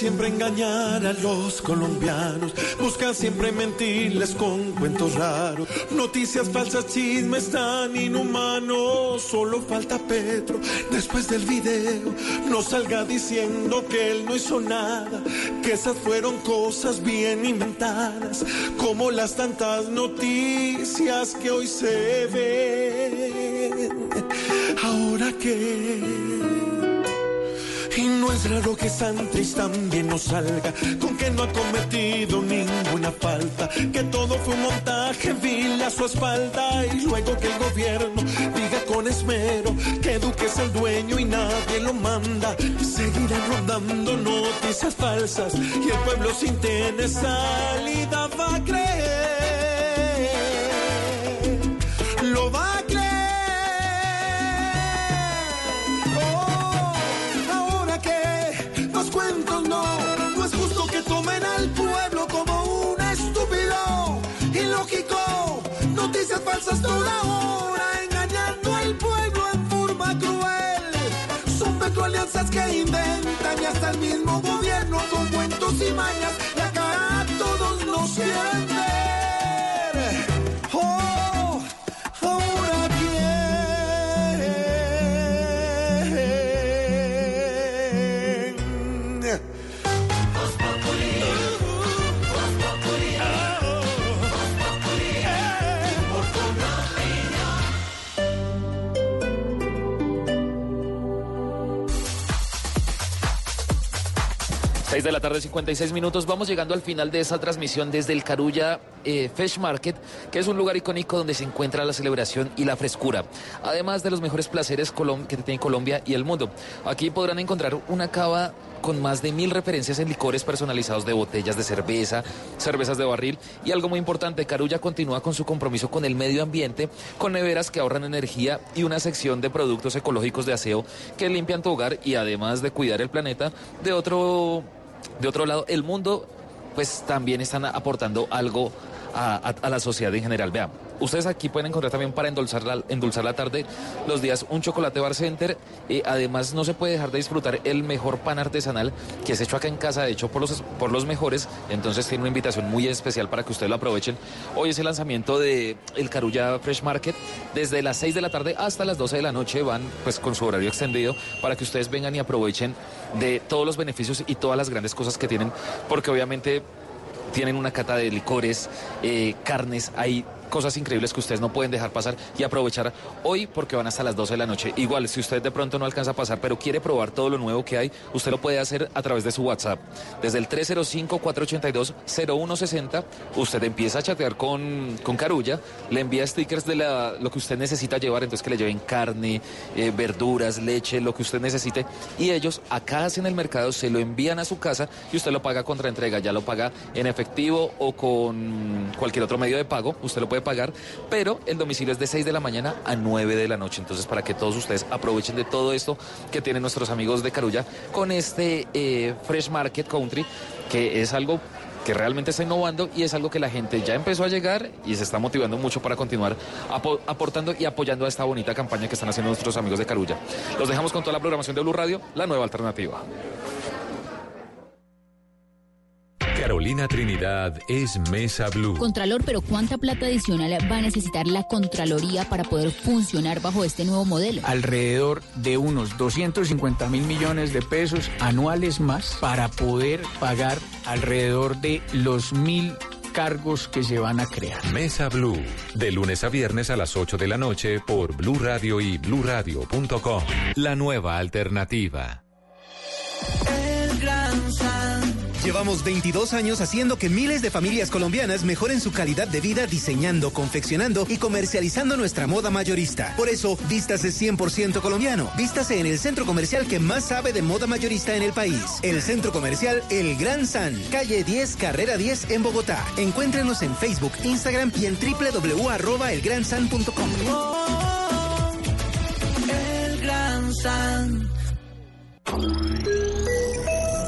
Siempre engañar a los colombianos, buscan siempre mentirles con cuentos raros. Noticias falsas, chismes tan inhumanos. Solo falta Petro después del video. No salga diciendo que él no hizo nada, que esas fueron cosas bien inventadas, como las tantas noticias que hoy se ven. Ahora que. Y no es raro que Santis también nos salga con que no ha cometido ninguna falta, que todo fue un montaje vil a su espalda y luego que el gobierno diga con esmero que Duque es el dueño y nadie lo manda. Seguirán rodando noticias falsas y el pueblo sin tener salida va a creer. Lo va a creer. Noticias falsas toda hora, engañando al pueblo en forma cruel. Son petro alianzas que inventan y hasta el mismo gobierno con cuentos y mañas la cara a todos nos quieren 6 de la tarde, 56 minutos. Vamos llegando al final de esta transmisión desde el Carulla eh, Fish Market, que es un lugar icónico donde se encuentra la celebración y la frescura, además de los mejores placeres Colom que tiene Colombia y el mundo. Aquí podrán encontrar una cava con más de mil referencias en licores personalizados de botellas de cerveza, cervezas de barril y algo muy importante, Carulla continúa con su compromiso con el medio ambiente, con neveras que ahorran energía y una sección de productos ecológicos de aseo que limpian tu hogar y además de cuidar el planeta de otro de otro lado, el mundo, pues también están aportando algo a, la sociedad en general. Vean, ustedes aquí pueden encontrar también para endulzar la, endulzar la tarde los días un chocolate bar center. y además, no se puede dejar de disfrutar el mejor pan artesanal que es hecho acá en casa, hecho por los, por los mejores. Entonces, tiene una invitación muy especial para que ustedes lo aprovechen. Hoy es el lanzamiento de el Carulla Fresh Market. Desde las 6 de la tarde hasta las 12 de la noche van pues con su horario extendido para que ustedes vengan y aprovechen de todos los beneficios y todas las grandes cosas que tienen, porque obviamente tienen una cata de licores, eh, carnes, hay cosas increíbles que ustedes no pueden dejar pasar y aprovechar hoy porque van hasta las 12 de la noche. Igual, si usted de pronto no alcanza a pasar, pero quiere probar todo lo nuevo que hay, usted lo puede hacer a través de su WhatsApp. Desde el 305-482-0160, usted empieza a chatear con, con Carulla, le envía stickers de la, lo que usted necesita llevar, entonces que le lleven carne, eh, verduras, leche, lo que usted necesite, y ellos acá hacen el mercado, se lo envían a su casa y usted lo paga contra entrega, ya lo paga en efectivo o con cualquier otro medio de pago, usted lo puede pagar, pero el domicilio es de 6 de la mañana a 9 de la noche, entonces para que todos ustedes aprovechen de todo esto que tienen nuestros amigos de Carulla con este eh, Fresh Market Country, que es algo que realmente está innovando y es algo que la gente ya empezó a llegar y se está motivando mucho para continuar apo- aportando y apoyando a esta bonita campaña que están haciendo nuestros amigos de Carulla. Los dejamos con toda la programación de Blue Radio, la nueva alternativa. Carolina Trinidad es Mesa Blue. Contralor, pero ¿cuánta plata adicional va a necesitar la Contraloría para poder funcionar bajo este nuevo modelo? Alrededor de unos 250 mil millones de pesos anuales más para poder pagar alrededor de los mil cargos que se van a crear. Mesa Blue, de lunes a viernes a las 8 de la noche por Blue Radio y bluradio.com. La nueva alternativa. Llevamos 22 años haciendo que miles de familias colombianas mejoren su calidad de vida diseñando, confeccionando y comercializando nuestra moda mayorista. Por eso, vístase 100% colombiano. Vístase en el centro comercial que más sabe de moda mayorista en el país. El centro comercial El Gran San, calle 10, carrera 10 en Bogotá. Encuéntrenos en Facebook, Instagram y en www.elgransan.com. El Gran San.